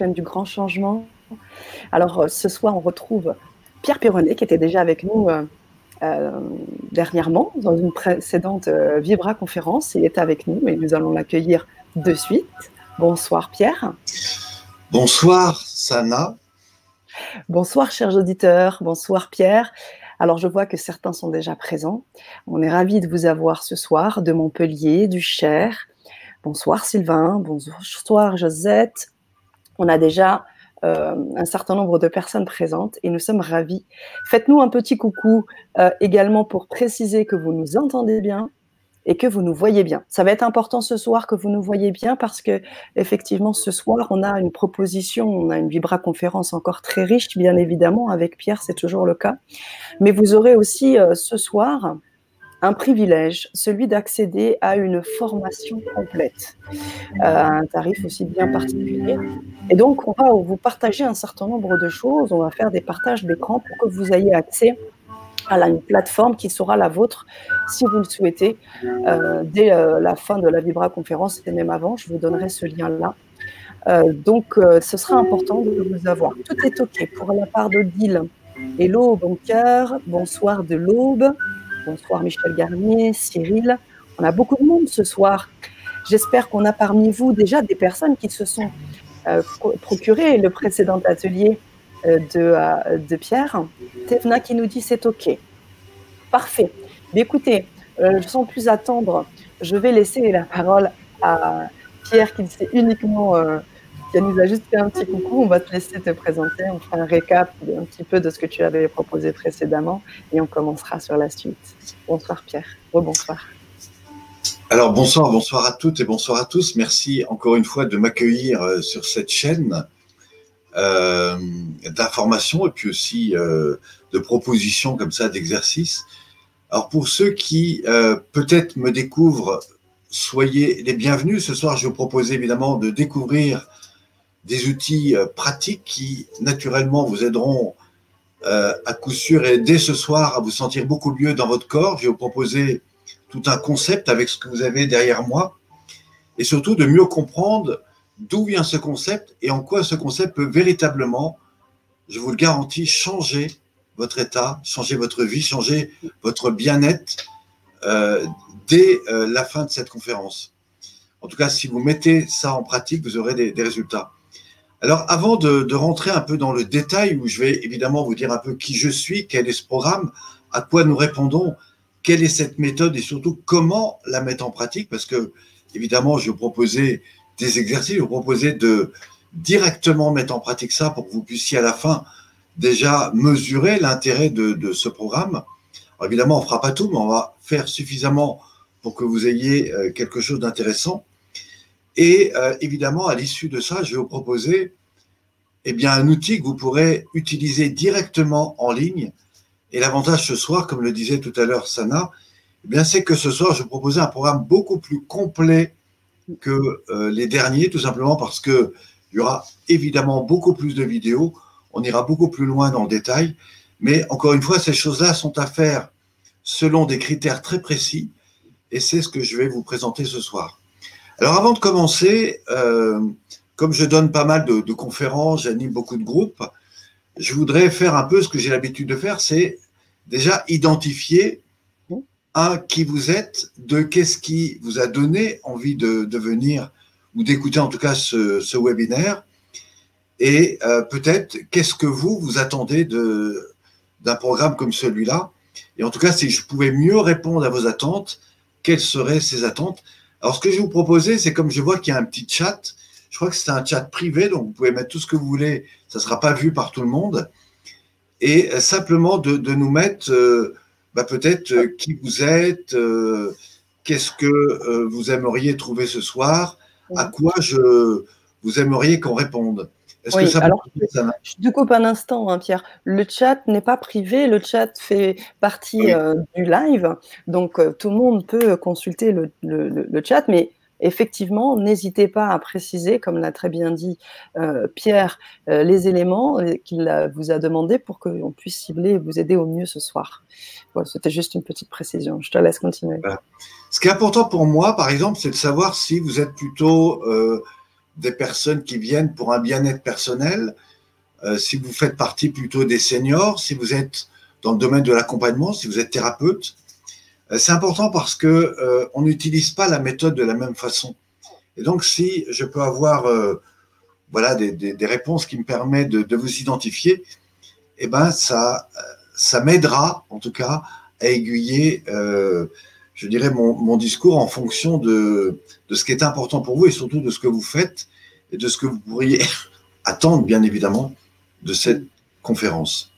chaîne du grand changement. Alors, ce soir, on retrouve Pierre Pironnet, qui était déjà avec nous dernièrement dans une précédente Vibra conférence. Il est avec nous et nous allons l'accueillir de suite. Bonsoir, Pierre. Bonsoir, Sana. Bonsoir, chers auditeurs. Bonsoir, Pierre. Alors, je vois que certains sont déjà présents. On est ravis de vous avoir ce soir de Montpellier, du Cher. Bonsoir, Sylvain. Bonsoir, Josette. On a déjà euh, un certain nombre de personnes présentes et nous sommes ravis. Faites-nous un petit coucou euh, également pour préciser que vous nous entendez bien, et que vous nous voyez bien. Ça va être important ce soir que vous nous voyez bien parce que effectivement ce soir on a une proposition, on a une vibra conférence encore très riche bien évidemment avec Pierre, c'est toujours le cas. Mais vous aurez aussi euh, ce soir un privilège, celui d'accéder à une formation complète, euh, à un tarif aussi bien particulier. Et donc, on va vous partager un certain nombre de choses. On va faire des partages d'écran pour que vous ayez accès à une plateforme qui sera la vôtre si vous le souhaitez. Euh, dès euh, la fin de la Vibra conférence et même avant, je vous donnerai ce lien-là. Donc, ce sera important de vous avoir. Tout est OK pour la part d'Odile. Hello, bon cœur. Bonsoir de l'Aube. Bonsoir Michel Garnier, Cyril. On a beaucoup de monde ce soir. J'espère qu'on a parmi vous déjà des personnes qui se sont procurées le précédent atelier euh, de, euh, de, Pierre. Tevna qui nous dit c'est OK. Parfait. Écoutez, euh, sans plus attendre, je vais laisser la parole à Pierre qui sait uniquement, qui nous a juste fait un petit coucou. On va te laisser te présenter. On fera un récap un petit peu de ce que tu avais proposé précédemment et on commencera sur la suite. Bonsoir Pierre. Rebonsoir. Alors bonsoir, bonsoir à toutes et bonsoir à tous. Merci encore une fois de m'accueillir sur cette chaîne euh, d'informations et puis aussi euh, de propositions comme ça d'exercices. Alors pour ceux qui euh, peut-être me découvrent, soyez les bienvenus. Ce soir, je vous propose évidemment de découvrir des outils pratiques qui naturellement vous aideront à coup sûr et dès ce soir à vous sentir beaucoup mieux dans votre corps. Je vais vous proposer tout un concept avec ce que vous avez derrière moi et surtout de mieux comprendre d'où vient ce concept et en quoi ce concept peut véritablement, je vous le garantis, changer votre état, changer votre vie, changer votre bien-être euh, dès euh, la fin de cette conférence. En tout cas, si vous mettez ça en pratique, vous aurez des, résultats. Alors, avant de, rentrer un peu dans le détail, où je vais évidemment vous dire un peu qui je suis, quel est ce programme, à quoi nous répondons, quelle est cette méthode et surtout comment la mettre en pratique, parce que évidemment, je vais vous proposer des exercices, vous proposer de directement mettre en pratique ça pour que vous puissiez à la fin déjà mesurer l'intérêt de, ce programme. évidemment, on ne fera pas tout, mais on va faire suffisamment pour que vous ayez euh, quelque chose d'intéressant. Et euh, évidemment, à l'issue de ça, je vais vous proposer eh bien, un outil que vous pourrez utiliser directement en ligne. Et l'avantage ce soir, comme le disait tout à l'heure Sana, eh bien, c'est que ce soir, je vais proposer un programme beaucoup plus complet que euh, les derniers, tout simplement parce qu'il y aura évidemment beaucoup plus de vidéos, on ira beaucoup plus loin dans le détail, mais encore une fois, ces choses-là sont à faire selon des critères très précis, et c'est ce que je vais vous présenter ce soir. Alors avant de commencer, euh, comme je donne pas mal de, conférences, j'anime beaucoup de groupes, je voudrais faire un peu ce que j'ai l'habitude de faire, c'est déjà identifier un, qui vous êtes, deux, qu'est-ce qui vous a donné envie de, venir ou d'écouter en tout cas ce, ce webinaire, et euh, peut-être qu'est-ce que vous, vous attendez d'un programme comme celui-là? Et en tout cas, si je pouvais mieux répondre à vos attentes, quelles seraient ces attentes? Alors, ce que je vais vous proposer, c'est comme je vois qu'il y a un petit chat, je crois que c'est un chat privé, donc vous pouvez mettre tout ce que vous voulez, ça ne sera pas vu par tout le monde, et euh, simplement de, de nous mettre... Euh, bah, peut-être euh, qui vous êtes, qu'est-ce que vous aimeriez trouver ce soir, à quoi je, vous aimeriez qu'on réponde. Est-ce que ça alors, je te coupe un instant, hein, Pierre. Le chat n'est pas privé, le chat fait partie du live, donc tout le monde peut consulter le, le, le chat, mais effectivement, n'hésitez pas à préciser, comme l'a très bien dit euh, Pierre, euh, les éléments euh, qu'il vous a demandé pour qu'on puisse cibler et vous aider au mieux ce soir. Voilà, C'était juste une petite précision. Je te laisse continuer. Ce qui est important pour moi, par exemple, c'est de savoir si vous êtes plutôt des personnes qui viennent pour un bien-être personnel, euh, si vous faites partie plutôt des seniors, si vous êtes dans le domaine de l'accompagnement, si vous êtes thérapeute, euh, c'est important parce que euh, on n'utilise pas la méthode de la même façon. Et donc, si je peux avoir voilà des, des, réponses qui me permettent de, vous identifier, eh ben ça ça m'aidera en tout cas à aiguiller, je dirais mon, mon, discours en fonction de, de ce qui est important pour vous et surtout de ce que vous faites et de ce que vous pourriez attendre bien évidemment de cette conférence.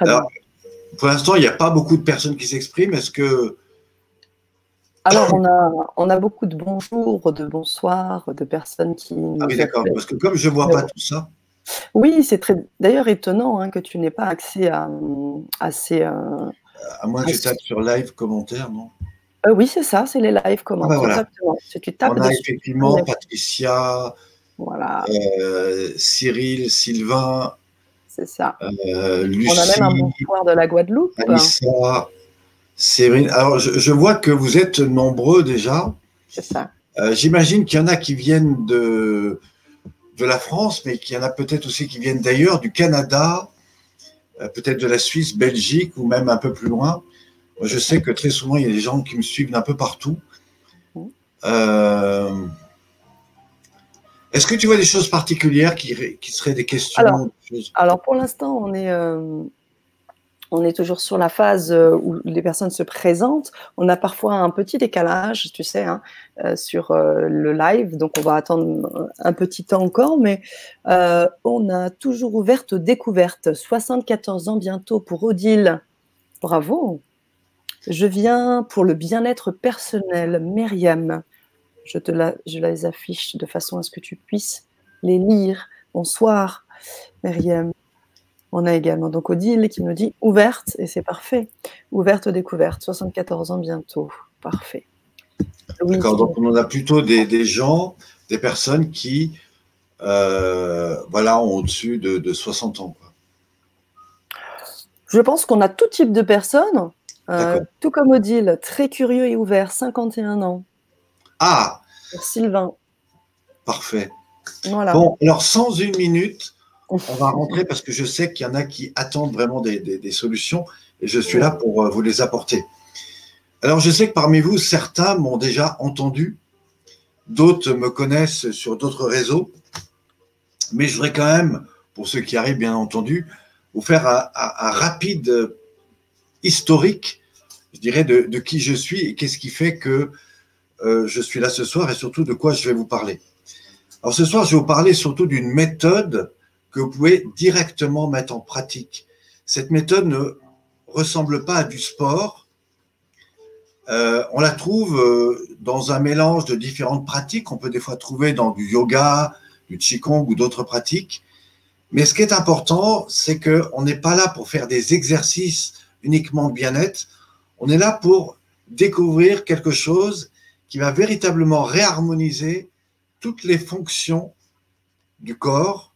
Alors, pour l'instant, il n'y a pas beaucoup de personnes qui s'expriment. Est-ce que. Alors, on a, on a beaucoup de bonjours, de bonsoirs, de personnes qui. Ah oui, d'accord. Parce que comme je ne vois pas tout ça. Oui, c'est très d'ailleurs étonnant hein, que tu n'aies pas accès à, à ces. À moins que je tape sur live commentaire, non? Euh, Oui, c'est ça, c'est les live commentaires. Ah exactement. tu tapes on a effectivement Patricia, voilà. Euh, Cyril, Sylvain. C'est ça. Euh, On a même un bonsoir de la Guadeloupe. Anissa, Séverine. Alors, je, vois que vous êtes nombreux déjà. C'est ça. J'imagine qu'il y en a qui viennent de, de la France, mais qu'il y en a peut-être aussi qui viennent d'ailleurs, du Canada, peut-être de la Suisse, Belgique ou même un peu plus loin. je sais que très souvent, il y a des gens qui me suivent d'un peu partout. Euh, est-ce que tu vois des choses particulières qui, seraient des questions Alors, pour l'instant, on est, euh, on est toujours sur la phase euh, où les personnes se présentent. On a parfois un petit décalage, tu sais, hein, euh, sur le live, donc on va attendre un petit temps encore, mais on a toujours ouverte découverte. 74 ans bientôt pour Odile. Bravo. Je viens pour le bien-être personnel, Myriam. Je je les affiche de façon à ce que tu puisses les lire. Bonsoir, Myriam. On a également donc Odile qui nous dit ouverte, et c'est parfait. Ouverte aux découvertes, 74 ans bientôt. Parfait. D'accord, donc on a plutôt des, gens, des personnes qui euh, voilà, ont au-dessus de, 60 ans. Je pense qu'on a tout type de personnes, euh, tout comme Odile, très curieux et ouvert, 51 ans. Ah Sylvain. Parfait. Bon, alors sans une minute, on va rentrer parce que je sais qu'il y en a qui attendent vraiment des, solutions et je suis là pour euh, vous les apporter. Alors je sais que parmi vous, certains m'ont déjà entendu, d'autres me connaissent sur d'autres réseaux, mais je voudrais quand même, pour ceux qui arrivent bien entendu, vous faire un, rapide historique, je dirais, de, qui je suis et qu'est-ce qui fait que euh, je suis là ce soir et surtout de quoi je vais vous parler. Alors ce soir, je vais vous parler surtout d'une méthode que vous pouvez directement mettre en pratique. Cette méthode ne ressemble pas à du sport. Euh, on la trouve euh, dans un mélange de différentes pratiques. On peut des fois trouver dans du yoga, du qigong ou d'autres pratiques. Mais ce qui est important, c'est qu'on n'est pas là pour faire des exercices uniquement de bien-être. On est là pour découvrir quelque chose qui va véritablement réharmoniser toutes les fonctions du corps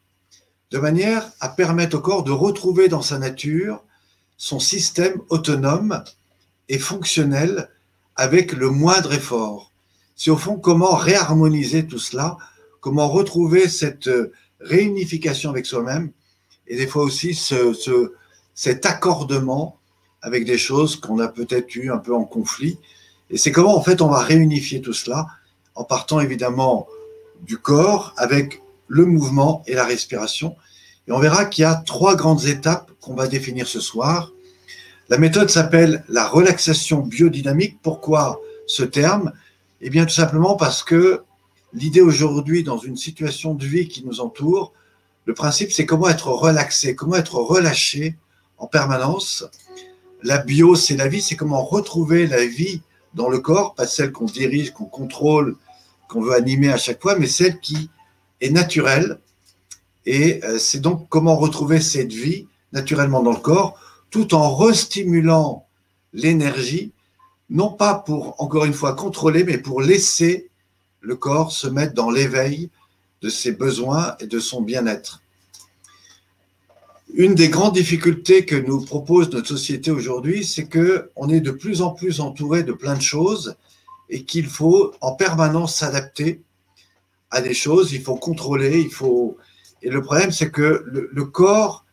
de manière à permettre au corps de retrouver dans sa nature son système autonome et fonctionnel avec le moindre effort. C'est au fond comment réharmoniser tout cela, comment retrouver cette réunification avec soi-même et des fois aussi ce, cet accordement avec des choses qu'on a peut-être eu un peu en conflit et c'est comment, en fait, on va réunifier tout cela en partant évidemment du corps avec le mouvement et la respiration. Et on verra qu'il y a trois grandes étapes qu'on va définir ce soir. La méthode s'appelle la relaxation biodynamique. Pourquoi ce terme? Eh bien, tout simplement parce que l'idée aujourd'hui, dans une situation de vie qui nous entoure, le principe, c'est comment être relaxé, comment être relâché en permanence. La bio, c'est la vie, c'est comment retrouver la vie dans le corps, pas celle qu'on dirige, qu'on contrôle, qu'on veut animer à chaque fois, mais celle qui est naturelle. Et euh, c'est donc comment retrouver cette vie naturellement dans le corps, tout en restimulant l'énergie, non pas pour, encore une fois, contrôler, mais pour laisser le corps se mettre dans l'éveil de ses besoins et de son bien-être. Une des grandes difficultés que nous propose notre société aujourd'hui, c'est que on est de plus en plus entouré de plein de choses et qu'il faut en permanence s'adapter à des choses, il faut contrôler, il faut. Et le problème, c'est que le, corps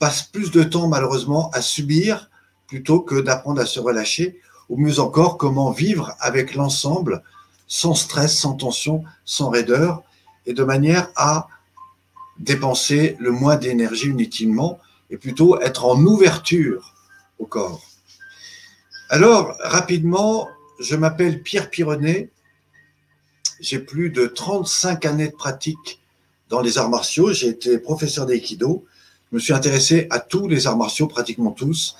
passe plus de temps, malheureusement, à subir plutôt que d'apprendre à se relâcher, ou mieux encore, comment vivre avec l'ensemble sans stress, sans tension, sans raideur, et de manière à dépenser le moins d'énergie inutilement, et plutôt être en ouverture au corps. Alors, rapidement, je m'appelle Pierre Pironnet, j'ai plus de 35 années de pratique dans les arts martiaux. J'ai été professeur d'aïkido. Je me suis intéressé à tous les arts martiaux, pratiquement tous,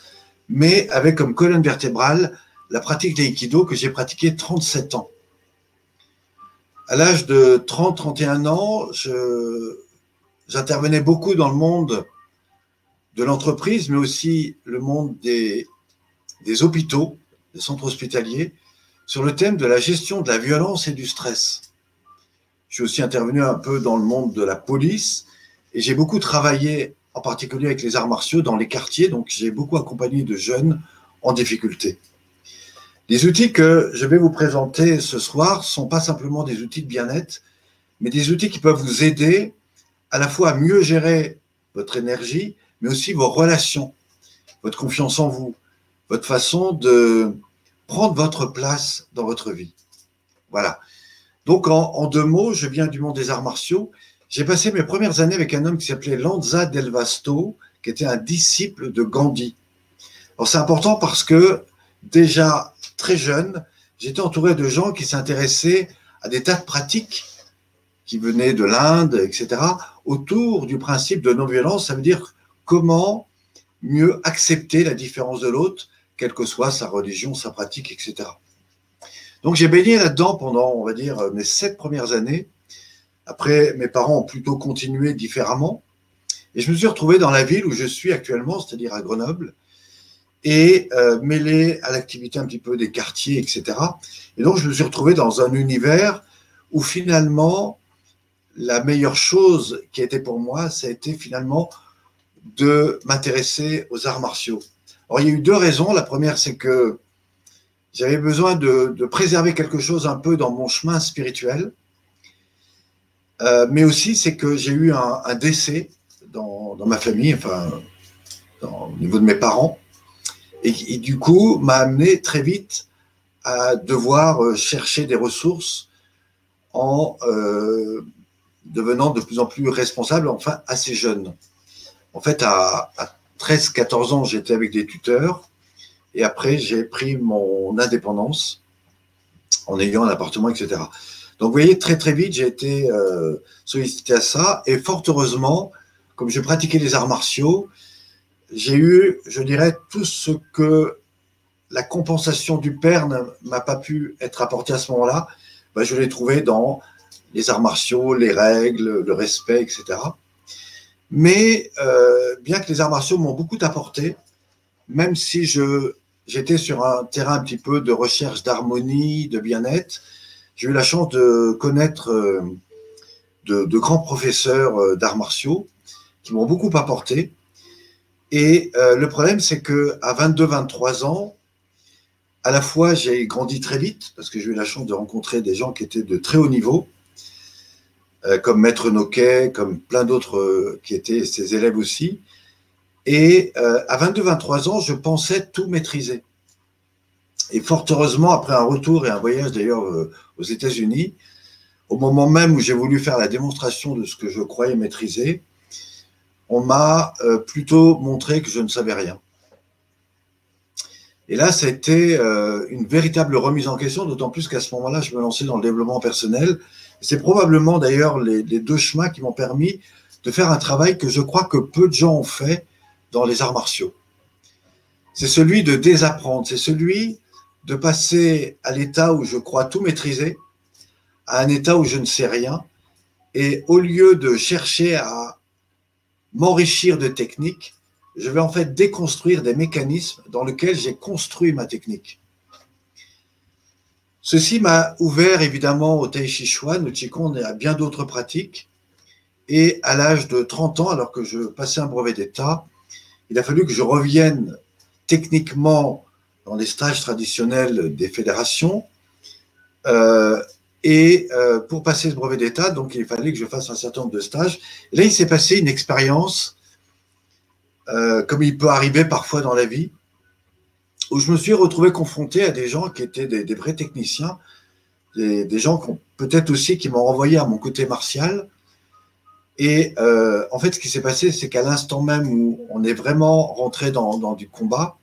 mais avec comme colonne vertébrale la pratique d'aïkido que j'ai pratiqué 37 ans. À l'âge de 30-31 ans, j'intervenais beaucoup dans le monde de l'entreprise, mais aussi le monde des hôpitaux, des centres hospitaliers, sur le thème de la gestion de la violence et du stress. Je suis aussi intervenu un peu dans le monde de la police et j'ai beaucoup travaillé en particulier avec les arts martiaux dans les quartiers, donc j'ai beaucoup accompagné de jeunes en difficulté. Les outils que je vais vous présenter ce soir sont pas simplement des outils de bien-être, mais des outils qui peuvent vous aider à la fois à mieux gérer votre énergie, mais aussi vos relations, votre confiance en vous, votre façon de prendre votre place dans votre vie. Voilà. Donc, en, deux mots, je viens du monde des arts martiaux. J'ai passé mes premières années avec un homme qui s'appelait Lanza Del Vasto, qui était un disciple de Gandhi. Alors, c'est important parce que déjà très jeune, j'étais entouré de gens qui s'intéressaient à des tas de pratiques qui venaient de l'Inde, etc., autour du principe de non-violence. Ça veut dire comment mieux accepter la différence de l'autre quelle que soit sa religion, sa pratique, etc. Donc j'ai baigné là-dedans pendant, on va dire, mes sept premières années. Après, mes parents ont plutôt continué différemment. Et je me suis retrouvé dans la ville où je suis actuellement, c'est-à-dire à Grenoble, et euh, mêlé à l'activité un petit peu des quartiers, etc. Et donc je me suis retrouvé dans un univers où finalement, la meilleure chose qui a été pour moi, ça a été finalement de m'intéresser aux arts martiaux. Alors, il y a eu deux raisons. La première, c'est que j'avais besoin de, préserver quelque chose un peu dans mon chemin spirituel. Euh, mais aussi, c'est que j'ai eu un, décès dans, ma famille, enfin, au niveau de mes parents. Et, du coup, m'a amené très vite à devoir euh, chercher des ressources en euh, devenant de plus en plus responsable, enfin assez jeune. En fait, à, à 13-14 ans, j'étais avec des tuteurs. Et après, j'ai pris mon indépendance en ayant un appartement, etc. Donc, vous voyez, très, très vite, j'ai été euh, sollicité à ça. Et fort heureusement, comme je pratiquais les arts martiaux, j'ai eu, je dirais, tout ce que la compensation du père ne m'a pas pu être apportée à ce moment-là. Ben, je l'ai trouvé dans les arts martiaux, les règles, le respect, etc. Mais euh, bien que les arts martiaux m'ont beaucoup apporté, même si je, j'étais sur un terrain un petit peu de recherche d'harmonie, de bien-être, j'ai eu la chance de connaître euh, de, grands professeurs euh, d'arts martiaux qui m'ont beaucoup apporté. Et le problème, c'est que à 22-23 ans, à la fois j'ai grandi très vite parce que j'ai eu la chance de rencontrer des gens qui étaient de très haut niveau, euh, comme Maître Noquet, comme plein d'autres euh, qui étaient ses élèves aussi. Et euh, à 22-23 ans, je pensais tout maîtriser. Et fort heureusement, après un retour et un voyage d'ailleurs aux États-Unis, au moment même où j'ai voulu faire la démonstration de ce que je croyais maîtriser, on m'a plutôt montré que je ne savais rien. Et là, c'était une véritable remise en question, d'autant plus qu'à ce moment-là, je me lançais dans le développement personnel c'est probablement d'ailleurs les, deux chemins qui m'ont permis de faire un travail que je crois que peu de gens ont fait dans les arts martiaux. C'est celui de désapprendre, c'est celui de passer à l'état où je crois tout maîtriser, à un état où je ne sais rien, et au lieu de chercher à m'enrichir de techniques, je vais en fait déconstruire des mécanismes dans lesquels j'ai construit ma technique. Ceci m'a ouvert évidemment au Tai Chi Chuan, au Qigong et à bien d'autres pratiques. Et à l'âge de 30 ans, alors que je passais un brevet d'État, il a fallu que je revienne techniquement dans les stages traditionnels des fédérations. Euh, Et euh, pour passer ce brevet d'État, donc il fallait que je fasse un certain nombre de stages. là, il s'est passé une expérience, euh, comme il peut arriver parfois dans la vie, où je me suis retrouvé confronté à des gens qui étaient des, vrais techniciens, des, gens peut-être aussi qui m'ont renvoyé à mon côté martial. Et euh, en fait, ce qui s'est passé, c'est qu'à l'instant même où on est vraiment rentré dans, du combat,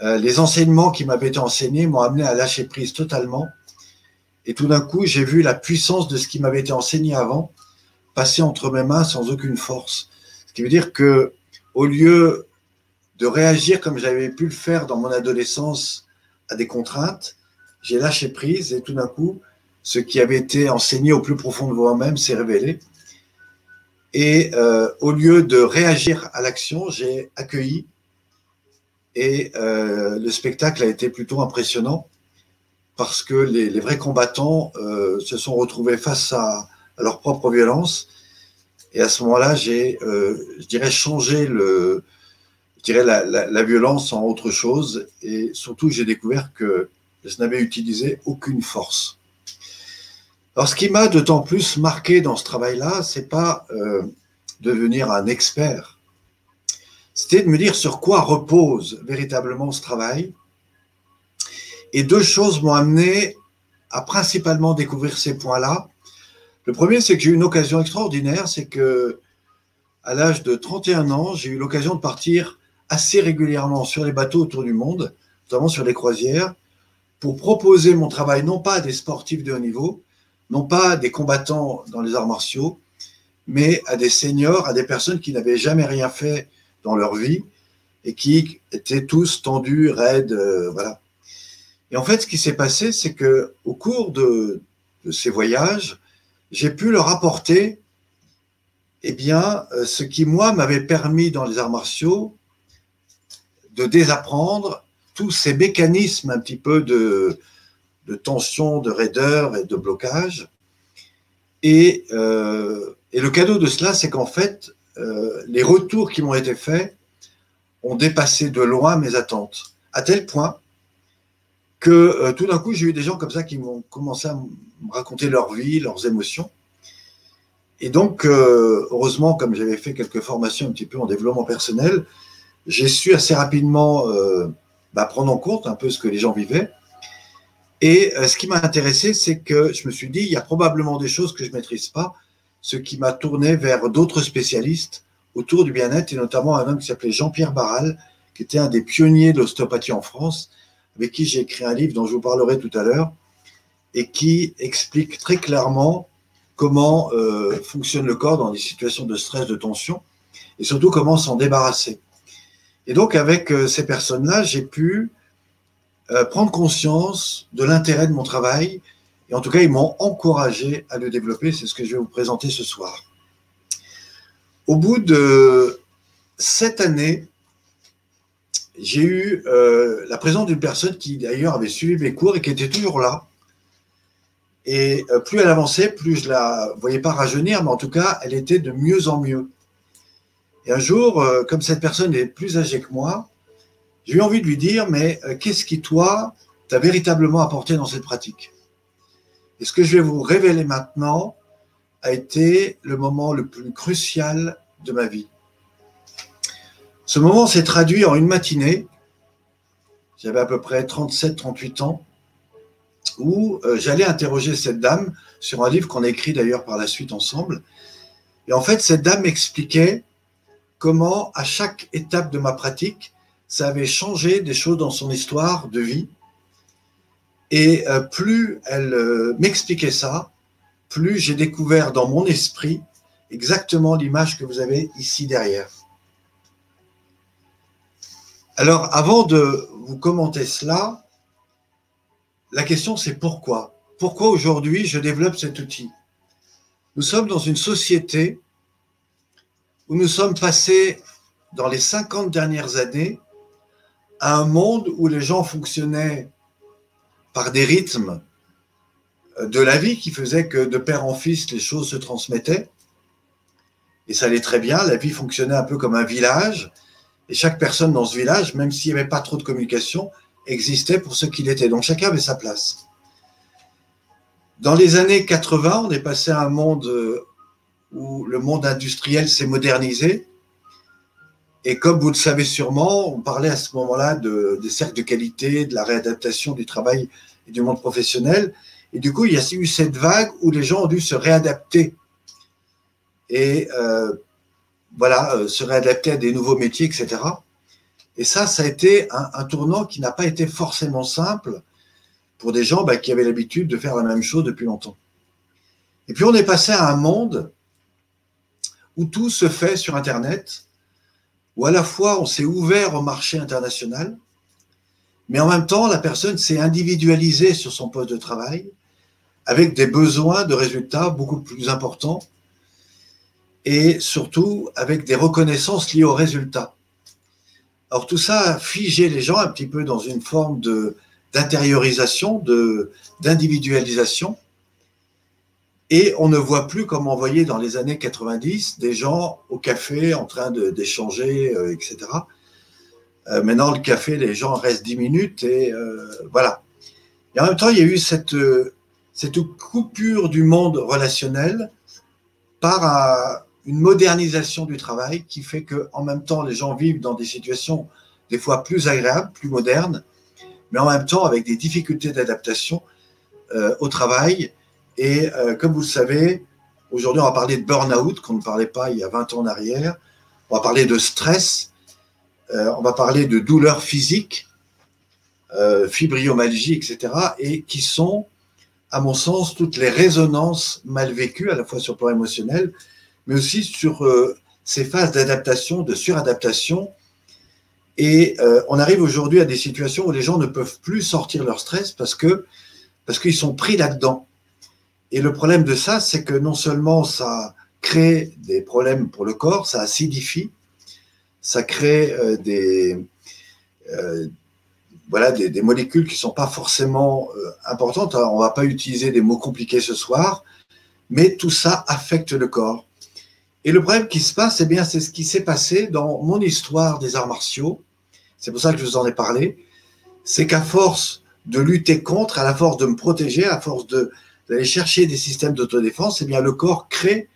les enseignements qui m'avaient été enseignés m'ont amené à lâcher prise totalement et tout d'un coup, j'ai vu la puissance de ce qui m'avait été enseigné avant passer entre mes mains sans aucune force. Ce qui veut dire que, au lieu de réagir comme j'avais pu le faire dans mon adolescence à des contraintes, j'ai lâché prise et tout d'un coup, ce qui avait été enseigné au plus profond de moi-même s'est révélé. Et euh, au lieu de réagir à l'action, j'ai accueilli et euh, le spectacle a été plutôt impressionnant parce que les, vrais combattants euh, se sont retrouvés face à, leur propre violence. Et à ce moment-là, j'ai, je dirais, changé le, je dirais la, violence en autre chose. Et surtout, j'ai découvert que je n'avais utilisé aucune force. Alors, ce qui m'a d'autant plus marqué dans ce travail-là, c'est pas euh, devenir un expert. C'était de me dire sur quoi repose véritablement ce travail et deux choses m'ont amené à principalement découvrir ces points-là. Le premier, c'est que j'ai eu une occasion extraordinaire, c'est que à l'âge de 31 ans, j'ai eu l'occasion de partir assez régulièrement sur les bateaux autour du monde, notamment sur les croisières, pour proposer mon travail non pas à des sportifs de haut niveau, non pas à des combattants dans les arts martiaux, mais à des seniors, à des personnes qui n'avaient jamais rien fait dans leur vie et qui étaient tous tendus, raides, euh, voilà. Et en fait, ce qui s'est passé, c'est que au cours de, ces voyages, j'ai pu leur apporter eh bien, euh, ce qui, moi, m'avait permis dans les arts martiaux de désapprendre tous ces mécanismes un petit peu de, tension, de raideur et de blocage. Et, euh, le cadeau de cela, c'est qu'en fait, euh, les retours qui m'ont été faits ont dépassé de loin mes attentes, à tel point que euh, tout d'un coup, j'ai eu des gens comme ça qui m'ont commencé à me raconter leur vie, leurs émotions. Et donc, heureusement, comme j'avais fait quelques formations un petit peu en développement personnel, j'ai su assez rapidement bah, prendre en compte un peu ce que les gens vivaient. Et ce qui m'a intéressé, c'est que je me suis dit, il y a probablement des choses que je ne maîtrise pas, ce qui m'a tourné vers d'autres spécialistes autour du bien-être, et notamment un homme qui s'appelait Jean-Pierre Barral, qui était un des pionniers de l'ostéopathie en France, avec qui j'ai écrit un livre dont je vous parlerai tout à l'heure, et qui explique très clairement comment euh, fonctionne le corps dans des situations de stress, de tension, et surtout comment s'en débarrasser. Et donc avec euh, ces personnes-là, j'ai pu euh, prendre conscience de l'intérêt de mon travail, et en tout cas, ils m'ont encouragé à le développer. C'est ce que je vais vous présenter ce soir. Au bout de sept années j'ai eu euh, la présence d'une personne qui d'ailleurs avait suivi mes cours et qui était toujours là. Et euh, plus elle avançait, plus je la voyais pas rajeunir, mais en tout cas, elle était de mieux en mieux. Et un jour, comme cette personne est plus âgée que moi, j'ai eu envie de lui dire, mais qu'est-ce qui, toi, t'a véritablement apporté dans cette pratique? Et ce que je vais vous révéler maintenant a été le moment le plus crucial de ma vie. Ce moment s'est traduit en une matinée, j'avais à peu près 37-38 ans, où euh, j'allais interroger cette dame sur un livre qu'on a écrit d'ailleurs par la suite ensemble. Et en fait, cette dame m'expliquait comment, à chaque étape de ma pratique, ça avait changé des choses dans son histoire de vie. Et euh, plus elle euh, m'expliquait ça, plus j'ai découvert dans mon esprit exactement l'image que vous avez ici derrière. Alors, avant de vous commenter cela, la question c'est pourquoi? Pourquoi aujourd'hui je développe cet outil? Nous sommes dans une société où nous sommes passés dans les 50 dernières années à un monde où les gens fonctionnaient par des rythmes de la vie qui faisaient que de père en fils, les choses se transmettaient. Et ça allait très bien, la vie fonctionnait un peu comme un village, et chaque personne dans ce village, même s'il n'y avait pas trop de communication, existait pour ce qu'il était. Donc chacun avait sa place. Dans les années 80, on est passé à un monde où le monde industriel s'est modernisé. Et comme vous le savez sûrement, on parlait à ce moment-là de, des cercles de qualité, de la réadaptation du travail et du monde professionnel. Et du coup, il y a eu cette vague où les gens ont dû se réadapter. Et euh, voilà, euh, se réadapter à des nouveaux métiers, etc. Et ça, ça a été un, tournant qui n'a pas été forcément simple pour des gens bah, qui avaient l'habitude de faire la même chose depuis longtemps. Et puis on est passé à un monde où tout se fait sur Internet, où à la fois on s'est ouvert au marché international, mais en même temps la personne s'est individualisée sur son poste de travail avec des besoins de résultats beaucoup plus importants et surtout avec des reconnaissances liées aux résultats. Alors tout ça a figé les gens un petit peu dans une forme d'intériorisation, d'individualisation, et on ne voit plus, comme on voyait dans les années 90, des gens au café en train d'échanger, euh, etc. Euh, maintenant, le café, les gens restent 10 minutes et euh, voilà. Et en même temps, il y a eu cette, cette coupure du monde relationnel par une modernisation du travail qui fait que, en même temps, les gens vivent dans des situations des fois plus agréables, plus modernes, mais en même temps avec des difficultés d'adaptation au travail et euh, comme vous le savez, aujourd'hui, on va parler de burn-out, qu'on ne parlait pas il y a 20 ans en arrière. On va parler de stress. Euh, on va parler de douleurs physiques, euh, fibromyalgie, etc. Et qui sont, à mon sens, toutes les résonances mal vécues, à la fois sur le plan émotionnel, mais aussi sur euh, ces phases d'adaptation, de suradaptation. Et on arrive aujourd'hui à des situations où les gens ne peuvent plus sortir leur stress parce que parce qu'ils sont pris là-dedans. Et le problème de ça, c'est que non seulement ça crée des problèmes pour le corps, ça acidifie, ça crée euh, des, euh, voilà, des, molécules qui ne sont pas forcément euh, importantes. on ne va pas utiliser des mots compliqués ce soir, mais tout ça affecte le corps. Et le problème qui se passe, eh bien, c'est ce qui s'est passé dans mon histoire des arts martiaux. C'est pour ça que je vous en ai parlé. C'est qu'à force de lutter contre, à la force de me protéger, à force de d'aller chercher des systèmes d'autodéfense, eh bien le corps crée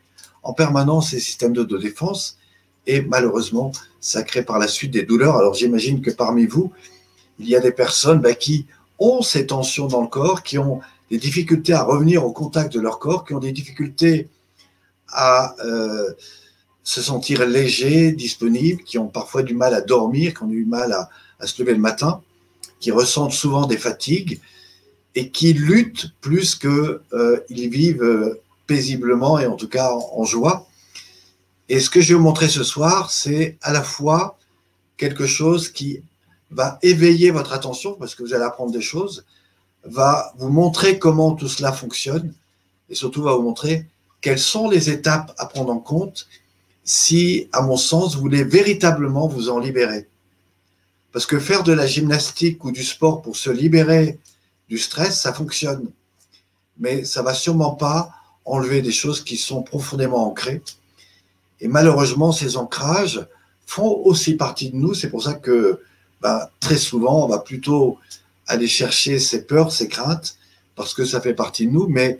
en permanence ces systèmes d'autodéfense et malheureusement, ça crée par la suite des douleurs. Alors j'imagine que parmi vous, il y a des personnes bah, qui ont ces tensions dans le corps, qui ont des difficultés à revenir au contact de leur corps, qui ont des difficultés à euh, se sentir léger, disponible, qui ont parfois du mal à dormir, qui ont du mal à se lever le matin, qui ressentent souvent des fatigues, et qui luttent plus qu'ils euh, vivent euh, paisiblement et en tout cas en, joie. Et ce que je vais vous montrer ce soir, c'est à la fois quelque chose qui va éveiller votre attention parce que vous allez apprendre des choses, va vous montrer comment tout cela fonctionne et surtout va vous montrer quelles sont les étapes à prendre en compte si, à mon sens, vous voulez véritablement vous en libérer. Parce que faire de la gymnastique ou du sport pour se libérer du stress, ça fonctionne. Mais ça va sûrement pas enlever des choses qui sont profondément ancrées. Et malheureusement, ces ancrages font aussi partie de nous. C'est pour ça que bah, très souvent, on va plutôt aller chercher ces peurs, ces craintes, parce que ça fait partie de nous. Mais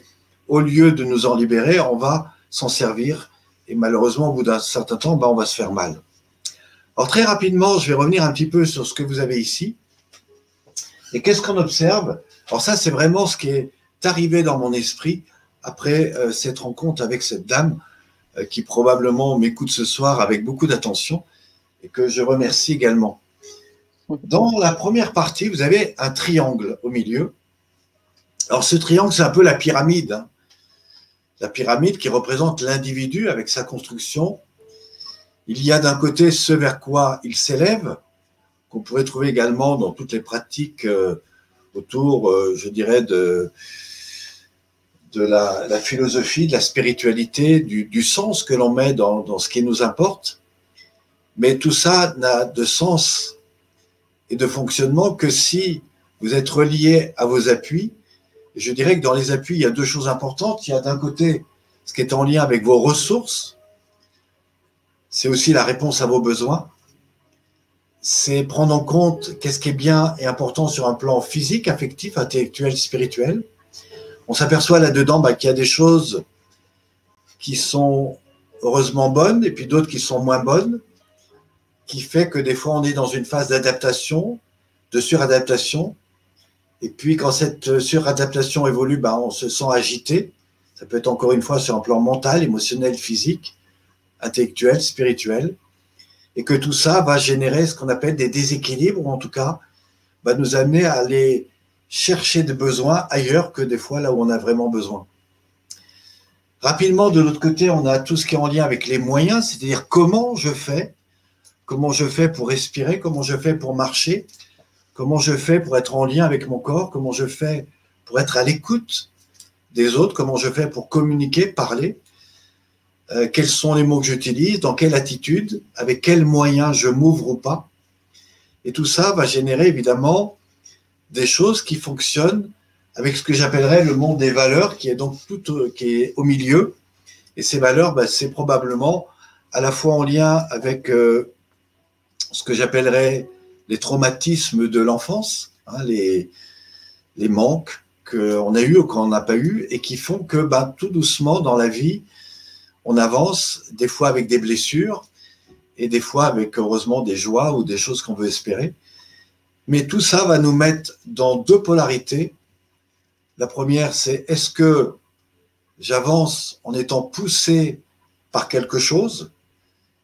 au lieu de nous en libérer, on va s'en servir. Et malheureusement, au bout d'un certain temps, bah, on va se faire mal. Alors très rapidement, je vais revenir un petit peu sur ce que vous avez ici. Et qu'est-ce qu'on observe? Alors ça, c'est vraiment ce qui est arrivé dans mon esprit après euh, cette rencontre avec cette dame euh, qui probablement m'écoute ce soir avec beaucoup d'attention et que je remercie également. Dans la première partie, vous avez un triangle au milieu. Alors ce triangle, c'est un peu la pyramide. Hein. La pyramide qui représente l'individu avec sa construction. Il y a d'un côté ce vers quoi il s'élève, qu'on pourrait trouver également dans toutes les pratiques euh, autour, euh, je dirais, de, de la, philosophie, de la spiritualité, du, sens que l'on met dans, ce qui nous importe. Mais tout ça n'a de sens et de fonctionnement que si vous êtes relié à vos appuis. je dirais que dans les appuis, il y a deux choses importantes. Il y a d'un côté ce qui est en lien avec vos ressources. C'est aussi la réponse à vos besoins c'est prendre en compte qu'est-ce qui est bien et important sur un plan physique, affectif, intellectuel, spirituel. on s'aperçoit là-dedans bah, qu'il y a des choses qui sont heureusement bonnes et puis d'autres qui sont moins bonnes, qui fait que des fois on est dans une phase d'adaptation, de suradaptation, et puis quand cette suradaptation évolue, bah, on se sent agité. Ça peut être encore une fois sur un plan mental, émotionnel, physique, intellectuel, spirituel, et que tout ça va générer ce qu'on appelle des déséquilibres, ou en tout cas va nous amener à aller chercher des besoins ailleurs que des fois là où on a vraiment besoin. Rapidement, de l'autre côté, on a tout ce qui est en lien avec les moyens, c'est-à-dire comment je fais, comment je fais pour respirer, comment je fais pour marcher, comment je fais pour être en lien avec mon corps, comment je fais pour être à l'écoute des autres, comment je fais pour communiquer, parler, euh, quels sont les mots que j'utilise, dans quelle attitude, avec quels moyens je m'ouvre ou pas. Et tout ça va générer évidemment des choses qui fonctionnent avec ce que j'appellerais le monde des valeurs, qui est donc tout qui est au milieu. Et ces valeurs, bah, c'est probablement à la fois en lien avec euh, ce que j'appellerais les traumatismes de l'enfance, hein, les, manques qu'on a eus ou qu'on n'a pas eu, et qui font que bah, tout doucement dans la vie, on avance, des fois avec des blessures, et des fois avec heureusement des joies ou des choses qu'on veut espérer. Mais tout ça va nous mettre dans deux polarités. La première, c'est est-ce que j'avance en étant poussé par quelque chose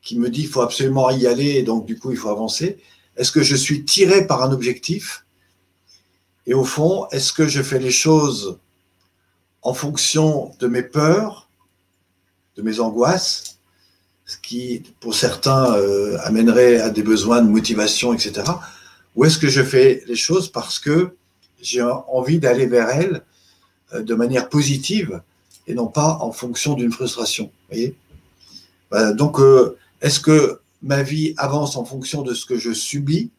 qui me dit qu'il faut absolument y aller et donc du coup il faut avancer? Est-ce que je suis tiré par un objectif? Et au fond, est-ce que je fais les choses en fonction de mes peurs, de mes angoisses, ce qui pour certains euh, amènerait à des besoins de motivation, etc. Ou est-ce que je fais les choses parce que j'ai envie d'aller vers elle euh, de manière positive et non pas en fonction d'une frustration. Voyez? Donc, euh, est-ce que ma vie avance en fonction de ce que je subis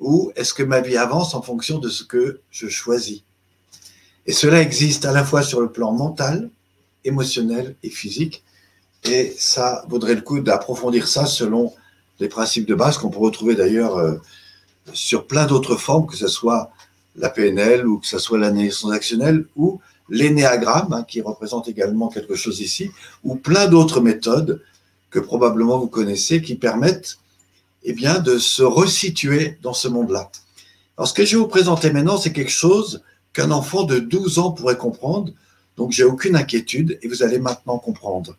ou est-ce que ma vie avance en fonction de ce que je choisis? Et cela existe à la fois sur le plan mental, émotionnel et physique. Et ça vaudrait le coup d'approfondir ça selon les principes de base qu'on peut retrouver d'ailleurs euh, sur plein d'autres formes, que ce soit la PNL ou que ce soit l'analyse transactionnelle ou l'énéagramme, hein, qui représente également quelque chose ici, ou plein d'autres méthodes que probablement vous connaissez qui permettent eh bien, de se resituer dans ce monde-là. Alors, ce que je vais vous présenter maintenant, c'est quelque chose qu'un enfant de 12 ans pourrait comprendre. Donc, j'ai aucune inquiétude et vous allez maintenant comprendre.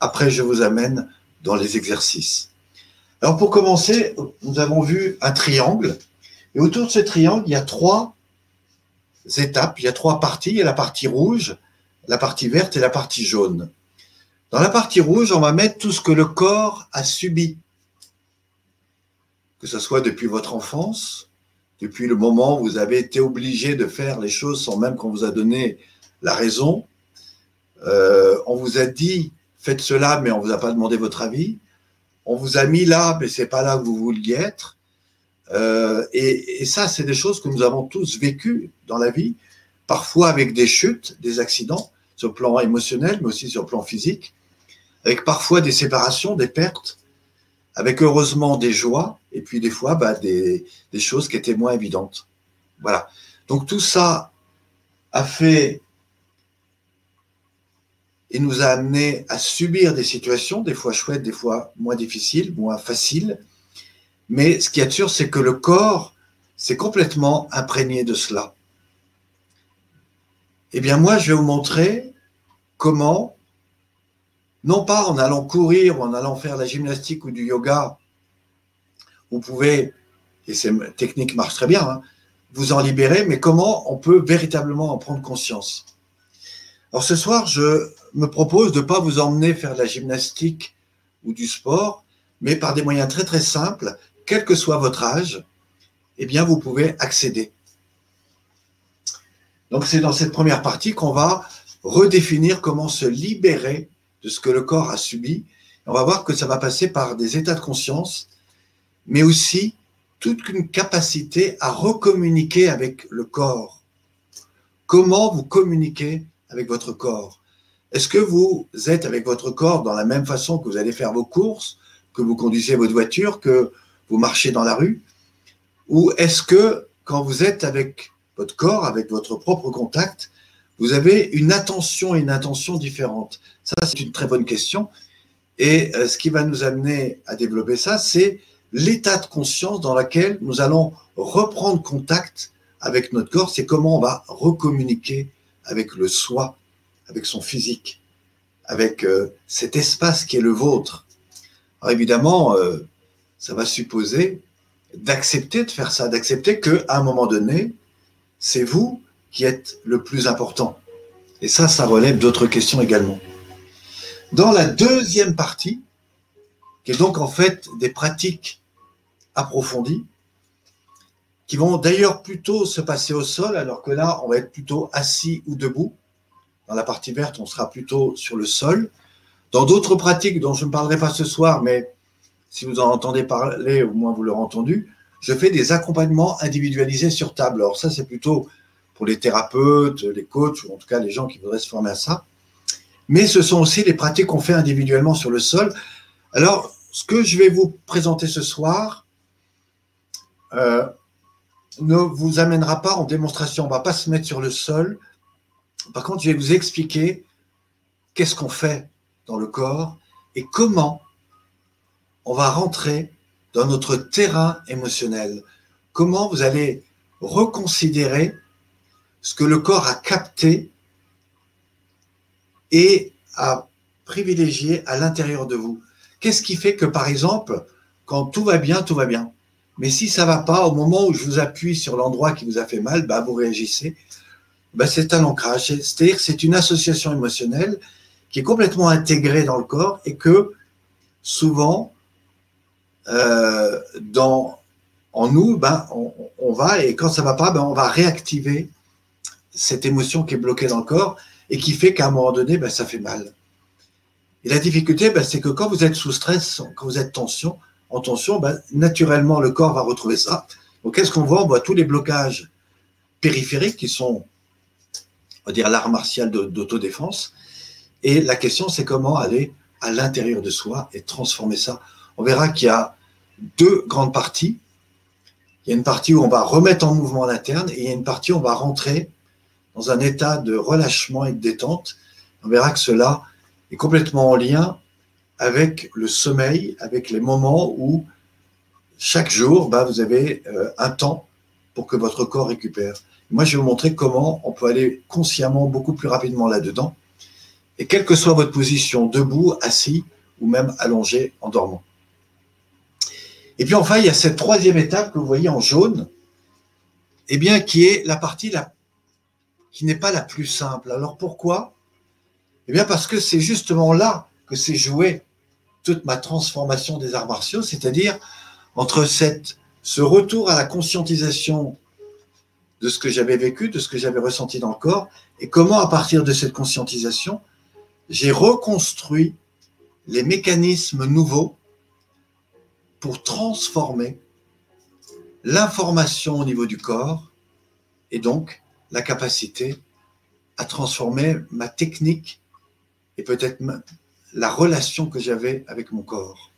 Après, je vous amène dans les exercices. Alors, pour commencer, nous avons vu un triangle. Et autour de ce triangle, il y a trois étapes. Il y a trois parties. Il y a la partie rouge, la partie verte et la partie jaune. Dans la partie rouge, on va mettre tout ce que le corps a subi. Que ce soit depuis votre enfance, depuis le moment où vous avez été obligé de faire les choses sans même qu'on vous a donné la raison. Euh, on vous a dit faites cela, mais on ne vous a pas demandé votre avis. On vous a mis là, mais c'est pas là où vous vouliez être. Euh, et, ça, c'est des choses que nous avons tous vécues dans la vie, parfois avec des chutes, des accidents, sur le plan émotionnel, mais aussi sur le plan physique, avec parfois des séparations, des pertes, avec heureusement des joies, et puis des fois bah, des choses qui étaient moins évidentes. Voilà. Donc tout ça a fait et nous a amené à subir des situations, des fois chouettes, des fois moins difficiles, moins faciles, mais ce qui est sûr, c'est que le corps s'est complètement imprégné de cela. Eh bien, moi, je vais vous montrer comment, non pas en allant courir ou en allant faire la gymnastique ou du yoga, vous pouvez, et ces techniques marchent très bien, hein, vous en libérer, mais comment on peut véritablement en prendre conscience. Alors ce soir, je me propose de ne pas vous emmener faire de la gymnastique ou du sport, mais par des moyens très très simples quel que soit votre âge, eh bien, vous pouvez accéder. Donc, c'est dans cette première partie qu'on va redéfinir comment se libérer de ce que le corps a subi. On va voir que ça va passer par des états de conscience, mais aussi toute une capacité à recommuniquer avec le corps. Comment vous communiquez avec votre corps? Est-ce que vous êtes avec votre corps dans la même façon que vous allez faire vos courses, que vous conduisez votre voiture, que vous marchez dans la rue? Ou est-ce que quand vous êtes avec votre corps, avec votre propre contact, vous avez une attention et une intention différente Ça, c'est une très bonne question. Et euh, ce qui va nous amener à développer ça, c'est l'état de conscience dans lequel nous allons reprendre contact avec notre corps. C'est comment on va recommuniquer avec le soi, avec son physique, avec euh, cet espace qui est le vôtre. Alors évidemment, euh, ça va supposer d'accepter de faire ça, d'accepter qu'à un moment donné, c'est vous qui êtes le plus important. Et ça, ça relève d'autres questions également. Dans la deuxième partie, qui est donc en fait des pratiques approfondies, qui vont d'ailleurs plutôt se passer au sol, alors que là, on va être plutôt assis ou debout. Dans la partie verte, on sera plutôt sur le sol. Dans d'autres pratiques dont je ne parlerai pas ce soir, mais si vous en entendez parler, au moins vous l'aurez entendu, je fais des accompagnements individualisés sur table. Alors ça, c'est plutôt pour les thérapeutes, les coachs, ou en tout cas les gens qui voudraient se former à ça. Mais ce sont aussi les pratiques qu'on fait individuellement sur le sol. Alors, ce que je vais vous présenter ce soir euh, ne vous amènera pas en démonstration. On ne va pas se mettre sur le sol. Par contre, je vais vous expliquer qu'est-ce qu'on fait dans le corps et comment on va rentrer dans notre terrain émotionnel. Comment vous allez reconsidérer ce que le corps a capté et a privilégié à l'intérieur de vous. Qu'est-ce qui fait que, par exemple, quand tout va bien, tout va bien. Mais si ça va pas, au moment où je vous appuie sur l'endroit qui vous a fait mal, bah, vous réagissez. Bah, c'est un ancrage. C'est-à-dire que c'est une association émotionnelle qui est complètement intégrée dans le corps et que souvent, euh, en nous, ben, on, va, et quand ça va pas, ben, on va réactiver cette émotion qui est bloquée dans le corps et qui fait qu'à un moment donné, ça fait mal. Et la difficulté, c'est que quand vous êtes sous stress, quand vous êtes tension, en tension, naturellement, le corps va retrouver ça. Donc, qu'est-ce qu'on voit? On voit tous les blocages périphériques qui sont, on va dire, l'art martial d'autodéfense. Et la question, c'est comment aller à l'intérieur de soi et transformer ça. On verra qu'il y a deux grandes parties. Il y a une partie où on va remettre en mouvement l'interne et il y a une partie où on va rentrer dans un état de relâchement et de détente. On verra que cela est complètement en lien avec le sommeil, avec les moments où chaque jour, bah, vous avez euh, un temps pour que votre corps récupère. Moi, je vais vous montrer comment on peut aller consciemment beaucoup plus rapidement là-dedans. Et quelle que soit votre position, debout, assis ou même allongé en dormant. Et puis enfin, il y a cette troisième étape que vous voyez en jaune, eh bien, qui est la partie qui n'est pas la plus simple. Alors pourquoi? Eh bien, parce que c'est justement là que s'est jouée toute ma transformation des arts martiaux, c'est-à-dire entre ce retour à la conscientisation de ce que j'avais vécu, de ce que j'avais ressenti dans le corps, et comment à partir de cette conscientisation, j'ai reconstruit les mécanismes nouveaux pour transformer l'information au niveau du corps et donc la capacité à transformer ma technique et peut-être la relation que j'avais avec mon corps.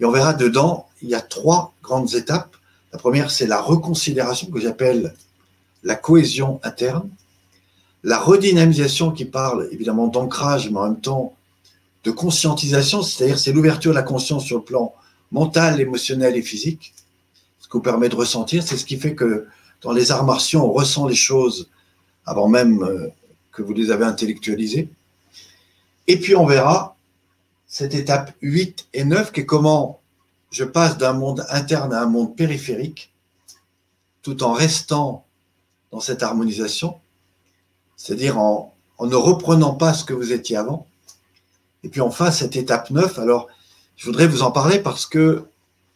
Et on verra dedans, il y a trois grandes étapes. La première, c'est la reconsidération que j'appelle la cohésion interne, la redynamisation qui parle évidemment d'ancrage, mais en même temps de conscientisation, c'est-à-dire c'est l'ouverture de la conscience sur le plan mental, émotionnel et physique, ce qui vous permet de ressentir. C'est ce qui fait que dans les arts martiaux, on ressent les choses avant même euh, que vous les avez intellectualisées. Et puis on verra cette étape 8 et 9 qui est comment je passe d'un monde interne à un monde périphérique tout en restant dans cette harmonisation, c'est-à-dire en, ne reprenant pas ce que vous étiez avant. Et puis enfin, cette étape 9, alors je voudrais vous en parler parce que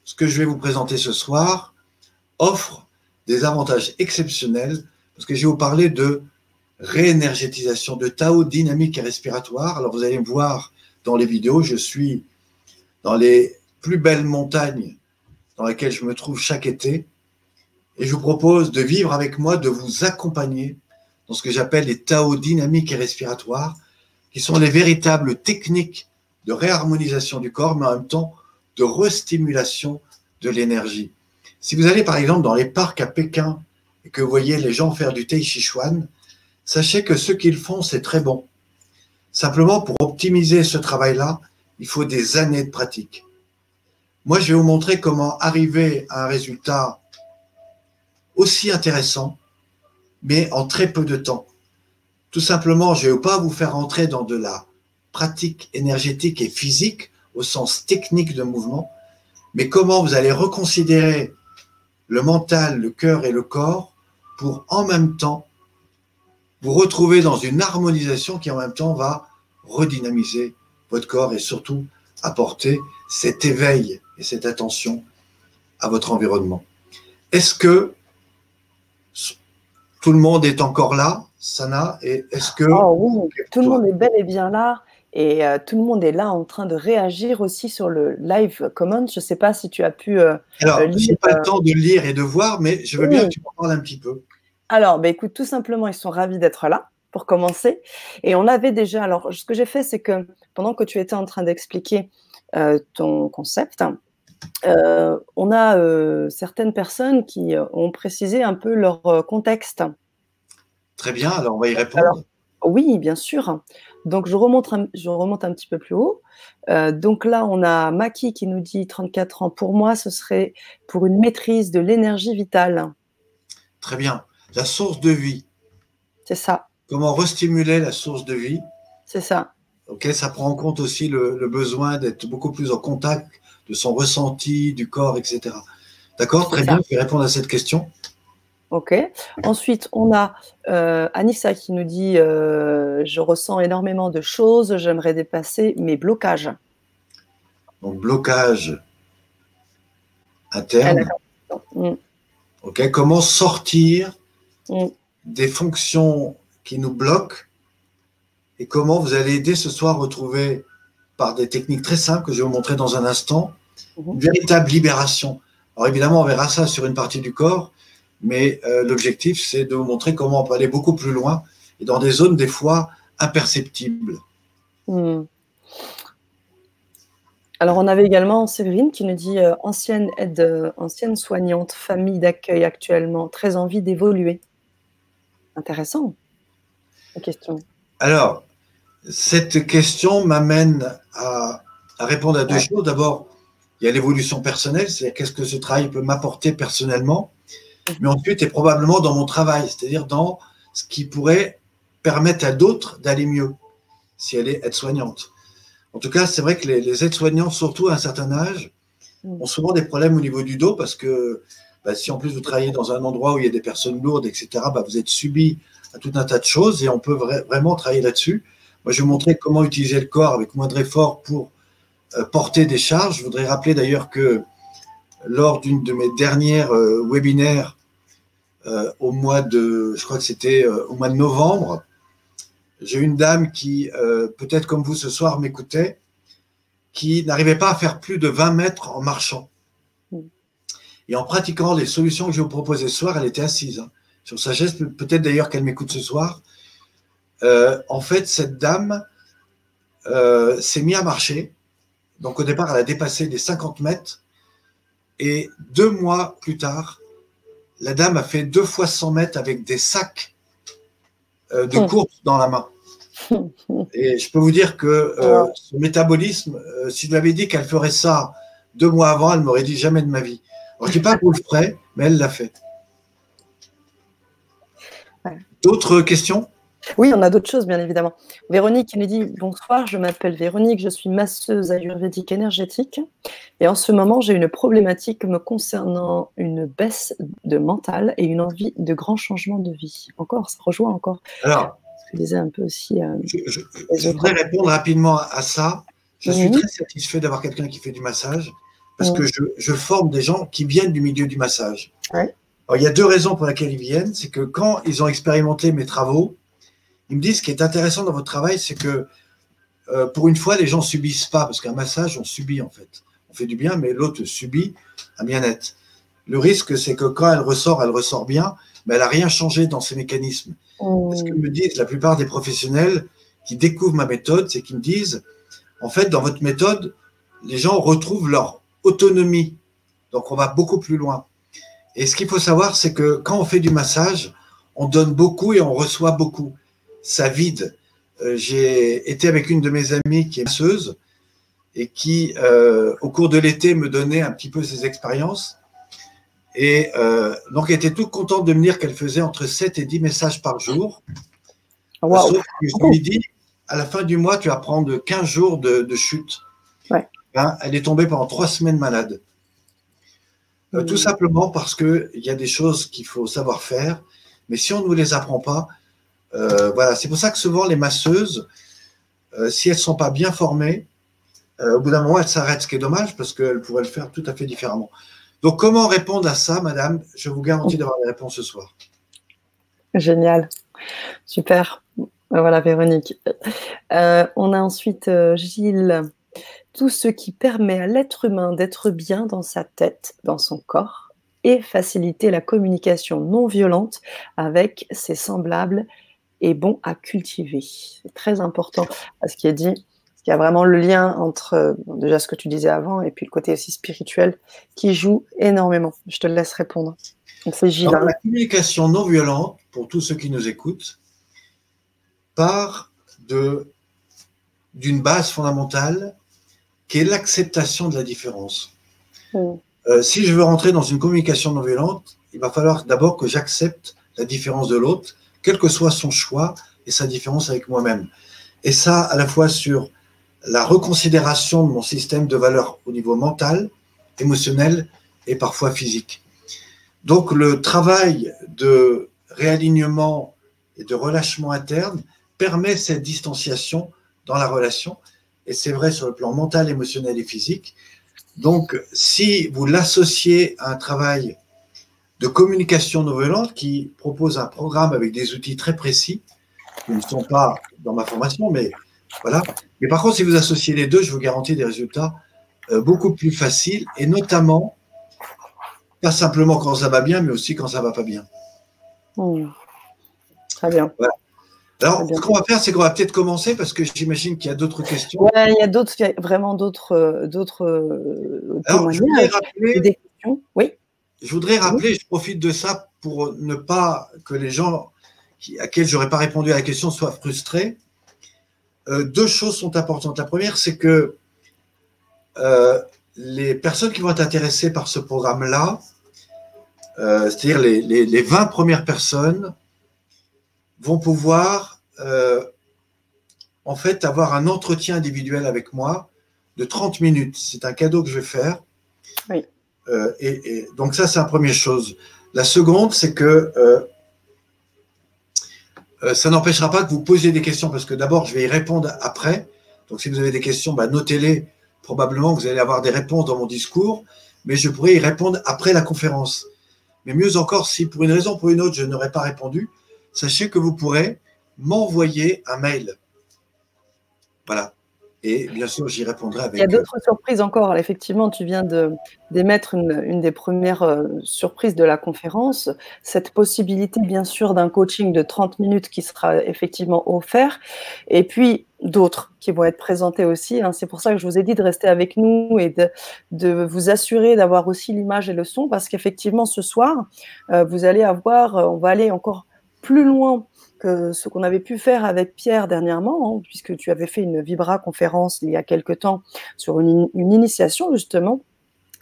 ce que je vais vous présenter ce soir offre des avantages exceptionnels, parce que je vais vous parler de réénergétisation, de Tao dynamique et respiratoire. Alors vous allez me voir dans les vidéos, je suis dans les plus belles montagnes dans lesquelles je me trouve chaque été, et je vous propose de vivre avec moi, de vous accompagner dans ce que j'appelle les Tao dynamiques et respiratoires, qui sont les véritables techniques de réharmonisation du corps, mais en même temps de restimulation de l'énergie. Si vous allez par exemple dans les parcs à Pékin et que vous voyez les gens faire du Tai Chi Chuan, sachez que ce qu'ils font, c'est très bon. Simplement, pour optimiser ce travail-là, il faut des années de pratique. Moi, je vais vous montrer comment arriver à un résultat aussi intéressant, mais en très peu de temps. Tout simplement, je ne vais pas vous faire entrer dans de la pratique énergétique et physique au sens technique de mouvement, mais comment vous allez reconsidérer le mental, le cœur et le corps pour en même temps vous retrouver dans une harmonisation qui en même temps va redynamiser votre corps et surtout apporter cet éveil et cette attention à votre environnement. Est-ce que tout le monde est encore là, Sana Et est-ce que oh oui, tout le monde est bel et bien là et euh, tout le monde est là en train de réagir aussi sur le live comment. Je ne sais pas si tu as pu euh, Alors, euh, je n'ai pas le temps de lire et de voir, mais je veux bien que tu m'en parles un petit peu. Alors, bah, écoute, tout simplement, ils sont ravis d'être là pour commencer. Et on avait déjà, alors ce que j'ai fait, c'est que pendant que tu étais en train d'expliquer euh, ton concept, euh, on a euh, certaines personnes qui ont précisé un peu leur contexte. Très bien, alors on va y répondre. oui, bien sûr. Donc je remonte un, je remonte un petit peu plus haut. donc là, on a Maki qui nous dit 34 ans. Pour moi, ce serait pour une maîtrise de l'énergie vitale. Très bien. La source de vie. C'est ça. Comment restimuler la source de vie? C'est ça. Ok, ça prend en compte aussi le, besoin d'être beaucoup plus en contact de son ressenti, du corps, etc. D'accord Très bien, je vais répondre à cette question. Ok. Ensuite, on a euh, Anissa qui nous dit euh, Je ressens énormément de choses, j'aimerais dépasser mes blocages. Donc, blocage interne. Mm. Ok. Comment sortir mm. des fonctions qui nous bloquent et comment vous allez aider ce soir à retrouver, par des techniques très simples que je vais vous montrer dans un instant, mhm. une véritable libération. Alors évidemment, on verra ça sur une partie du corps, mais euh, l'objectif, c'est de vous montrer comment on peut aller beaucoup plus loin et dans des zones des fois imperceptibles. Hmm. Alors, on avait également Séverine qui nous dit euh, ancienne aide, euh, ancienne soignante, famille d'accueil actuellement, très envie d'évoluer. Intéressant question Alors, cette question m'amène à, répondre à deux choses. D'abord, il y a l'évolution personnelle, c'est-à-dire qu'est-ce que ce travail peut m'apporter personnellement, mais ensuite, et probablement dans mon travail, c'est-à-dire dans ce qui pourrait permettre à d'autres d'aller mieux, si elle est aide-soignante. En tout cas, c'est vrai que les, aides-soignants, surtout à un certain âge, mhm. ont souvent des problèmes au niveau du dos parce que bah, si en plus vous travaillez dans un endroit où il y a des personnes lourdes, etc., bah, vous êtes subi tout un tas de choses et on peut vraiment travailler là-dessus. Moi, je vais vous montrer comment utiliser le corps avec moindre effort pour euh, porter des charges. Je voudrais rappeler d'ailleurs que lors d'une de mes dernières euh, webinaires euh, au mois de, je crois que c'était au mois de novembre, j'ai une dame qui, peut-être comme vous ce soir, m'écoutait, qui n'arrivait pas à faire plus de 20 mètres en marchant. Mm. Et en pratiquant les solutions que je vous proposais ce soir, elle était assise. Hein sur sagesse, peut-être d'ailleurs qu'elle m'écoute ce soir. Euh, en fait, cette dame euh, s'est mise à marcher. Donc au départ, elle a dépassé les 50 mètres. Et deux mois plus tard, la dame a fait deux fois 100 mètres avec des sacs euh, de hmm. course dans la main. Et je peux vous dire que ce métabolisme, si je lui avais dit qu'elle ferait ça deux mois avant, elle m'aurait dit jamais de ma vie. Alors, je ne dis pas que vous le ferez, mais elle l'a fait. D'autres questions? Oui, on a d'autres choses, bien évidemment. Véronique qui nous dit Bonsoir, je m'appelle Véronique, je suis masseuse ayurvédique énergétique. Et en ce moment, j'ai une problématique me concernant une baisse de mental et une envie de grands changements de vie. Encore, ça rejoint encore. Alors, je disais un peu aussi. Euh, je, voudrais répondre rapidement à ça. Je suis très satisfait d'avoir quelqu'un qui fait du massage parce que je, forme des gens qui viennent du milieu du massage. Ouais il y a deux raisons pour lesquelles ils viennent. C'est que quand ils ont expérimenté mes travaux, ils me disent ce qui est intéressant dans votre travail, c'est que euh, pour une fois, les gens subissent pas, parce qu'un massage, on subit en fait. On fait du bien, mais l'autre subit un bien-être. Le risque, c'est que quand elle ressort, elle ressort bien, mais elle n'a rien changé dans ses mécanismes. Ce que me disent la plupart des professionnels qui découvrent ma méthode, c'est qu'ils me disent, en fait, dans votre méthode, les gens retrouvent leur autonomie. Donc, on va beaucoup plus loin. Et ce qu'il faut savoir, c'est que quand on fait du massage, on donne beaucoup et on reçoit beaucoup. Ça vide. Euh, j'ai été avec une de mes amies qui est masseuse et qui, euh, au cours de l'été, me donnait un petit peu ses expériences. Et euh, donc, elle était toute contente de me dire qu'elle faisait entre 7 et 10 messages par jour. Sauf que je lui dis, à la fin du mois, tu vas prendre 15 jours de, chute. Ben, elle est tombée pendant trois semaines malade. Tout simplement parce qu'il y a des choses qu'il faut savoir faire, mais si on ne vous les apprend pas, euh, voilà, c'est pour ça que souvent les masseuses, euh, si elles ne sont pas bien formées, euh, au bout d'un moment, elles s'arrêtent, ce qui est dommage parce qu'elles pourraient le faire tout à fait différemment. Donc, comment répondre à ça, madame? Je vous garantis d'avoir des réponses ce soir. Génial. Super. Voilà, Véronique. on a ensuite Gilles. Tout ce qui permet à l'être humain d'être bien dans sa tête, dans son corps, et faciliter la communication non violente avec ses semblables est bon à cultiver. C'est très important ce qui est dit. Il y a vraiment le lien entre déjà ce que tu disais avant et puis le côté aussi spirituel qui joue énormément. Je te laisse répondre. C'est La communication non violente, pour tous ceux qui nous écoutent, part d'une base fondamentale qui est l'acceptation de la différence. Mm. Euh, si je veux rentrer dans une communication non violente, il va falloir d'abord que j'accepte la différence de l'autre quel que soit son choix et sa différence avec moi-même. Et ça, à la fois sur la reconsidération de mon système de valeurs au niveau mental, émotionnel et parfois physique. Donc le travail de réalignement et de relâchement interne permet cette distanciation dans la relation, et c'est vrai sur le plan mental, émotionnel et physique. Donc si vous l'associez à un travail de communication non violente qui propose un programme avec des outils très précis qui ne sont pas dans ma formation, mais voilà. Mais par contre, si vous associez les deux, je vous garantis des résultats euh, beaucoup plus faciles et notamment pas simplement quand ça va bien, mais aussi quand ça va pas bien. Mmh. Très bien. Alors, ce qu'on va faire, c'est qu'on va peut-être commencer parce que j'imagine qu'il y a d'autres questions. Oui, il y a d'autres, vraiment d'autres, euh, d'autres. Euh, Alors, je rappeler. Des questions. Oui. Je voudrais rappeler, je profite de ça pour ne pas que les gens à qui j'aurais pas répondu à la question soient frustrés. Euh, deux choses sont importantes. La première, c'est que euh, les personnes qui vont être intéressées par ce programme-là, euh, c'est-à-dire les, les, 20 premières personnes, vont pouvoir en fait avoir un entretien individuel avec moi de 30 minutes. C'est un cadeau que je vais faire. Oui. Euh, et, donc ça, c'est la première chose. La seconde, c'est que euh, euh, ça n'empêchera pas que vous posiez des questions, parce que d'abord, je vais y répondre après. Donc si vous avez des questions, bah, notez-les. Probablement, vous allez avoir des réponses dans mon discours, mais je pourrai y répondre après la conférence. Mais mieux encore, si pour une raison ou pour une autre, je n'aurais pas répondu, sachez que vous pourrez m'envoyer un mail. Voilà. Et bien sûr, j'y répondrai avec. Il y a d'autres surprises encore. Effectivement, tu viens d'émettre une, une, des premières euh, surprises de la conférence. Cette possibilité, bien sûr, d'un coaching de 30 minutes qui sera effectivement offert. Et puis, d'autres qui vont être présentés aussi. Hein. C'est pour ça que je vous ai dit de rester avec nous et de, de vous assurer d'avoir aussi l'image et le son, parce qu'effectivement, ce soir, euh, vous allez avoir, euh, on va aller encore plus loin ce qu'on avait pu faire avec Pierre dernièrement, hein, puisque tu avais fait une Vibra conférence il y a quelque temps sur une, initiation justement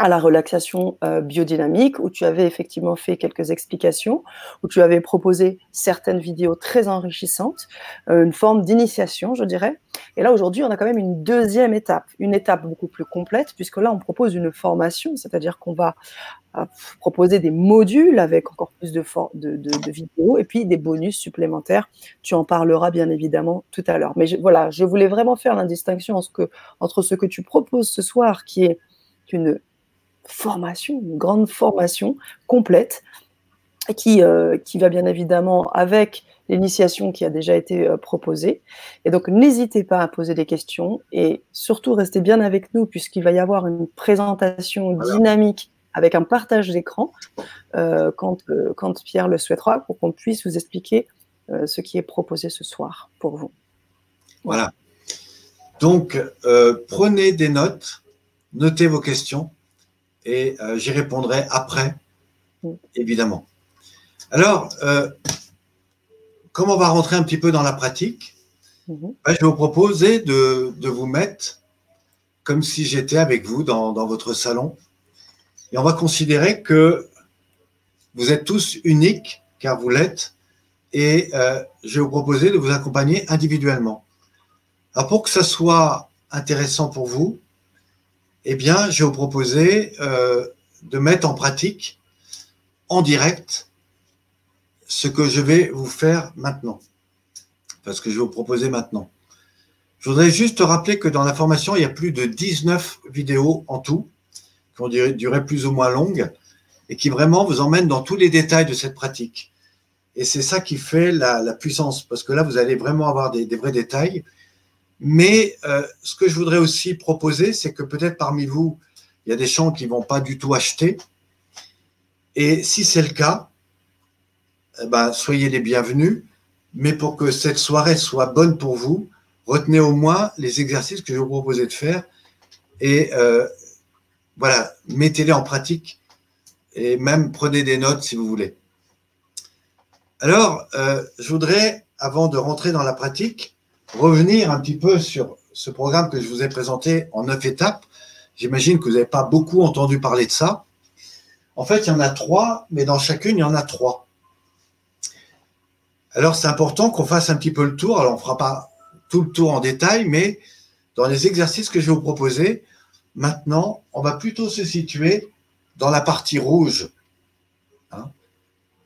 à la relaxation euh, biodynamique, où tu avais effectivement fait quelques explications, où tu avais proposé certaines vidéos très enrichissantes, euh, une forme d'initiation, je dirais. Et là, aujourd'hui, on a quand même une deuxième étape, une étape beaucoup plus complète, puisque là, on propose une formation, c'est-à-dire qu'on va proposer des modules avec encore plus de, de, vidéos et puis des bonus supplémentaires. Tu en parleras bien évidemment tout à l'heure. Mais voilà, je voulais vraiment faire la distinction entre ce que tu proposes ce soir, qui est une formation, une grande formation complète, qui, euh, qui va bien évidemment avec l'initiation qui a déjà été euh, proposée. Et donc, n'hésitez pas à poser des questions et surtout restez bien avec nous puisqu'il va y avoir une présentation dynamique avec un partage d'écran euh, quand, quand, Pierre le souhaitera pour qu'on puisse vous expliquer ce qui est proposé ce soir pour vous. Voilà. Donc, prenez des notes, notez vos questions et j'y répondrai après, mm. évidemment. Alors, comme on va rentrer un petit peu dans la pratique, mhm. ben, je vais vous proposer de, vous mettre comme si j'étais avec vous dans, votre salon. Et on va considérer que vous êtes tous uniques, car vous l'êtes, et euh, je vais vous proposer de vous accompagner individuellement. Alors pour que ça soit intéressant pour vous, eh bien, je vais vous proposer euh, de mettre en pratique en direct ce que je vais vous faire maintenant. Parce que je vais vous proposer maintenant. Je voudrais juste rappeler que dans la formation, il y a plus de 19 vidéos en tout, qui ont duré plus ou moins longues, et qui vraiment vous emmènent dans tous les détails de cette pratique. Et c'est ça qui fait la, puissance, parce que là, vous allez vraiment avoir des, vrais détails. Mais euh, ce que je voudrais aussi proposer, c'est que peut-être parmi vous, il y a des gens qui ne vont pas du tout acheter. Et si c'est le cas, eh ben, soyez les bienvenus. Mais pour que cette soirée soit bonne pour vous, retenez au moins les exercices que je vous proposais de faire et euh, voilà, mettez-les en pratique et même prenez des notes si vous voulez. Alors, euh, je voudrais, avant de rentrer dans la pratique, revenir un petit peu sur ce programme que je vous ai présenté en neuf étapes. J'imagine que vous n'avez pas beaucoup entendu parler de ça. En fait, il y en a trois, mais dans chacune, il y en a trois. Alors, c'est important qu'on fasse un petit peu le tour. Alors, on ne fera pas tout le tour en détail, mais dans les exercices que je vais vous proposer, maintenant, on va plutôt se situer dans la partie rouge. Hein.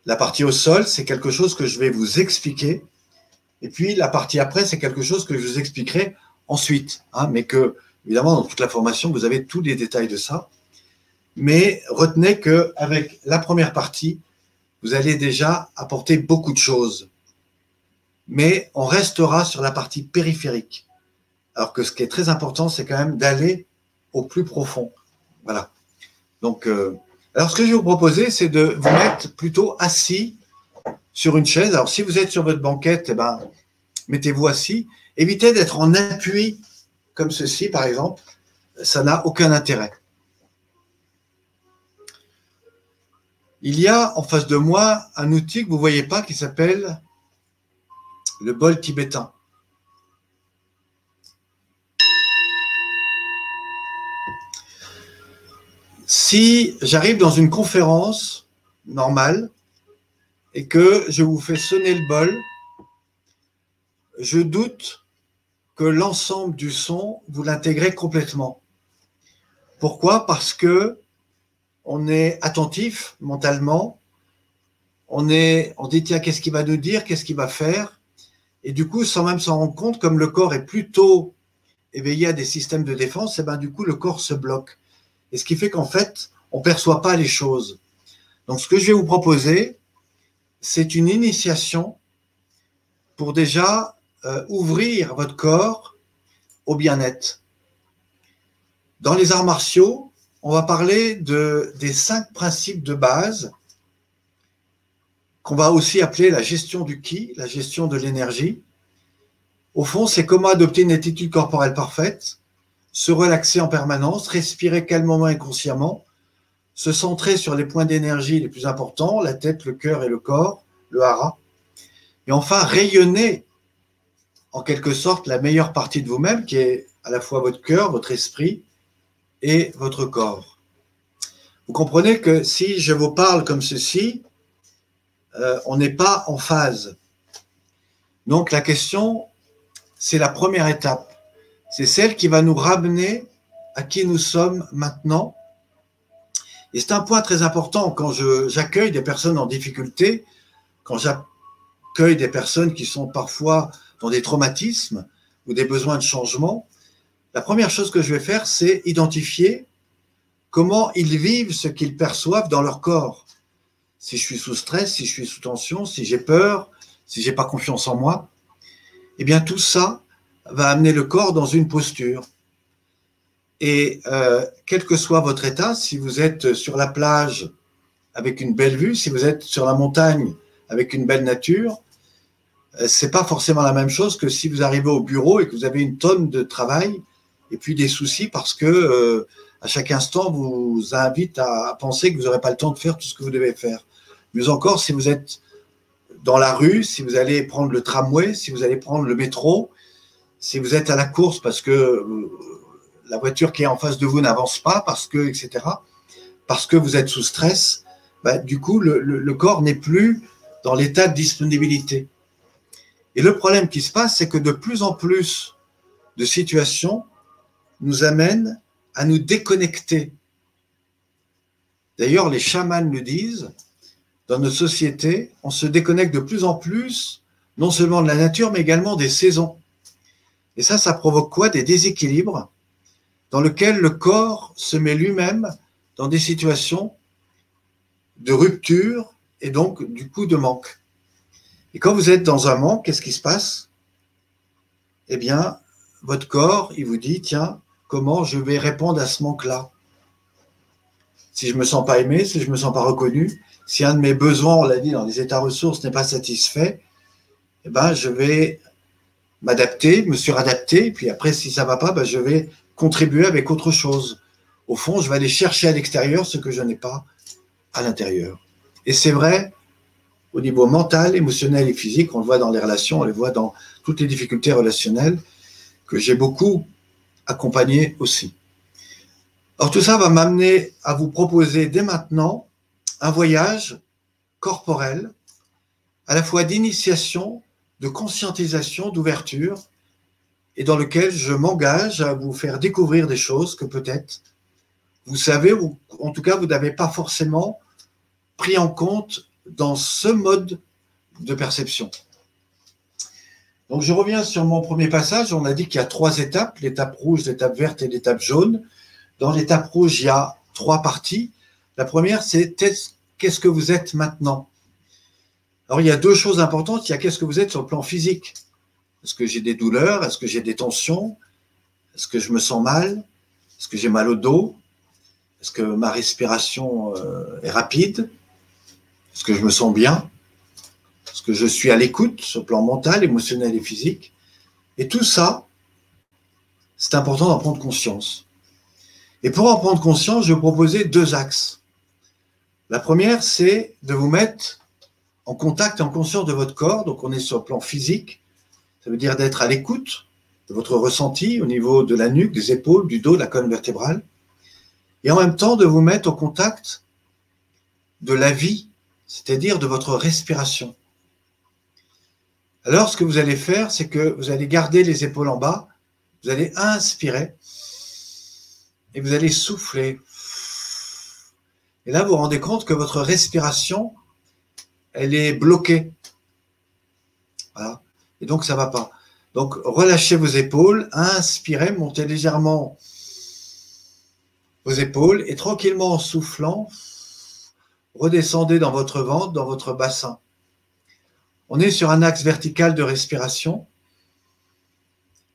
la partie au sol, c'est quelque chose que je vais vous expliquer. Et puis, la partie après, c'est quelque chose que je vous expliquerai ensuite. Hein, mais que, évidemment, dans toute la formation, vous avez tous les détails de ça. Mais retenez qu'avec la première partie, vous allez déjà apporter beaucoup de choses mais on restera sur la partie périphérique. Alors que ce qui est très important, c'est quand même d'aller au plus profond. Voilà. Donc, euh, alors ce que je vais vous proposer, c'est de vous mettre plutôt assis sur une chaise. Alors, si vous êtes sur votre banquette, eh ben, mettez-vous assis. Évitez d'être en appui comme ceci, par exemple. Ça n'a aucun intérêt. Il y a en face de moi un outil que vous ne voyez pas qui s'appelle le bol tibétain. Si j'arrive dans une conférence normale et que je vous fais sonner le bol, je doute que l'ensemble du son, vous l'intégrez complètement. Pourquoi? Parce que on est attentif mentalement, on est, on dit tiens qu'est-ce qu'il va nous dire, qu'est-ce qu'il va faire, et du coup, sans même s'en rendre compte, comme le corps est plutôt éveillé à des systèmes de défense, et eh ben, du coup, le corps se bloque. Et ce qui fait qu'en fait, on ne perçoit pas les choses. Donc, ce que je vais vous proposer, c'est une initiation pour déjà euh, ouvrir votre corps au bien-être. Dans les arts martiaux, on va parler de, des cinq principes de base qu'on va aussi appeler la gestion du ki, la gestion de l'énergie. Au fond, c'est comment adopter une attitude corporelle parfaite, se relaxer en permanence, respirer calmement et consciemment, se centrer sur les points d'énergie les plus importants, la tête, le cœur et le corps, le hara, et enfin rayonner en quelque sorte la meilleure partie de vous-même, qui est à la fois votre cœur, votre esprit et votre corps. Vous comprenez que si je vous parle comme ceci, euh, on n'est pas en phase. Donc la question, c'est la première étape. C'est celle qui va nous ramener à qui nous sommes maintenant. Et c'est un point très important quand j'accueille des personnes en difficulté, quand j'accueille des personnes qui sont parfois dans des traumatismes ou des besoins de changement. La première chose que je vais faire, c'est identifier comment ils vivent ce qu'ils perçoivent dans leur corps si je suis sous stress, si je suis sous tension, si j'ai peur, si j'ai pas confiance en moi, eh bien tout ça va amener le corps dans une posture. Et euh, quel que soit votre état, si vous êtes sur la plage avec une belle vue, si vous êtes sur la montagne avec une belle nature, euh, c'est pas forcément la même chose que si vous arrivez au bureau et que vous avez une tonne de travail et puis des soucis parce que euh, à chaque instant vous invite à penser que vous n'aurez pas le temps de faire tout ce que vous devez faire. Mieux encore, si vous êtes dans la rue, si vous allez prendre le tramway, si vous allez prendre le métro, si vous êtes à la course parce que la voiture qui est en face de vous n'avance pas, parce que, etc., parce que vous êtes sous stress, bah, du coup, le, corps n'est plus dans l'état de disponibilité. Et le problème qui se passe, c'est que de plus en plus de situations nous amènent à nous déconnecter. D'ailleurs, les chamans le disent, dans notre société, on se déconnecte de plus en plus, non seulement de la nature, mais également des saisons. Et ça, ça provoque quoi? Des déséquilibres dans lesquels le corps se met lui-même dans des situations de rupture et donc du coup de manque. Et quand vous êtes dans un manque, qu'est-ce qui se passe? Eh bien, votre corps, il vous dit, tiens, comment je vais répondre à ce manque-là? Si je ne me sens pas aimé, si je ne me sens pas reconnu, si un de mes besoins, on l'a dit, dans les états ressources n'est pas satisfait, eh ben, je vais m'adapter, me suradapter, puis après, si ça ne va pas, ben, je vais contribuer avec autre chose. Au fond, je vais aller chercher à l'extérieur ce que je n'ai pas à l'intérieur. Et c'est vrai au niveau mental, émotionnel et physique, on le voit dans les relations, on le voit dans toutes les difficultés relationnelles, que j'ai beaucoup accompagné aussi. Alors tout ça va m'amener à vous proposer dès maintenant un voyage corporel, à la fois d'initiation, de conscientisation, d'ouverture, et dans lequel je m'engage à vous faire découvrir des choses que peut-être vous savez, ou en tout cas vous n'avez pas forcément pris en compte dans ce mode de perception. Donc je reviens sur mon premier passage. On a dit qu'il y a trois étapes, l'étape rouge, l'étape verte et l'étape jaune. Dans l'étape rouge, il y a trois parties. La première, c'est qu'est-ce que vous êtes maintenant? Alors il y a deux choses importantes. Il y a qu'est-ce que vous êtes sur le plan physique. Est-ce que j'ai des douleurs? Est-ce que j'ai des tensions? Est-ce que je me sens mal? Est-ce que j'ai mal au dos? Est-ce que ma respiration euh, est rapide? Est-ce que je me sens bien? Est-ce que je suis à l'écoute sur le plan mental, émotionnel et physique? Et tout ça, c'est important d'en prendre conscience. Et pour en prendre conscience, je vais proposer deux axes. La première, c'est de vous mettre en contact, en conscience de votre corps. Donc, on est sur le plan physique. Ça veut dire d'être à l'écoute de votre ressenti au niveau de la nuque, des épaules, du dos, de la colonne vertébrale. Et en même temps, de vous mettre au contact de la vie, c'est-à-dire de votre respiration. Alors, ce que vous allez faire, c'est que vous allez garder les épaules en bas, vous allez inspirer et vous allez souffler. Et là, vous vous rendez compte que votre respiration, elle est bloquée. Voilà. Et donc, ça ne va pas. Donc, relâchez vos épaules, inspirez, montez légèrement vos épaules et tranquillement en soufflant, redescendez dans votre ventre, dans votre bassin. On est sur un axe vertical de respiration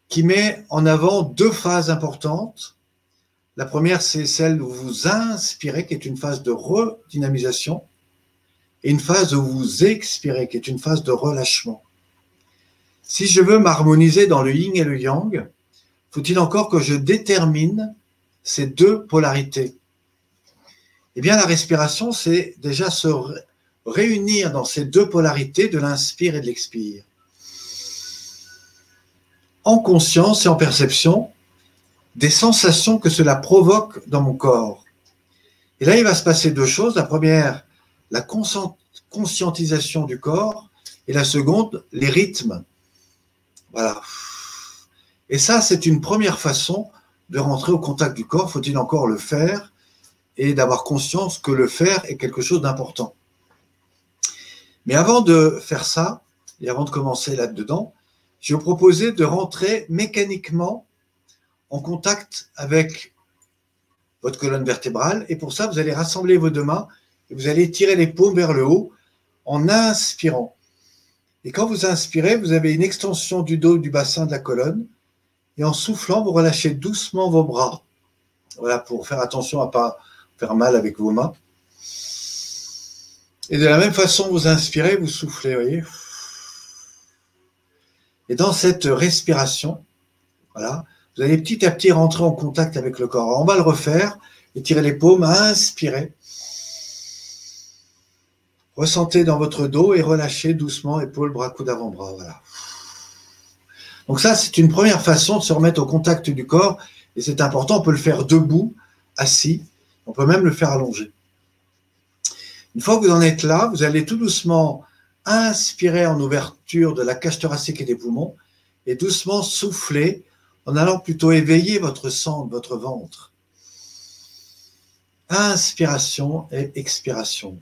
qui met en avant deux phases importantes. La première, c'est celle où vous inspirez, qui est une phase de redynamisation, et une phase où vous expirez, qui est une phase de relâchement. Si je veux m'harmoniser dans le yin et le yang, faut-il encore que je détermine ces deux polarités? Eh bien, la respiration, c'est déjà se réunir dans ces deux polarités de l'inspire et de l'expire. En conscience et en perception des sensations que cela provoque dans mon corps. Et là, il va se passer deux choses. La première, la conscientisation du corps, et la seconde, les rythmes voilà. Et ça, c'est une première façon de rentrer au contact du corps. Faut-il encore le faire et d'avoir conscience que le faire est quelque chose d'important. Mais avant de faire ça, et avant de commencer là-dedans, je vous proposer de rentrer mécaniquement en contact avec votre colonne vertébrale. Et pour ça, vous allez rassembler vos deux mains et vous allez tirer les paumes vers le haut en inspirant. Et quand vous inspirez, vous avez une extension du dos, du bassin, de la colonne. Et en soufflant, vous relâchez doucement vos bras. Voilà, pour faire attention à ne pas faire mal avec vos mains. Et de la même façon, vous inspirez, vous soufflez, voyez. Et dans cette respiration, voilà, vous allez petit à petit rentrer en contact avec le corps. on va le refaire. Étirez les paumes, inspirez. Ressentez dans votre dos et relâchez doucement épaules, bras, coudes, avant-bras. Voilà. Donc ça, c'est une première façon de se remettre au contact du corps. Et c'est important, on peut le faire debout, assis. On peut même le faire allongé. Une fois que vous en êtes là, vous allez tout doucement inspirer en ouverture de la cage thoracique et des poumons et doucement souffler en allant plutôt éveiller votre sang, votre ventre. Inspiration et expiration.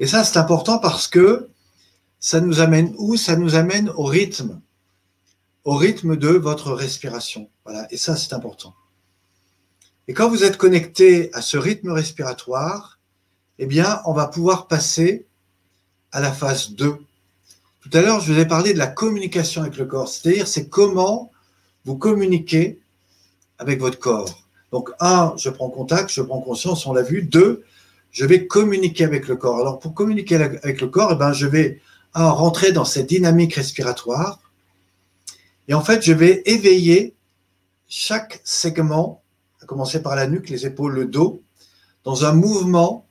Et ça, c'est important parce que ça nous amène où? Ça nous amène au rythme, au rythme de votre respiration. Voilà, et ça, c'est important. Et quand vous êtes connecté à ce rythme respiratoire, eh bien, on va pouvoir passer à la phase 2. Tout à l'heure, je vous ai parlé de la communication avec le corps, c'est-à-dire c'est comment vous communiquez avec votre corps. Donc, un, je prends contact, je prends conscience, on l'a vu. Deux, je vais communiquer avec le corps. Alors, pour communiquer avec le corps, eh ben, je vais rentrer dans cette dynamique respiratoire. Et en fait, je vais éveiller chaque segment, à commencer par la nuque, les épaules, le dos, dans un mouvement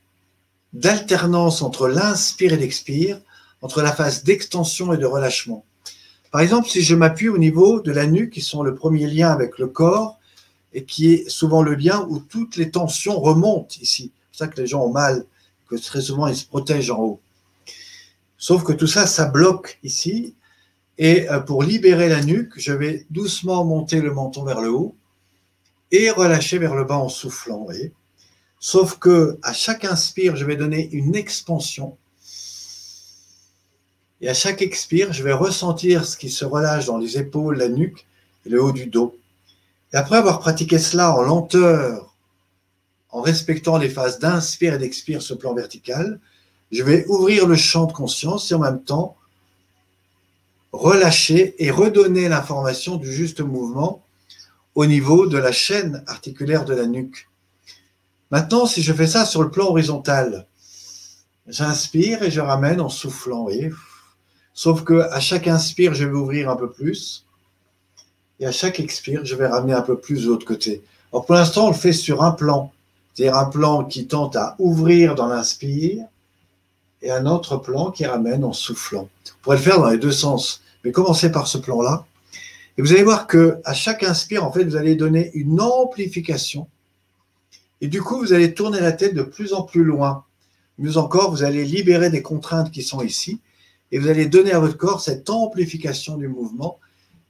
d'alternance entre l'inspire et l'expire, entre la phase d'extension et de relâchement. Par exemple, si je m'appuie au niveau de la nuque, qui sont le premier lien avec le corps, et qui est souvent le lien où toutes les tensions remontent ici. Ça que les gens ont mal, que très souvent ils se protègent en haut. Sauf que tout ça, ça bloque ici. Et euh, pour libérer la nuque, je vais doucement monter le menton vers le haut et relâcher vers le bas en soufflant. Sauf que à chaque inspire, je vais donner une expansion. Et à chaque expire, je vais ressentir ce qui se relâche dans les épaules, la nuque et le haut du dos. Et après avoir pratiqué cela en lenteur, en respectant les phases d'inspire et d'expire ce plan vertical, je vais ouvrir le champ de conscience et en même temps relâcher et redonner l'information du juste mouvement au niveau de la chaîne articulaire de la nuque. Maintenant, si je fais ça sur le plan horizontal, j'inspire et je ramène en soufflant, voyez. Sauf que à chaque inspire, je vais ouvrir un peu plus, et à chaque expire, je vais ramener un peu plus de l'autre côté. Alors pour l'instant, on le fait sur un plan, c'est-à-dire un plan qui tente à ouvrir dans l'inspire, et un autre plan qui ramène en soufflant. Vous pourrez le faire dans les deux sens, mais commencez par ce plan-là. Et vous allez voir que à chaque inspire, en fait, vous allez donner une amplification et du coup, vous allez tourner la tête de plus en plus loin. Mieux encore, vous allez libérer des contraintes qui sont ici et vous allez donner à votre corps cette amplification du mouvement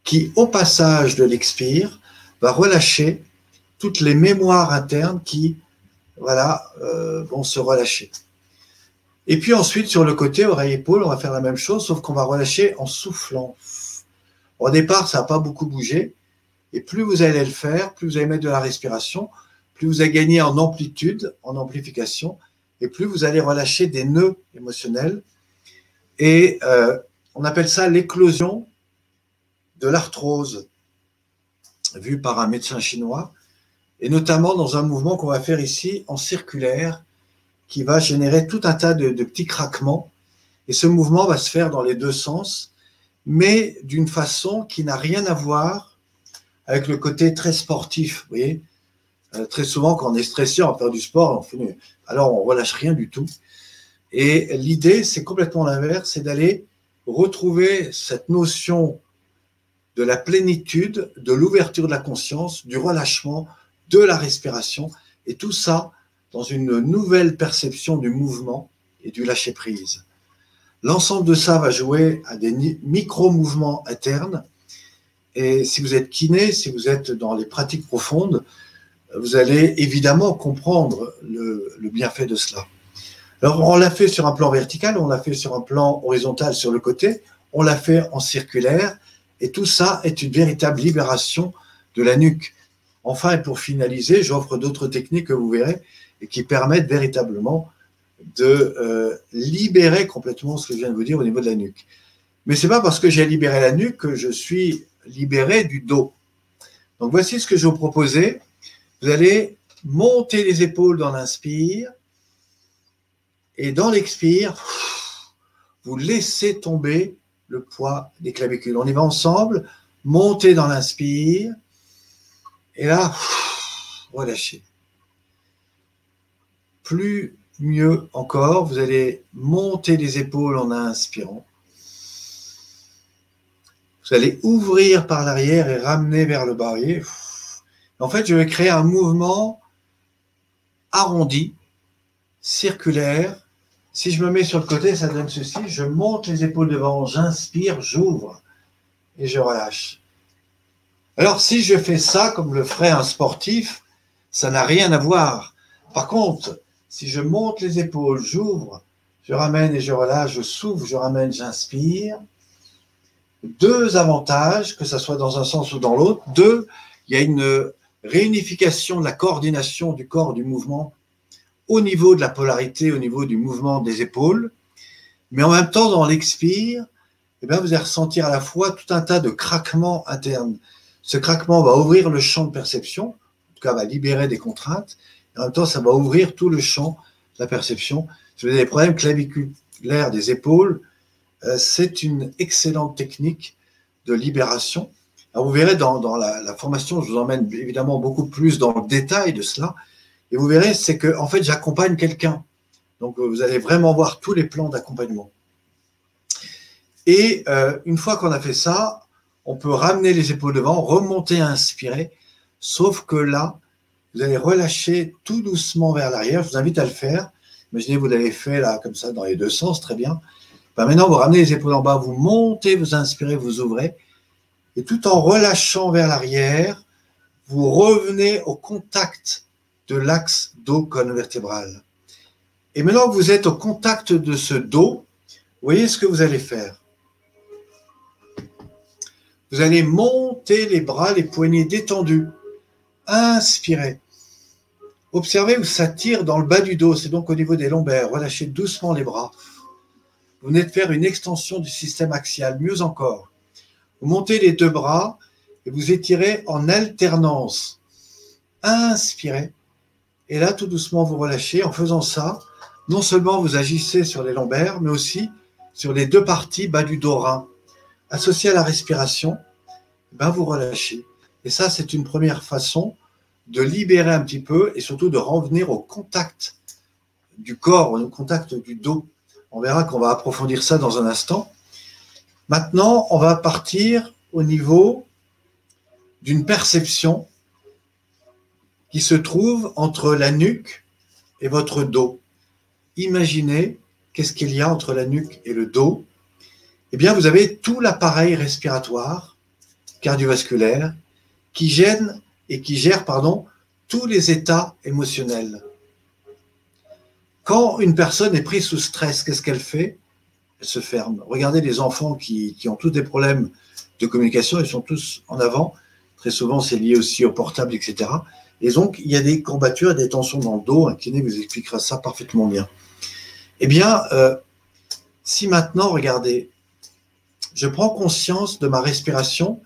qui, au passage de l'expire, va relâcher toutes les mémoires internes qui voilà, euh, vont se relâcher. Et puis ensuite, sur le côté, oreille-épaule, on va faire la même chose, sauf qu'on va relâcher en soufflant. Au départ, ça n'a pas beaucoup bougé. Et plus vous allez le faire, plus vous allez mettre de la respiration, plus vous allez gagner en amplitude, en amplification, et plus vous allez relâcher des nœuds émotionnels. Et euh, on appelle ça l'éclosion de l'arthrose, vue par un médecin chinois, et notamment dans un mouvement qu'on va faire ici en circulaire, qui va générer tout un tas de, petits craquements. Et ce mouvement va se faire dans les deux sens, mais d'une façon qui n'a rien à voir avec le côté très sportif. Vous voyez, euh, très souvent, quand on est stressé, on faire du sport, alors on relâche rien du tout. Et l'idée, c'est complètement l'inverse, c'est d'aller retrouver cette notion de la plénitude, de l'ouverture de la conscience, du relâchement, de la respiration, et tout ça dans une nouvelle perception du mouvement et du lâcher-prise. L'ensemble de ça va jouer à des micro-mouvements internes. Et si vous êtes kiné, si vous êtes dans les pratiques profondes, vous allez évidemment comprendre le, bienfait de cela. Alors, on l'a fait sur un plan vertical, on l'a fait sur un plan horizontal sur le côté, on l'a fait en circulaire, et tout ça est une véritable libération de la nuque. Enfin, et pour finaliser, j'offre d'autres techniques que vous verrez et qui permettent véritablement de euh, libérer complètement ce que je viens de vous dire au niveau de la nuque. Mais c'est pas parce que j'ai libéré la nuque que je suis libéré du dos. Donc voici ce que je vous proposer. Vous allez monter les épaules dans l'inspire et dans l'expire, vous laissez tomber le poids des clavicules. On y va ensemble, montez dans l'inspire et là, relâchez. Plus mieux encore, vous allez monter les épaules en inspirant. Vous allez ouvrir par l'arrière et ramener vers le bas. En fait, je vais créer un mouvement arrondi, circulaire. Si je me mets sur le côté, ça donne ceci. Je monte les épaules devant, j'inspire, j'ouvre et je relâche. Alors, si je fais ça comme le ferait un sportif, ça n'a rien à voir. Par contre, si je monte les épaules, j'ouvre, je ramène et je relâche, je s'ouvre, je ramène, j'inspire. Deux avantages, que ce soit dans un sens ou dans l'autre. Deux, il y a une réunification de la coordination du corps, du mouvement, au niveau de la polarité, au niveau du mouvement des épaules. Mais en même temps, dans l'expire, eh bien, vous allez ressentir à la fois tout un tas de craquements internes. Ce craquement va ouvrir le champ de perception, en tout cas va libérer des contraintes, en même temps, ça va ouvrir tout le champ de la perception. Avez des problèmes claviculaires des épaules, euh, c'est une excellente technique de libération. Alors vous verrez dans, la, formation, je vous emmène évidemment beaucoup plus dans le détail de cela. Et vous verrez, c'est que en fait, j'accompagne quelqu'un. Donc vous allez vraiment voir tous les plans d'accompagnement. Et euh, une fois qu'on a fait ça, on peut ramener les épaules devant, remonter, inspirer. Sauf que là, vous allez relâcher tout doucement vers l'arrière. Je vous invite à le faire. Imaginez, vous l'avez fait là, comme ça, dans les deux sens, très bien. Ben, maintenant, vous ramenez les épaules en bas, vous montez, vous inspirez, vous ouvrez. Et tout en relâchant vers l'arrière, vous revenez au contact de l'axe dos-colonne vertébrale. Et maintenant que vous êtes au contact de ce dos, voyez ce que vous allez faire. Vous allez monter les bras, les poignets détendus. Inspirez. Observez où ça tire dans le bas du dos, c'est donc au niveau des lombaires. Relâchez doucement les bras. Vous venez de faire une extension du système axial, mieux encore. Vous montez les deux bras et vous étirez en alternance. Inspirez. Et là, tout doucement, vous relâchez. En faisant ça, non seulement vous agissez sur les lombaires, mais aussi sur les deux parties bas du dos rein. Associé à la respiration, ben vous relâchez. Et ça, c'est une première façon de libérer un petit peu et surtout de revenir au contact du corps, au contact du dos. On verra qu'on va approfondir ça dans un instant. Maintenant, on va partir au niveau d'une perception qui se trouve entre la nuque et votre dos. Imaginez qu'est-ce qu'il y a entre la nuque et le dos. Eh bien, vous avez tout l'appareil respiratoire, cardiovasculaire, qui gêne et qui gère pardon, tous les états émotionnels. Quand une personne est prise sous stress, qu'est-ce qu'elle fait? Elle se ferme. Regardez les enfants qui, ont tous des problèmes de communication, ils sont tous en avant. Très souvent, c'est lié aussi au portable, etc. Et donc, il y a des courbatures, des tensions dans le dos. Un kiné vous expliquera ça parfaitement bien. Eh bien, euh, si maintenant, regardez, je prends conscience de ma respiration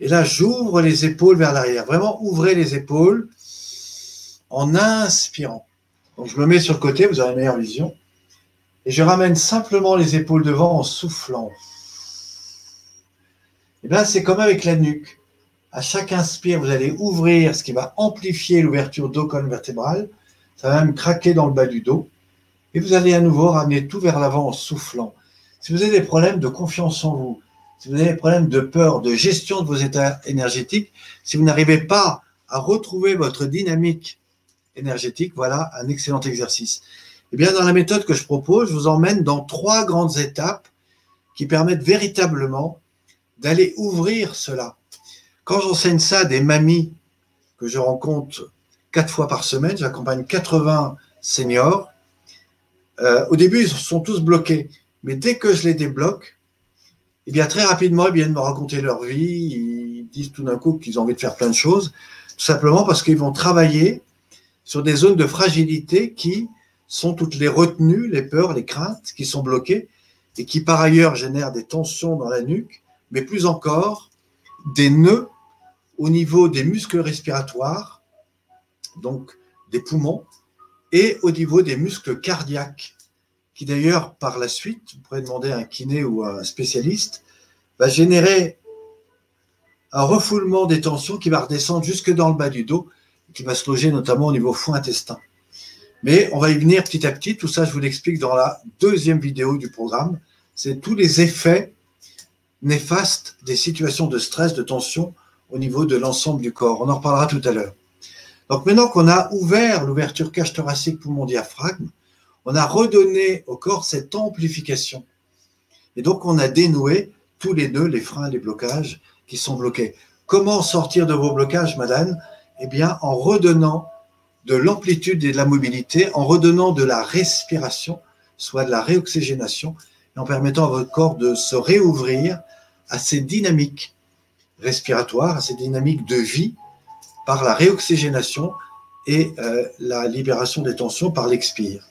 et là, j'ouvre les épaules vers l'arrière. Vraiment, ouvrez les épaules en inspirant. Je me mets sur le côté, vous aurez une meilleure vision. Et je ramène simplement les épaules devant en soufflant. Et bien, c'est comme avec la nuque. À chaque inspire, vous allez ouvrir ce qui va amplifier l'ouverture dos colonne vertébrale. Ça va même craquer dans le bas du dos. Et vous allez à nouveau ramener tout vers l'avant en soufflant. Si vous avez des problèmes de confiance en vous, si vous avez des problèmes de peur, de gestion de vos états énergétiques, si vous n'arrivez pas à retrouver votre dynamique énergétique, voilà un excellent exercice. Eh bien, dans la méthode que je propose, je vous emmène dans trois grandes étapes qui permettent véritablement d'aller ouvrir cela. Quand j'enseigne ça à des mamies que je rencontre quatre fois par semaine, j'accompagne 80 seniors. Euh, au début, ils sont tous bloqués, mais dès que je les débloque, eh bien, très rapidement, ils viennent me raconter leur vie. Ils disent tout d'un coup qu'ils ont envie de faire plein de choses, tout simplement parce qu'ils vont travailler sur des zones de fragilité qui sont toutes les retenues, les peurs, les craintes qui sont bloquées et qui par ailleurs génèrent des tensions dans la nuque, mais plus encore des nœuds au niveau des muscles respiratoires, donc des poumons, et au niveau des muscles cardiaques qui d'ailleurs, par la suite, vous pourrez demander à un kiné ou à un spécialiste, va générer un refoulement des tensions qui va redescendre jusque dans le bas du dos, qui va se loger notamment au niveau fond intestin. Mais on va y venir petit à petit. Tout ça, je vous l'explique dans la deuxième vidéo du programme. C'est tous les effets néfastes des situations de stress, de tension au niveau de l'ensemble du corps. On en reparlera tout à l'heure. Donc maintenant qu'on a ouvert l'ouverture cage thoracique poumon diaphragme, on a redonné au corps cette amplification. Et donc on a dénoué tous les deux les freins, les blocages qui sont bloqués. Comment sortir de vos blocages, madame? Eh bien, en redonnant de l'amplitude et de la mobilité, en redonnant de la respiration, soit de la réoxygénation, et en permettant à votre corps de se réouvrir à ces dynamiques respiratoires, à ces dynamiques de vie par la réoxygénation et euh, la libération des tensions par l'expire.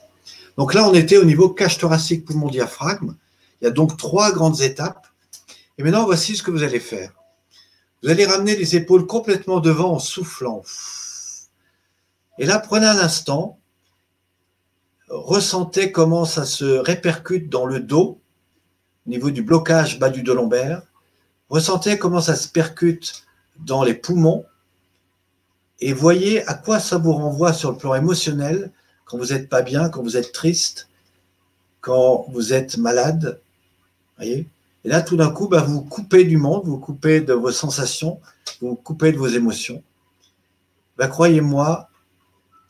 Donc là, on était au niveau cage thoracique, poumon, diaphragme. Il y a donc trois grandes étapes. Et maintenant, voici ce que vous allez faire. Vous allez ramener les épaules complètement devant en soufflant. Et là, prenez un instant, ressentez comment ça se répercute dans le dos, au niveau du blocage bas du dos lombaire. Ressentez comment ça se percute dans les poumons et voyez à quoi ça vous renvoie sur le plan émotionnel quand vous n'êtes pas bien, quand vous êtes triste, quand vous êtes malade. Et là, tout d'un coup, bah, vous coupez du monde, vous coupez de vos sensations, vous coupez de vos émotions. Bah, croyez-moi,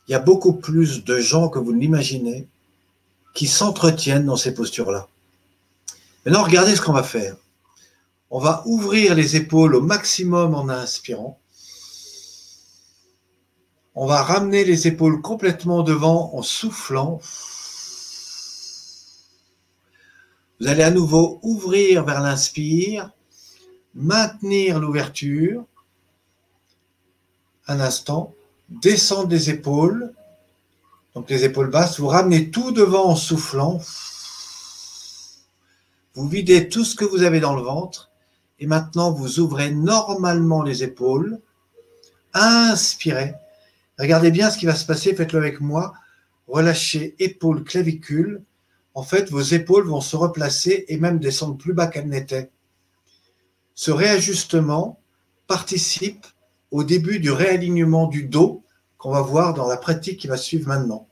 il y a beaucoup plus de gens que vous ne l'imaginez qui s'entretiennent dans ces postures-là. Maintenant, regardez ce qu'on va faire. On va ouvrir les épaules au maximum en inspirant. On va ramener les épaules complètement devant en soufflant. Vous allez à nouveau ouvrir vers l'inspire, maintenir l'ouverture. Un instant, descendre les épaules, donc les épaules basses, vous ramenez tout devant en soufflant. Vous videz tout ce que vous avez dans le ventre et maintenant vous ouvrez normalement les épaules. Inspirez. Regardez bien ce qui va se passer, faites-le avec moi. Relâchez épaules, clavicules. En fait, vos épaules vont se replacer et même descendre plus bas qu'elles n'étaient. Ce réajustement participe au début du réalignement du dos qu'on va voir dans la pratique qui va suivre maintenant.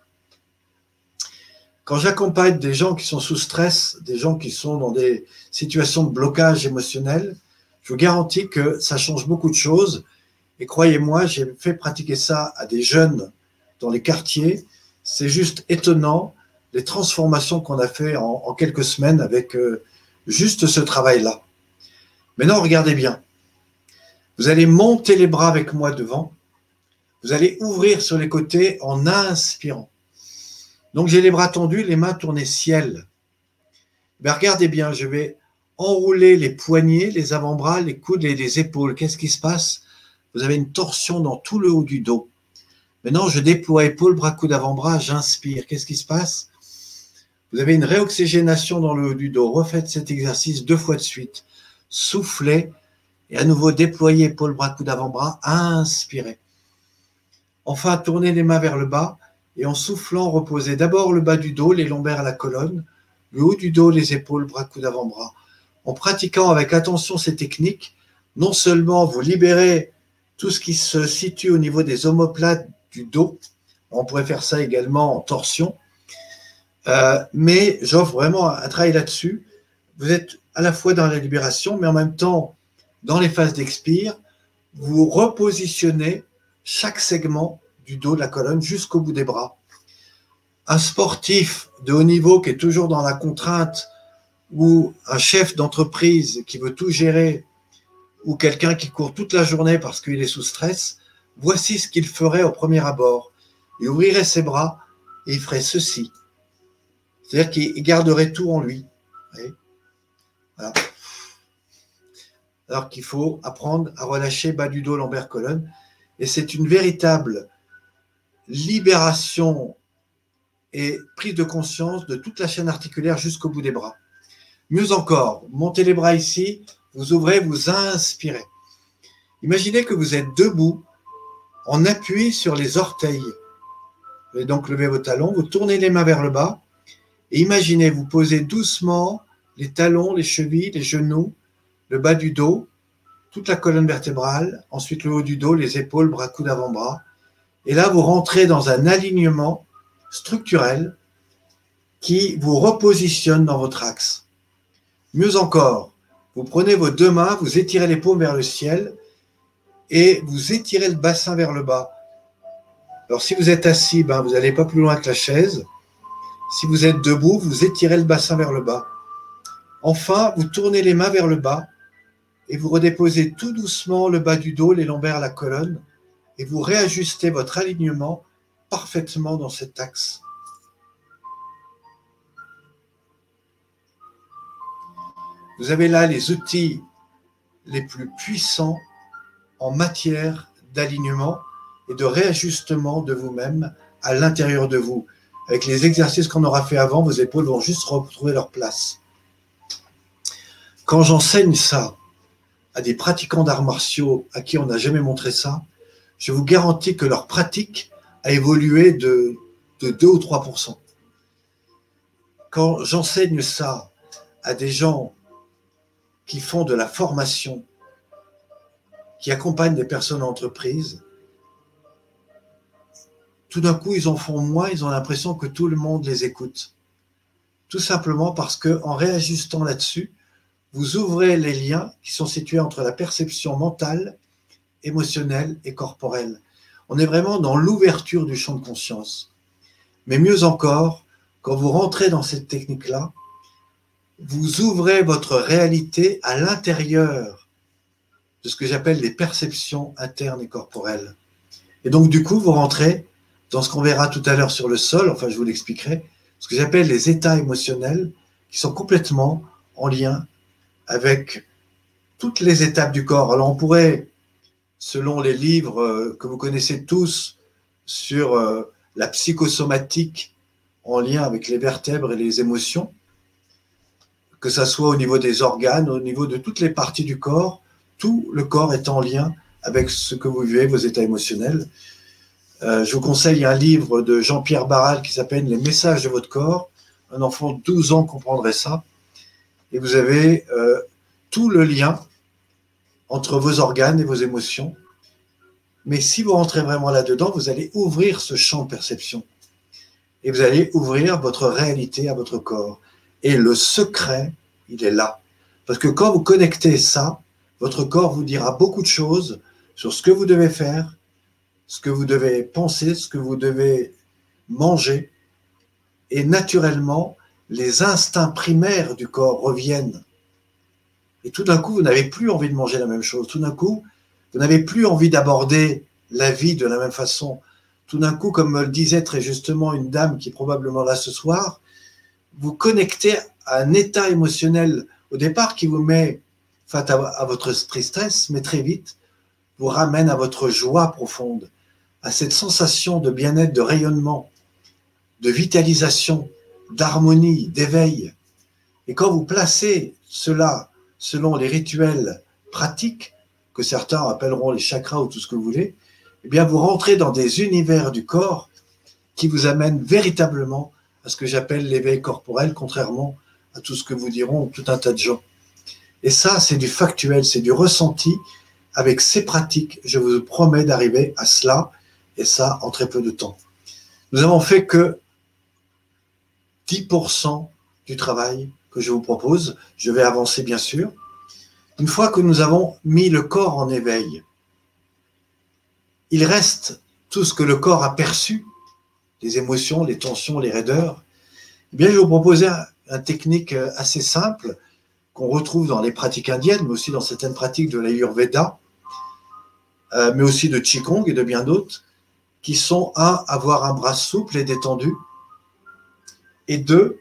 Quand j'accompagne des gens qui sont sous stress, des gens qui sont dans des situations de blocage émotionnel, je vous garantis que ça change beaucoup de choses. Et croyez-moi, j'ai fait pratiquer ça à des jeunes dans les quartiers. C'est juste étonnant les transformations qu'on a fait en, quelques semaines avec euh, juste ce travail-là. Maintenant, regardez bien. Vous allez monter les bras avec moi devant. Vous allez ouvrir sur les côtés en inspirant. Donc j'ai les bras tendus, les mains tournées ciel. Ben, regardez bien, je vais enrouler les poignets, les avant-bras, les coudes et les épaules. Qu'est-ce qui se passe? Vous avez une torsion dans tout le haut du dos. Maintenant, je déploie épaules, bras, coudes, avant-bras, j'inspire. Qu'est-ce qui se passe? Vous avez une réoxygénation dans le haut du dos. Refaites cet exercice deux fois de suite. Soufflez, et à nouveau, déployer épaules, bras, coude avant-bras. Inspirez. Enfin, tournez les mains vers le bas et en soufflant, reposez d'abord le bas du dos, les lombaires à la colonne, le haut du dos, les épaules, bras, coude avant-bras. En pratiquant avec attention ces techniques, non seulement vous libérez tout ce qui se situe au niveau des omoplates du dos, on pourrait faire ça également en torsion, euh, mais j'offre vraiment un travail là-dessus. Vous êtes à la fois dans la libération, mais en même temps dans les phases d'expire, vous repositionnez chaque segment du dos de la colonne jusqu'au bout des bras. Un sportif de haut niveau qui est toujours dans la contrainte ou un chef d'entreprise qui veut tout gérer ou quelqu'un qui court toute la journée parce qu'il est sous stress, voici ce qu'il ferait au premier abord. Il ouvrirait ses bras et il ferait ceci. C'est-à-dire qu'il garderait tout en lui. Alors qu'il faut apprendre à relâcher bas du dos, lombaire, colonne. Et c'est une véritable libération et prise de conscience de toute la chaîne articulaire jusqu'au bout des bras. Mieux encore, montez les bras ici, vous ouvrez, vous inspirez. Imaginez que vous êtes debout en appui sur les orteils. Vous donc lever vos talons, vous tournez les mains vers le bas et imaginez, vous posez doucement les talons, les chevilles, les genoux le bas du dos, toute la colonne vertébrale, ensuite le haut du dos, les épaules, bras, coudes, avant-bras. Et là, vous rentrez dans un alignement structurel qui vous repositionne dans votre axe. Mieux encore, vous prenez vos deux mains, vous étirez les paumes vers le ciel et vous étirez le bassin vers le bas. Alors si vous êtes assis, ben, vous n'allez pas plus loin que la chaise. Si vous êtes debout, vous étirez le bassin vers le bas. Enfin, vous tournez les mains vers le bas et vous redéposez tout doucement le bas du dos, les lombaires, la colonne, et vous réajustez votre alignement parfaitement dans cet axe. Vous avez là les outils les plus puissants en matière d'alignement et de réajustement de vous-même à l'intérieur de vous. Avec les exercices qu'on aura fait avant, vos épaules vont juste retrouver leur place. Quand j'enseigne ça à des pratiquants d'arts martiaux à qui on n'a jamais montré ça, je vous garantis que leur pratique a évolué de, de 2 ou 3% Quand j'enseigne ça à des gens qui font de la formation, qui accompagnent des personnes en entreprise, tout d'un coup, ils en font moins, ils ont l'impression que tout le monde les écoute. Tout simplement parce que en réajustant là-dessus, vous ouvrez les liens qui sont situés entre la perception mentale, émotionnelle et corporelle. On est vraiment dans l'ouverture du champ de conscience. Mais mieux encore, quand vous rentrez dans cette technique-là, vous ouvrez votre réalité à l'intérieur de ce que j'appelle les perceptions internes et corporelles. Et donc, du coup, vous rentrez dans ce qu'on verra tout à l'heure sur le sol, enfin, je vous l'expliquerai, ce que j'appelle les états émotionnels qui sont complètement en lien avec toutes les étapes du corps. Alors, on pourrait, selon les livres euh, que vous connaissez tous sur euh, la psychosomatique en lien avec les vertèbres et les émotions, que ce soit au niveau des organes, au niveau de toutes les parties du corps, tout le corps est en lien avec ce que vous vivez, vos états émotionnels. Euh, je vous conseille un livre de Jean-Pierre Barral qui s'appelle Les messages de votre corps. Un enfant de 12 ans comprendrait ça. Et vous avez euh, tout le lien entre vos organes et vos émotions. Mais si vous rentrez vraiment là-dedans, vous allez ouvrir ce champ de perception. Et vous allez ouvrir votre réalité à votre corps. Et le secret, il est là. Parce que quand vous connectez ça, votre corps vous dira beaucoup de choses sur ce que vous devez faire, ce que vous devez penser, ce que vous devez manger. Et naturellement, les instincts primaires du corps reviennent. Et tout d'un coup, vous n'avez plus envie de manger la même chose. Tout d'un coup, vous n'avez plus envie d'aborder la vie de la même façon. Tout d'un coup, comme me le disait très justement une dame qui est probablement là ce soir, vous connectez à un état émotionnel au départ qui vous met face à, votre tristesse, mais très vite vous ramène à votre joie profonde, à cette sensation de bien-être, de rayonnement, de vitalisation, d'harmonie, d'éveil. Et quand vous placez cela selon les rituels pratiques, que certains appelleront les chakras ou tout ce que vous voulez, eh bien vous rentrez dans des univers du corps qui vous amènent véritablement à ce que j'appelle l'éveil corporel, contrairement à tout ce que vous diront tout un tas de gens. Et ça, c'est du factuel, c'est du ressenti. Avec ces pratiques, je vous promets d'arriver à cela, et ça en très peu de temps. Nous avons fait que 10% du travail que je vous propose. Je vais avancer, bien sûr. Une fois que nous avons mis le corps en éveil, il reste tout ce que le corps a perçu les émotions, les tensions, les raideurs, eh bien, je vais vous proposer une technique euh, assez simple qu'on retrouve dans les pratiques indiennes, mais aussi dans certaines pratiques de l'Ayurveda, euh, mais aussi de Qigong et de bien d'autres, qui sont un, avoir un bras souple et détendu, et deux,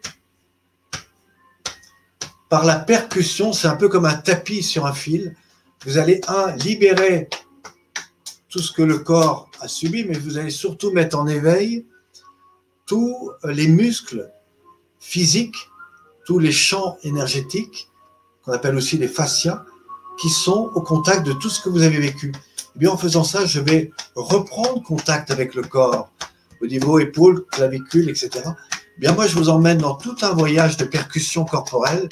par la percussion, c'est un peu comme un tapis sur un fil, vous allez, un, libérer tout ce que le corps a subi, mais vous allez surtout mettre en éveil tous les muscles physiques, tous les champs énergétiques, qu'on appelle aussi les fascias, qui sont au contact de tout ce que vous avez vécu. Et eh bien, en faisant ça, je vais reprendre contact avec le corps, au niveau épaules, clavicules, etc. Eh bien, moi, je vous emmène dans tout un voyage de percussion corporelle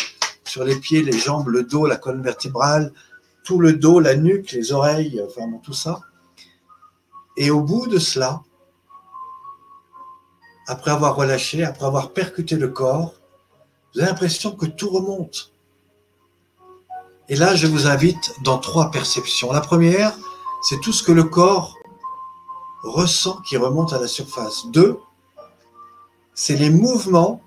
sur les pieds, les jambes, le dos, la colonne vertébrale, tout le dos, la nuque, les oreilles, enfin tout ça. Et au bout de cela, après avoir relâché, après avoir percuté le corps, vous avez l'impression que tout remonte. Et là, je vous invite dans trois perceptions. La première, c'est tout ce que le corps ressent qui remonte à la surface. Deux, c'est les mouvements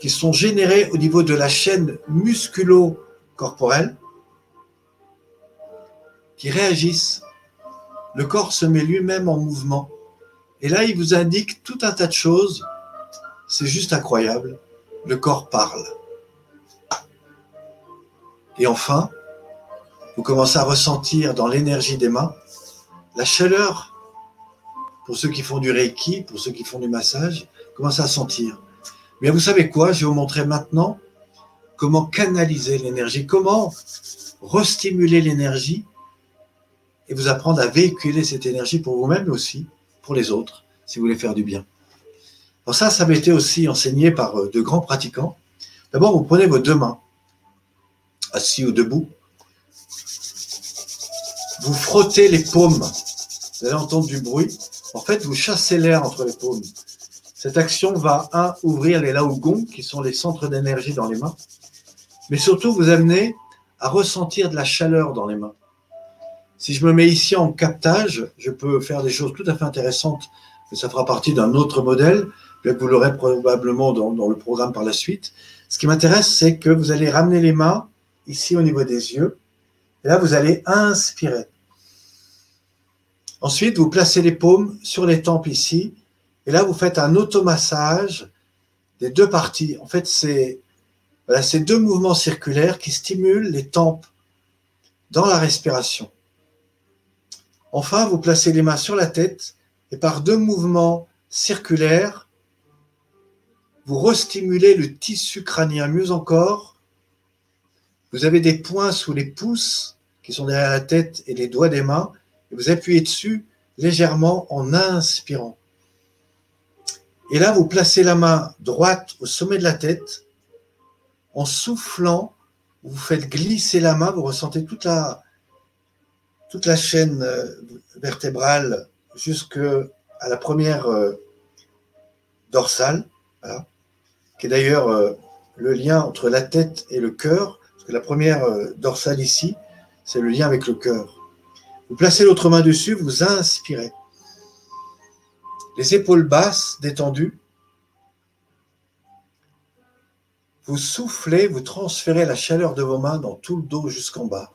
qui sont générés au niveau de la chaîne musculo-corporelle qui réagissent. Le corps se met lui-même en mouvement. Et là, il vous indique tout un tas de choses. C'est juste incroyable. Le corps parle. Et enfin, vous commencez à ressentir dans l'énergie des mains la chaleur. Pour ceux qui font du reiki, pour ceux qui font du massage, commencez à sentir. Mais vous savez quoi? Je vais vous montrer maintenant comment canaliser l'énergie, comment restimuler l'énergie et vous apprendre à véhiculer cette énergie pour vous-même aussi, les autres, si vous voulez faire du bien. Alors ça, ça m'a été aussi enseigné par euh, de grands pratiquants. D'abord, vous prenez vos deux mains, assis ou debout, vous frottez les paumes. Vous allez entendre du bruit. En fait, vous chassez l'air entre les paumes. Cette action va, un, ouvrir les laogons, qui sont les centres d'énergie dans les mains, mais surtout vous amener à ressentir de la chaleur dans les mains. Si je me mets ici en captage, je peux faire des choses tout à fait intéressantes, mais ça fera partie d'un autre modèle, vous l'aurez probablement dans, le programme par la suite. Ce qui m'intéresse, c'est que vous allez ramener les mains ici au niveau des yeux, et là, vous allez inspirer. Ensuite, vous placez les paumes sur les tempes ici. Et là, vous faites un automassage des deux parties. En fait, c'est ces deux mouvements circulaires qui stimulent les tempes dans la respiration. Enfin, vous placez les mains sur la tête et par deux mouvements circulaires, vous restimulez le tissu crânien. Mieux encore, vous avez des points sous les pouces qui sont derrière la tête et les doigts des mains, et vous appuyez dessus légèrement en inspirant. Et là, vous placez la main droite au sommet de la tête. En soufflant, vous faites glisser la main, vous ressentez toute la, toute la chaîne euh, vertébrale jusqu'à la première euh, dorsale, qui est d'ailleurs euh, le lien entre la tête et le cœur la première dorsale ici, c'est le lien avec le cœur. Vous placez l'autre main dessus, vous inspirez. Les épaules basses, détendues. Vous soufflez, vous transférez la chaleur de vos mains dans tout le dos jusqu'en bas.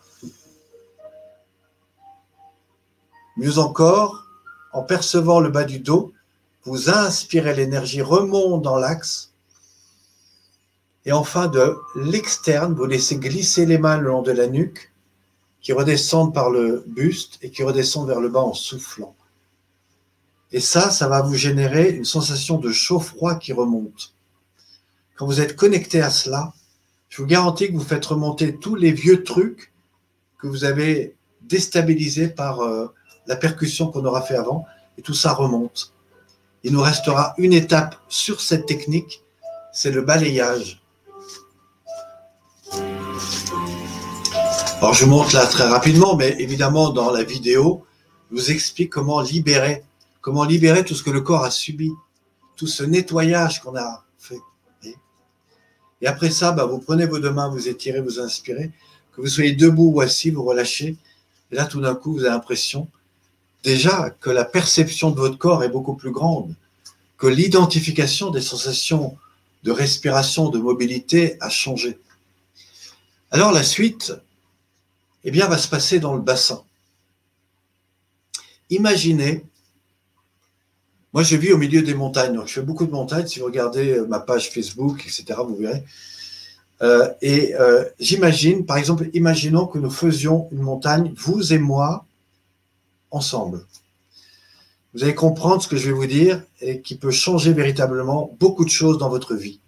Mieux encore, en percevant le bas du dos, vous inspirez, l'énergie remonte dans l'axe et enfin, de l'externe, vous laissez glisser les mains le long de la nuque, qui redescendent par le buste et qui redescendent vers le bas en soufflant. Et ça, ça va vous générer une sensation de chaud-froid qui remonte. Quand vous êtes connecté à cela, je vous garantis que vous faites remonter tous les vieux trucs que vous avez déstabilisés par euh, la percussion qu'on aura fait avant, et tout ça remonte. Il nous restera une étape sur cette technique, c'est le balayage. Alors je montre là très rapidement, mais évidemment dans la vidéo, je vous explique comment libérer, comment libérer tout ce que le corps a subi, tout ce nettoyage qu'on a fait. Et après ça, bah, vous prenez vos deux mains, vous étirez, vous inspirez, que vous soyez debout ou assis, vous relâchez. Et là, tout d'un coup, vous avez l'impression déjà que la perception de votre corps est beaucoup plus grande, que l'identification des sensations de respiration, de mobilité a changé. Alors la suite, eh bien, va se passer dans le bassin. Imaginez, moi je vis au milieu des montagnes, donc je fais beaucoup de montagnes, si vous regardez euh, ma page Facebook, etc., vous verrez. Euh, et euh, j'imagine, par exemple, imaginons que nous faisions une montagne, vous et moi, ensemble. Vous allez comprendre ce que je vais vous dire et qui peut changer véritablement beaucoup de choses dans votre vie.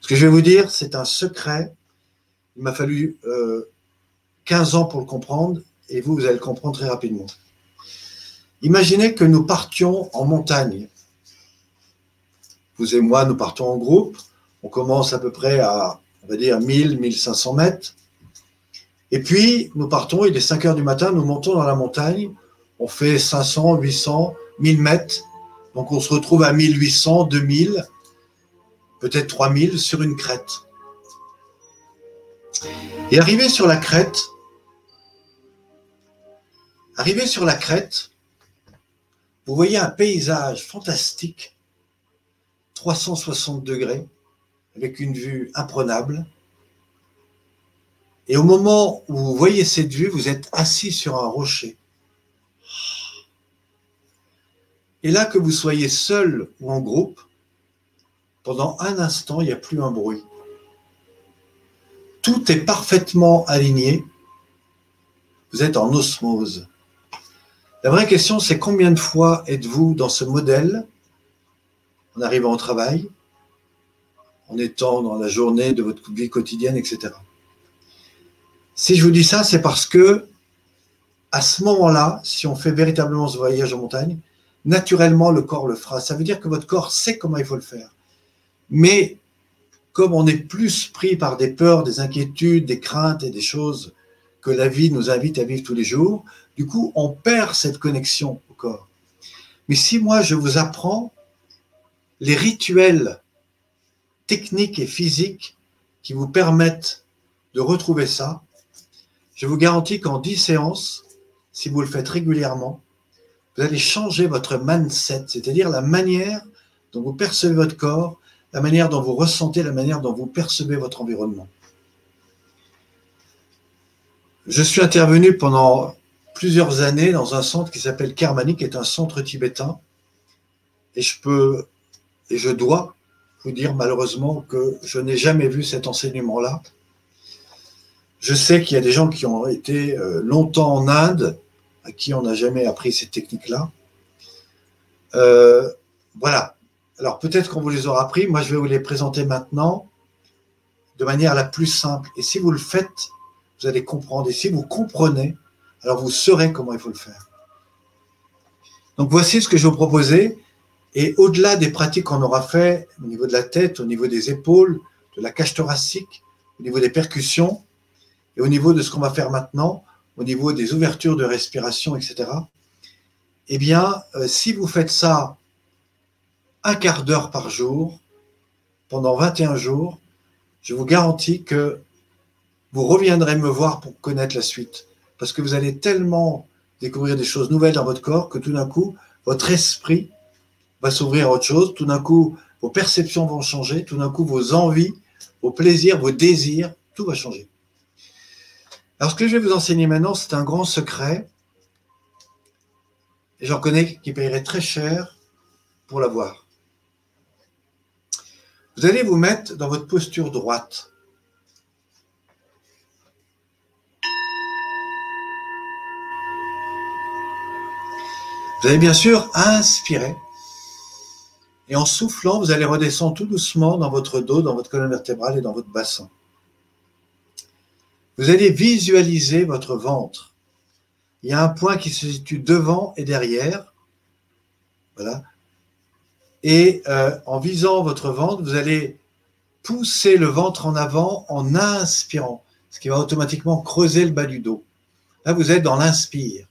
Ce que je vais vous dire, c'est un secret il m'a fallu 15 euh, ans pour le comprendre et vous, vous allez le comprendre très rapidement. Imaginez que nous partions en montagne. Vous et moi, nous partons en groupe. On commence à peu près à, on va dire, 1000, 1500 mètres. Et puis, nous partons, il est 5 heures du matin, nous montons dans la montagne. On fait 500, 800, 1000 mètres. Donc on se retrouve à 1800, 2000, peut-être 3000 sur une crête. Et arrivé sur la crête, arrivé sur la crête, vous voyez un paysage fantastique, 360 degrés, avec une vue imprenable. Et au moment où vous voyez cette vue, vous êtes assis sur un rocher. Et là, que vous soyez seul ou en groupe, pendant un instant, il n'y a plus un bruit. Tout est parfaitement aligné. Vous êtes en osmose. La vraie question, c'est combien de fois êtes-vous dans ce modèle? En arrivant au travail, en étant dans la journée de votre vie quotidienne, etc. Si je vous dis ça, c'est parce que à ce moment-là, si on fait véritablement ce voyage en montagne, naturellement le corps le fera. Ça veut dire que votre corps sait comment il faut le faire. Mais comme on est plus pris par des peurs, des inquiétudes, des craintes et des choses que la vie nous invite à vivre tous les jours, du coup, on perd cette connexion au corps. Mais si moi, je vous apprends les rituels techniques et physiques qui vous permettent de retrouver ça, je vous garantis qu'en 10 séances, si vous le faites régulièrement, vous allez changer votre mindset, c'est-à-dire la manière dont vous percevez votre corps, la manière dont vous ressentez, la manière dont vous percevez votre environnement. Je suis intervenu pendant plusieurs années dans un centre qui s'appelle Karmani, qui est un centre tibétain, et je peux et je dois vous dire malheureusement que je n'ai jamais vu cet enseignement-là. Je sais qu'il y a des gens qui ont été euh, longtemps en Inde, à qui on n'a jamais appris ces techniques-là. Euh, voilà. Alors peut-être qu'on vous les aura appris. Moi, je vais vous les présenter maintenant de manière la plus simple. Et si vous le faites, vous allez comprendre. Et si vous comprenez, alors vous saurez comment il faut le faire. Donc voici ce que je vous proposer. Et au-delà des pratiques qu'on aura fait au niveau de la tête, au niveau des épaules, de la cage thoracique, au niveau des percussions, et au niveau de ce qu'on va faire maintenant, au niveau des ouvertures de respiration, etc., eh bien, euh, si vous faites ça un quart d'heure par jour, pendant 21 jours, je vous garantis que vous reviendrez me voir pour connaître la suite. Parce que vous allez tellement découvrir des choses nouvelles dans votre corps que tout d'un coup, votre esprit va s'ouvrir à autre chose. Tout d'un coup, vos perceptions vont changer. Tout d'un coup, vos envies, vos plaisirs, vos désirs, tout va changer. Alors, ce que je vais vous enseigner maintenant, c'est un grand secret. Et j'en connais qui paieraient très cher pour l'avoir. Vous allez vous mettre dans votre posture droite. Vous allez bien sûr inspirer. Et en soufflant, vous allez redescendre tout doucement dans votre dos, dans votre colonne vertébrale et dans votre bassin. Vous allez visualiser votre ventre. Il y a un point qui se situe devant et derrière. Voilà. Et euh, en visant votre ventre, vous allez pousser le ventre en avant en inspirant, ce qui va automatiquement creuser le bas du dos. Là, vous êtes dans l'inspire.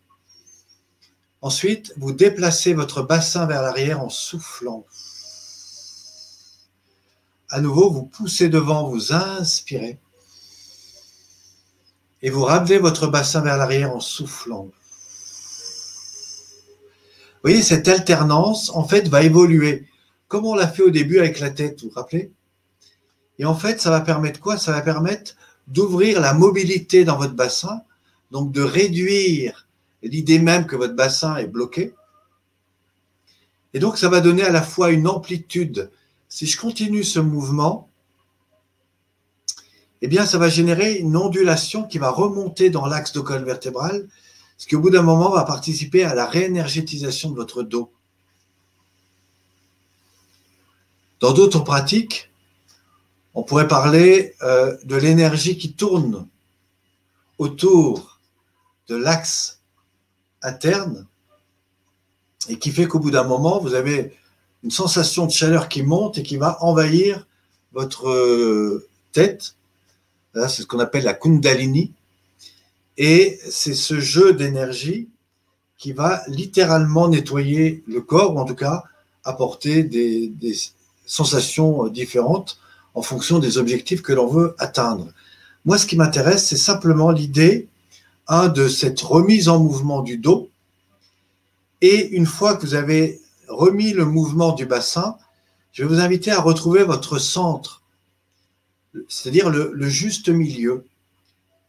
Ensuite, vous déplacez votre bassin vers l'arrière en soufflant. À nouveau, vous poussez devant, vous inspirez et vous ramenez votre bassin vers l'arrière en soufflant. Vous voyez, cette alternance, en fait, va évoluer, comme on l'a fait au début avec la tête, vous vous rappelez? Et en fait, ça va permettre quoi? Ça va permettre d'ouvrir la mobilité dans votre bassin, donc de réduire l'idée même que votre bassin est bloqué. Et donc, ça va donner à la fois une amplitude. Si je continue ce mouvement, eh bien, ça va générer une ondulation qui va remonter dans l'axe de colonne vertébrale, ce qui au bout d'un moment va participer à la réénergétisation de votre dos. Dans d'autres pratiques, on pourrait parler euh, de l'énergie qui tourne autour de l'axe interne et qui fait qu'au bout d'un moment, vous avez une sensation de chaleur qui monte et qui va envahir votre euh, tête c'est ce qu'on appelle la Kundalini. Et c'est ce jeu d'énergie qui va littéralement nettoyer le corps, ou en tout cas apporter des, sensations différentes en fonction des objectifs que l'on veut atteindre. Moi, ce qui m'intéresse, c'est simplement l'idée un, de cette remise en mouvement du dos. Et une fois que vous avez remis le mouvement du bassin, je vais vous inviter à retrouver votre centre, c'est-à-dire le, juste milieu.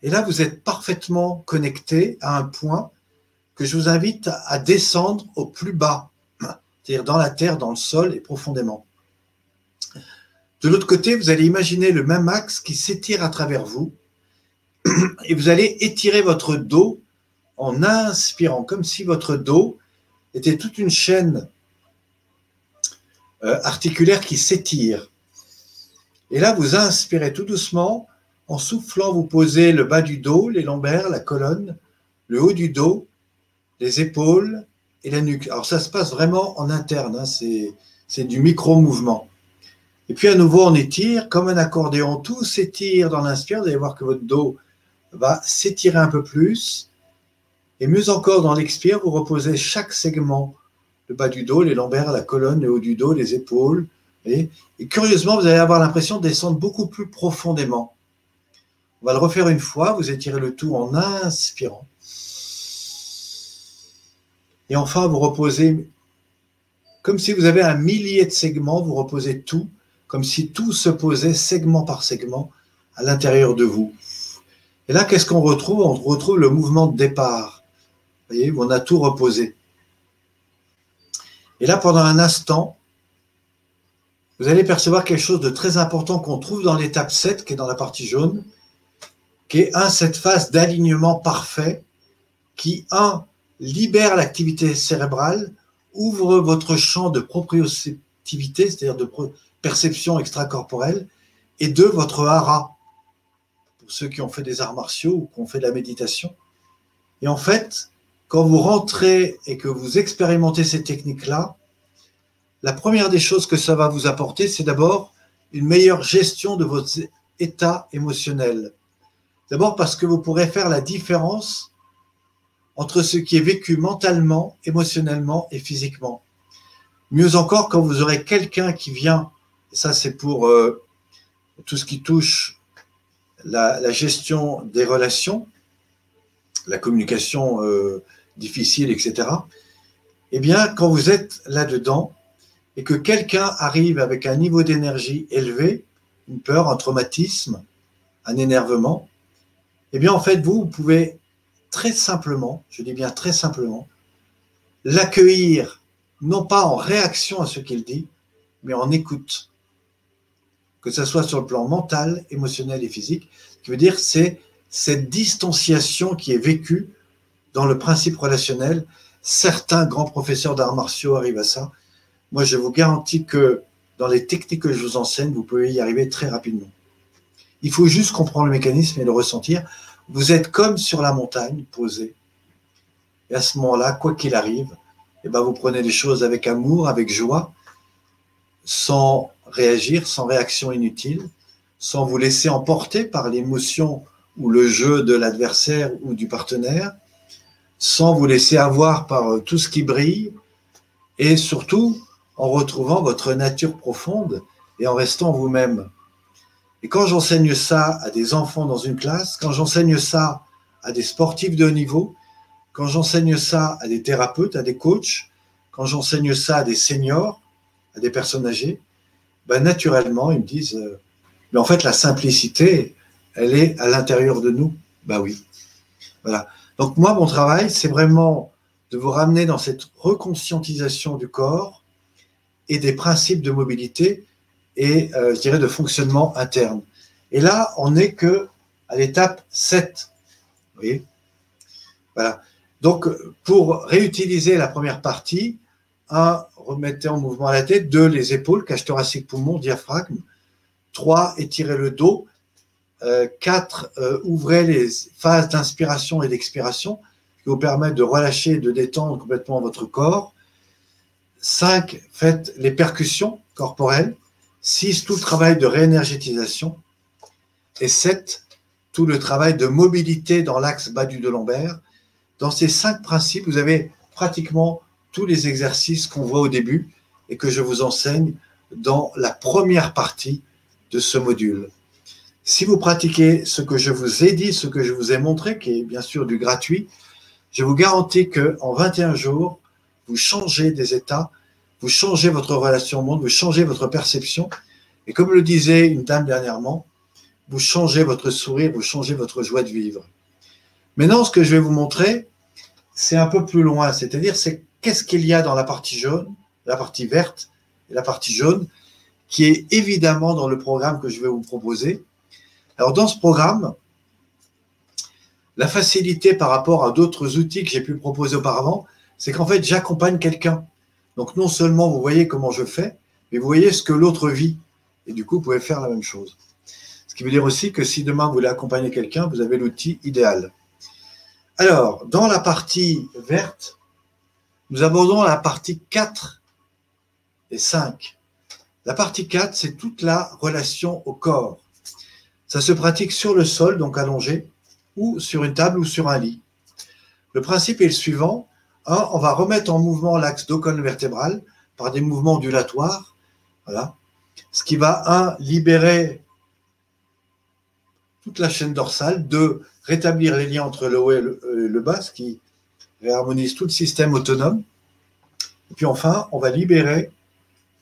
Et là, vous êtes parfaitement connecté à un point que je vous invite à descendre au plus bas, c'est-à-dire dans la terre, dans le sol et profondément. De l'autre côté, vous allez imaginer le même axe qui s'étire à travers vous et vous allez étirer votre dos en inspirant, comme si votre dos était toute une chaîne euh, articulaire qui s'étire. Et là, vous inspirez tout doucement. En soufflant, vous posez le bas du dos, les lombaires, la colonne, le haut du dos, les épaules et la nuque. Alors ça se passe vraiment en interne, hein, c'est du micro-mouvement. Et puis à nouveau, on étire comme un accordéon, tout s'étire dans l'inspire. Vous allez voir que votre dos va s'étirer un peu plus. Et mieux encore, dans l'expire, vous reposez chaque segment, le bas du dos, les lombaires, la colonne, le haut du dos, les épaules. Et, curieusement, vous allez avoir l'impression de descendre beaucoup plus profondément. On va le refaire une fois. Vous étirez le tout en inspirant. Et enfin, vous reposez comme si vous avez un millier de segments, vous reposez tout, comme si tout se posait segment par segment à l'intérieur de vous. Et là, qu'est-ce qu'on retrouve? On retrouve le mouvement de départ. Vous voyez, on a tout reposé. Et là, pendant un instant, vous allez percevoir quelque chose de très important qu'on trouve dans l'étape 7, qui est dans la partie jaune, qui est un, cette phase d'alignement parfait, qui, un, libère l'activité cérébrale, ouvre votre champ de proprioceptivité, c'est-à-dire de perception extracorporelle, et deux, votre hara, pour ceux qui ont fait des arts martiaux ou qui ont fait de la méditation. Et en fait, quand vous rentrez et que vous expérimentez ces techniques-là, la première des choses que ça va vous apporter, c'est d'abord une meilleure gestion de votre état émotionnel. D'abord parce que vous pourrez faire la différence entre ce qui est vécu mentalement, émotionnellement et physiquement. Mieux encore, quand vous aurez quelqu'un qui vient, ça c'est pour euh, tout ce qui touche la, gestion des relations, la communication euh, difficile, etc. Eh bien, quand vous êtes là-dedans et que quelqu'un arrive avec un niveau d'énergie élevé, une peur, un traumatisme, un énervement, eh bien, en fait, vous, vous pouvez très simplement, je dis bien très simplement, l'accueillir, non pas en réaction à ce qu'il dit, mais en écoute que ce soit sur le plan mental, émotionnel et physique. Ce qui veut dire c'est cette distanciation qui est vécue dans le principe relationnel. Certains grands professeurs d'arts martiaux arrivent à ça. Moi, je vous garantis que dans les techniques que je vous enseigne, vous pouvez y arriver très rapidement. Il faut juste comprendre le mécanisme et le ressentir. Vous êtes comme sur la montagne, posé. Et à ce moment-là, quoi qu'il arrive, eh ben, vous prenez les choses avec amour, avec joie, sans réagir sans réaction inutile, sans vous laisser emporter par l'émotion ou le jeu de l'adversaire ou du partenaire, sans vous laisser avoir par euh, tout ce qui brille, et surtout en retrouvant votre nature profonde et en restant vous-même. Et quand j'enseigne ça à des enfants dans une classe, quand j'enseigne ça à des sportifs de haut niveau, quand j'enseigne ça à des thérapeutes, à des coachs, quand j'enseigne ça à des seniors, à des personnes âgées, ben, naturellement, ils me disent, euh, mais en fait, la simplicité, elle est à l'intérieur de nous. Ben oui. Voilà. Donc moi, mon travail, c'est vraiment de vous ramener dans cette reconscientisation du corps et des principes de mobilité et, euh, je dirais, de fonctionnement interne. Et là, on n'est que à l'étape 7. Vous voyez? Voilà. Donc, pour réutiliser la première partie, un, remettez en mouvement la tête. Deux, les épaules, cage thoracique, poumon, diaphragme. Trois, étirez le dos. Euh, quatre, euh, ouvrez les phases d'inspiration et d'expiration qui vous permettent de relâcher et de détendre complètement votre corps. Cinq, faites les percussions corporelles. Six, tout le travail de réénergétisation. Et sept, tout le travail de mobilité dans l'axe bas du lombaire. Dans ces cinq principes, vous avez pratiquement tous les exercices qu'on voit au début. et que je vous enseigne dans la première partie de ce module. Si vous pratiquez ce que je vous ai dit, ce que je vous ai montré, qui est bien sûr du gratuit, je vous garantis que en 21 jours, vous changez des états, vous changez votre relation au monde, vous changez votre perception. Et comme le disait une dame dernièrement, vous changez votre sourire, vous changez votre joie de vivre. Maintenant, ce que je vais vous montrer, c'est un peu plus loin, c'est-à-dire c'est qu'est-ce qu'il y a dans la partie jaune, la partie verte et la partie jaune, qui est évidemment dans le programme que je vais vous proposer. Alors dans ce programme, la facilité par rapport à d'autres outils que j'ai pu proposer auparavant, c'est qu'en fait j'accompagne quelqu'un. Donc non seulement vous voyez comment je fais, mais vous voyez ce que l'autre vit. Et du coup, vous pouvez faire la même chose. Ce qui veut dire aussi que si demain vous voulez accompagner quelqu'un, vous avez l'outil idéal. Alors, dans la partie verte, nous abordons la partie 4 et 5. La partie 4, c'est toute la relation au corps. Ça se pratique sur le sol, donc allongé, ou sur une table ou sur un lit. Le principe est le suivant. On va remettre en mouvement l'axe dos vertébral par des mouvements ondulatoires. Ce qui va, un, libérer toute la chaîne dorsale. Deux, rétablir les liens entre le haut et le, bas, ce qui réharmonise tout le système autonome. Et puis enfin, on va libérer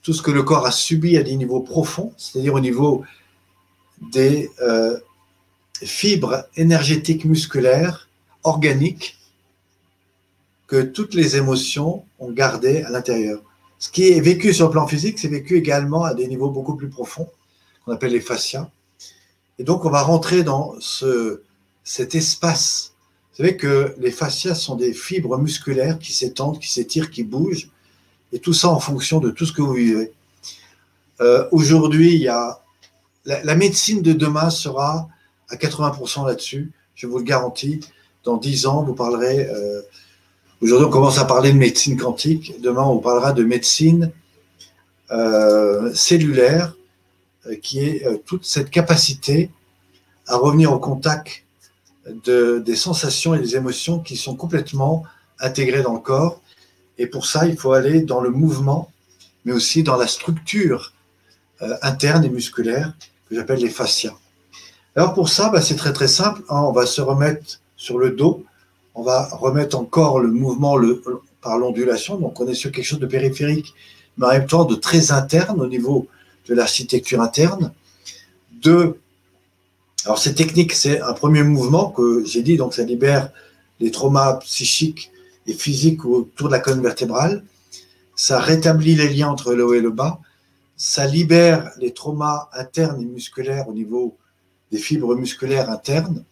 tout ce que le corps a subi à des niveaux profonds, c'est-à-dire au niveau des euh, fibres énergétiques musculaires, organiques, que toutes les émotions ont gardées à l'intérieur. Ce qui est vécu sur le plan physique, c'est vécu également à des niveaux beaucoup plus profonds, qu'on appelle les fascias. Et donc, on va rentrer dans ce, cet espace. Vous savez que les fascias sont des fibres musculaires qui s'étendent, qui s'étirent, qui bougent, et tout ça en fonction de tout ce que vous vivez. Euh, aujourd'hui, il y a la, médecine de demain sera à 80% là-dessus, je vous le garantis. Dans 10 ans, vous parlerez. Euh, aujourd'hui, on commence à parler de médecine quantique. Demain, on parlera de médecine euh, cellulaire, qui est toute cette capacité à revenir au contact des sensations et des émotions qui sont complètement intégrées dans le corps. Et pour ça, il faut aller dans le mouvement, mais aussi dans la structure euh, interne et musculaire que j'appelle les fascias. Alors pour ça, bah, c'est très très simple. Hein. on va se remettre sur le dos. On va remettre encore le mouvement par l'ondulation. Donc on est sur quelque chose de périphérique, mais en même temps de très interne au niveau de l'architecture interne. Deux, alors, cette technique, c'est un premier mouvement que j'ai dit, donc ça libère les traumas psychiques et physiques autour de la colonne vertébrale. Ça rétablit les liens entre le haut et le bas. Ça libère les traumas internes et musculaires au niveau des fibres musculaires internes.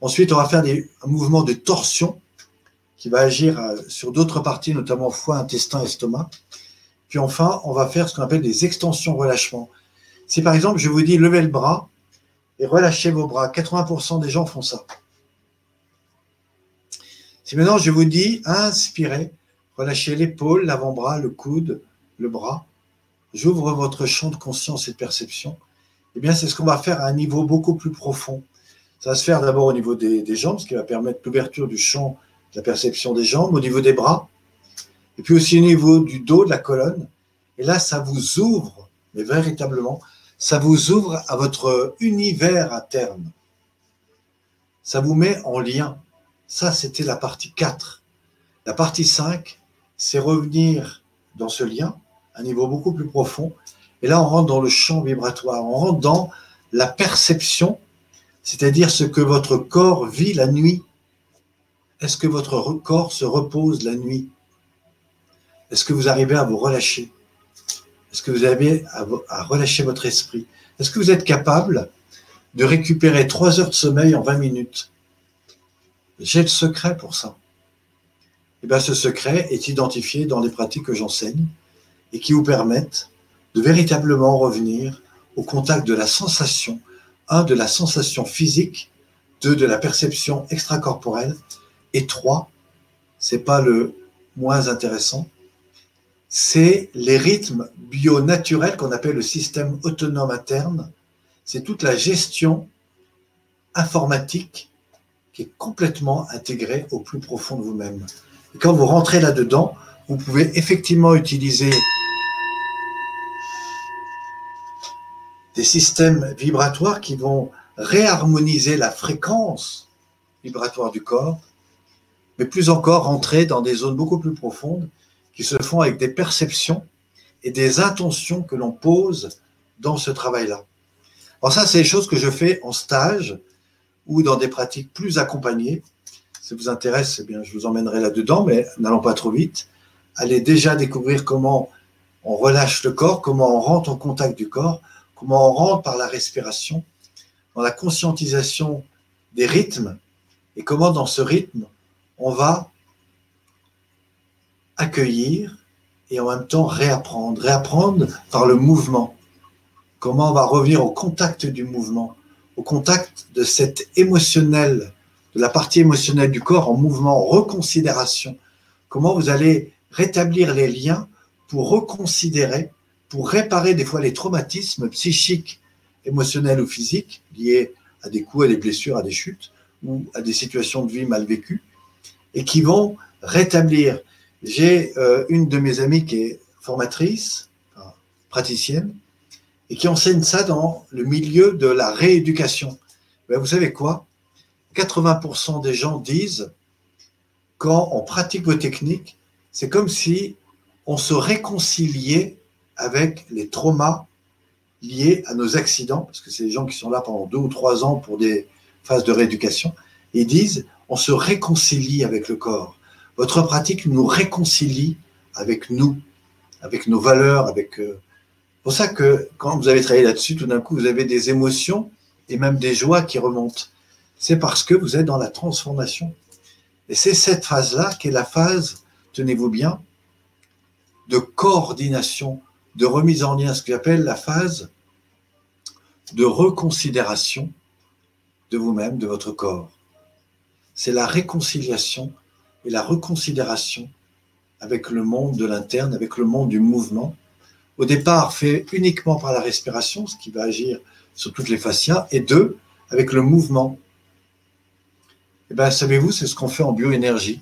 Ensuite, on va faire des, un mouvement de torsion qui va agir euh, sur d'autres parties, notamment foie, intestin, estomac. Puis enfin, on va faire ce qu'on appelle des extensions-relâchements. Si par exemple, je vous dis levez le bras, et relâchez vos bras. 80% des gens font ça. Si maintenant je vous dis inspirez, relâchez l'épaule, l'avant-bras, le coude, le bras, j'ouvre votre champ de conscience et de perception, eh bien c'est ce qu'on va faire à un niveau beaucoup plus profond. Ça va se faire d'abord au niveau des, jambes, ce qui va permettre l'ouverture du champ la perception des jambes, au niveau des bras, et puis aussi au niveau du dos, de la colonne. Et là, ça vous ouvre, mais véritablement, ça vous ouvre à votre univers interne. Ça vous met en lien. Ça, c'était la partie 4. La partie 5, c'est revenir dans ce lien, à un niveau beaucoup plus profond. Et là, on rentre dans le champ vibratoire, on rentre dans la perception, c'est-à-dire ce que votre corps vit la nuit. Est-ce que votre corps se repose la nuit? Est-ce que vous arrivez à vous relâcher? Est-ce que vous avez à, relâcher votre esprit? Est-ce que vous êtes capable de récupérer trois heures de sommeil en 20 minutes? J'ai le secret pour ça. Et eh bien, ce secret est identifié dans les pratiques que j'enseigne et qui vous permettent de véritablement revenir au contact de la sensation, un, de la sensation physique, deux, de la perception extracorporelle, et trois, c'est pas le moins intéressant, c'est les rythmes bio-naturels qu'on appelle le système autonome interne. C'est toute la gestion informatique qui est complètement intégrée au plus profond de vous-même. Et quand vous rentrez là-dedans, vous pouvez effectivement utiliser des systèmes vibratoires qui vont réharmoniser la fréquence vibratoire du corps, mais plus encore rentrer dans des zones beaucoup plus profondes qui se font avec des perceptions et des intentions que l'on pose dans ce travail-là. Alors ça, c'est des choses que je fais en stage ou dans des pratiques plus accompagnées. Si ça vous intéresse, eh bien, je vous emmènerai là-dedans, mais n'allons pas trop vite. Allez déjà découvrir comment on relâche le corps, comment on rentre en contact du corps, comment on rentre par la respiration, dans la conscientisation des rythmes, et comment dans ce rythme, on va accueillir et en même temps réapprendre, réapprendre par le mouvement. Comment on va revenir au contact du mouvement, au contact de cette émotionnel, de la partie émotionnelle du corps en mouvement, en reconsidération. Comment vous allez rétablir les liens pour reconsidérer, pour réparer des fois les traumatismes psychiques, émotionnels ou physiques liés à des coups, à des blessures, à des chutes ou à des situations de vie mal vécues et qui vont rétablir j'ai euh, une de mes amies qui est formatrice, praticienne, et qui enseigne ça dans le milieu de la rééducation. Ben, vous savez quoi? 80% des gens disent, quand on pratique vos techniques, c'est comme si on se réconciliait avec les traumas liés à nos accidents, parce que c'est des gens qui sont là pendant deux ou trois ans pour des phases de rééducation, et disent, on se réconcilie avec le corps. Votre pratique nous réconcilie avec nous, avec nos valeurs, avec. Euh, c'est pour ça que quand vous avez travaillé là-dessus, tout d'un coup, vous avez des émotions et même des joies qui remontent. C'est parce que vous êtes dans la transformation. Et c'est cette phase-là qui est la phase, tenez-vous bien, de coordination, de remise en lien, ce que j'appelle la phase de reconsidération de vous-même, de votre corps. C'est la réconciliation et la reconsidération avec le monde de l'interne, avec le monde du mouvement. Au départ, fait uniquement par la respiration, ce qui va agir sur toutes les fascias, et deux, avec le mouvement. Et eh bien, savez-vous, c'est ce qu'on fait en bioénergie.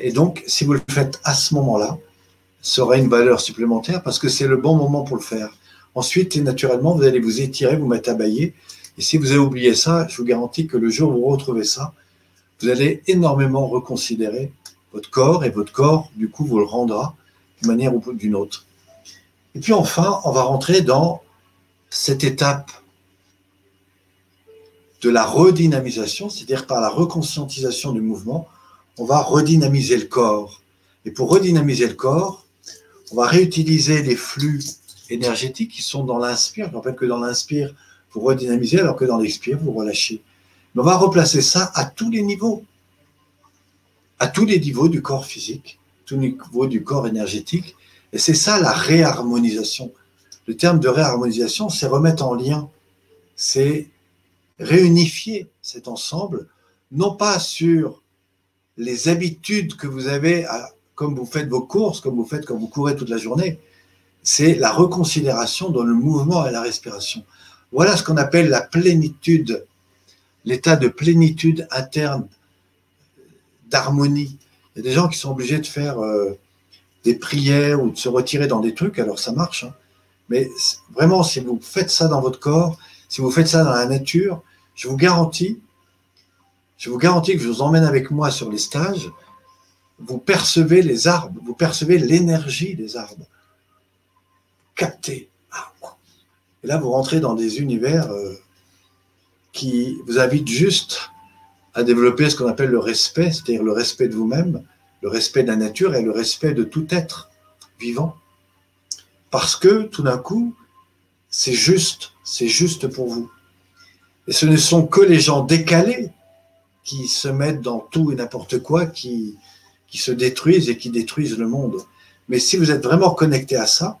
Et donc, si vous le faites à ce moment-là, aura une valeur supplémentaire parce que c'est le bon moment pour le faire. Ensuite, naturellement, vous allez vous étirer, vous mettre à bailler. Et si vous avez oublié ça, je vous garantis que le jour où vous retrouvez ça, vous allez énormément reconsidérer votre corps et votre corps, du coup, vous le rendra d'une manière ou d'une autre. Et puis enfin, on va rentrer dans cette étape de la redynamisation, c'est-à-dire par la reconscientisation du mouvement, on va redynamiser le corps. Et pour redynamiser le corps, on va réutiliser les flux énergétiques qui sont dans l'inspire. Je rappelle que dans l'inspire, vous redynamisez, alors que dans l'expire, vous relâchez on va replacer ça à tous les niveaux, à tous les niveaux du corps physique, tous les niveaux du corps énergétique. Et c'est ça la réharmonisation. Le terme de réharmonisation, c'est remettre en lien, c'est réunifier cet ensemble, non pas sur les habitudes que vous avez, comme vous faites vos courses, comme vous faites quand vous courez toute la journée, c'est la reconsidération dans le mouvement et la respiration. Voilà ce qu'on appelle la plénitude l'état de plénitude interne, d'harmonie. Il y a des gens qui sont obligés de faire euh, des prières ou de se retirer dans des trucs, alors ça marche. Hein. Mais vraiment, si vous faites ça dans votre corps, si vous faites ça dans la nature, je vous garantis, je vous garantis que je vous emmène avec moi sur les stages, vous percevez les arbres, vous percevez l'énergie des arbres. Captez. Et là, vous rentrez dans des univers euh, qui vous invite juste à développer ce qu'on appelle le respect, c'est-à-dire le respect de vous-même, le respect de la nature et le respect de tout être vivant. Parce que tout d'un coup, c'est juste, c'est juste pour vous. Et ce ne sont que les gens décalés qui se mettent dans tout et n'importe quoi, qui, qui se détruisent et qui détruisent le monde. Mais si vous êtes vraiment connecté à ça,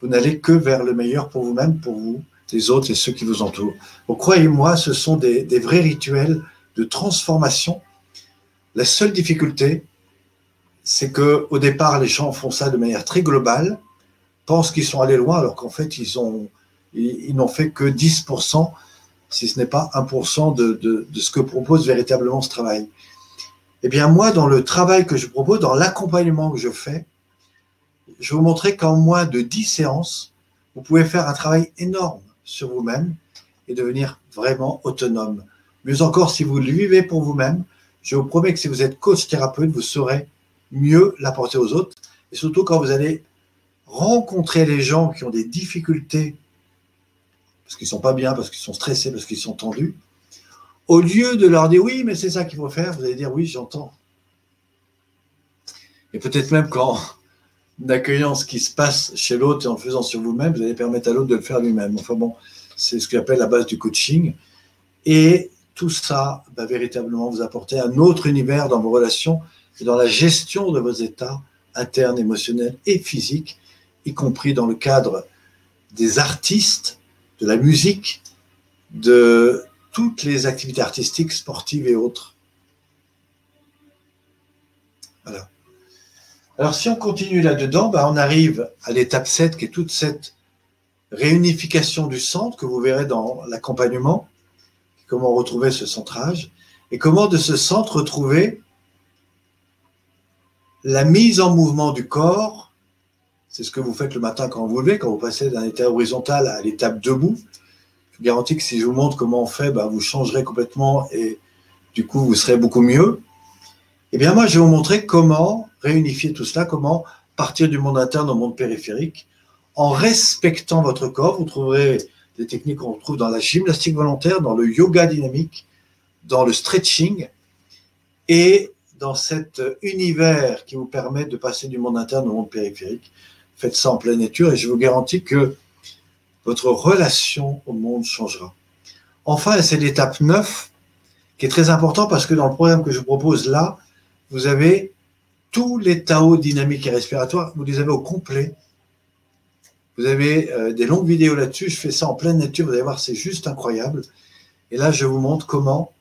vous n'allez que vers le meilleur pour vous-même, pour vous, les autres et ceux qui vous entourent. Donc, croyez-moi, ce sont des, vrais rituels de transformation. La seule difficulté, c'est que au départ, les gens font ça de manière très globale, pensent qu'ils sont allés loin, alors qu'en fait, ils ont ils, n'ont fait que 10%, si ce n'est pas 1% de, de, de, ce que propose véritablement ce travail. Eh bien, moi, dans le travail que je propose, dans l'accompagnement que je fais, je vais vous montrer qu'en moins de 10 séances, vous pouvez faire un travail énorme sur vous-même et devenir vraiment autonome. Mieux encore, si vous le vivez pour vous-même, je vous promets que si vous êtes coach thérapeute, vous saurez mieux l'apporter aux autres. Et surtout quand vous allez rencontrer les gens qui ont des difficultés, parce qu'ils ne sont pas bien, parce qu'ils sont stressés, parce qu'ils sont tendus, au lieu de leur dire oui, mais c'est ça qu'il faut faire, vous allez dire oui, j'entends. Et peut-être même qu'en accueillant ce qui se passe chez l'autre et en faisant sur vous-même, vous allez permettre à l'autre de le faire lui-même. Enfin bon, c'est ce qu'on appelle la base du coaching. Et tout ça va véritablement vous apporter un autre univers dans vos relations et dans la gestion de vos états internes, émotionnels et physiques, y compris dans le cadre des artistes, de la musique, de toutes les activités artistiques, sportives et autres. Alors si on continue là-dedans, bah, on arrive à l'étape 7 qui est toute cette réunification du centre que vous verrez dans l'accompagnement, comment retrouver ce centrage et comment de ce centre retrouver la mise en mouvement du corps. C'est ce que vous faites le matin quand vous levez, quand vous passez d'un état horizontal à l'étape debout. Je vous garantis que si je vous montre comment on fait, bah, vous changerez complètement et du coup, vous serez beaucoup mieux. Eh bien, moi, je vais vous montrer comment réunifier tout cela, comment partir du monde interne au monde périphérique en respectant votre corps. Vous trouverez des techniques qu'on retrouve dans la gymnastique volontaire, dans le yoga dynamique, dans le stretching et dans cet univers qui vous permet de passer du monde interne au monde périphérique. Faites ça en pleine nature et je vous garantis que votre relation au monde changera. Enfin, c'est l'étape 9 qui est très important parce que dans le programme que je vous propose là, vous avez tous les Tao dynamiques et respiratoires, vous les avez au complet vous avez euh, des longues vidéos là-dessus. Je fais ça en pleine nature. Vous allez voir, c'est juste incroyable. Et là, je vous montre comment,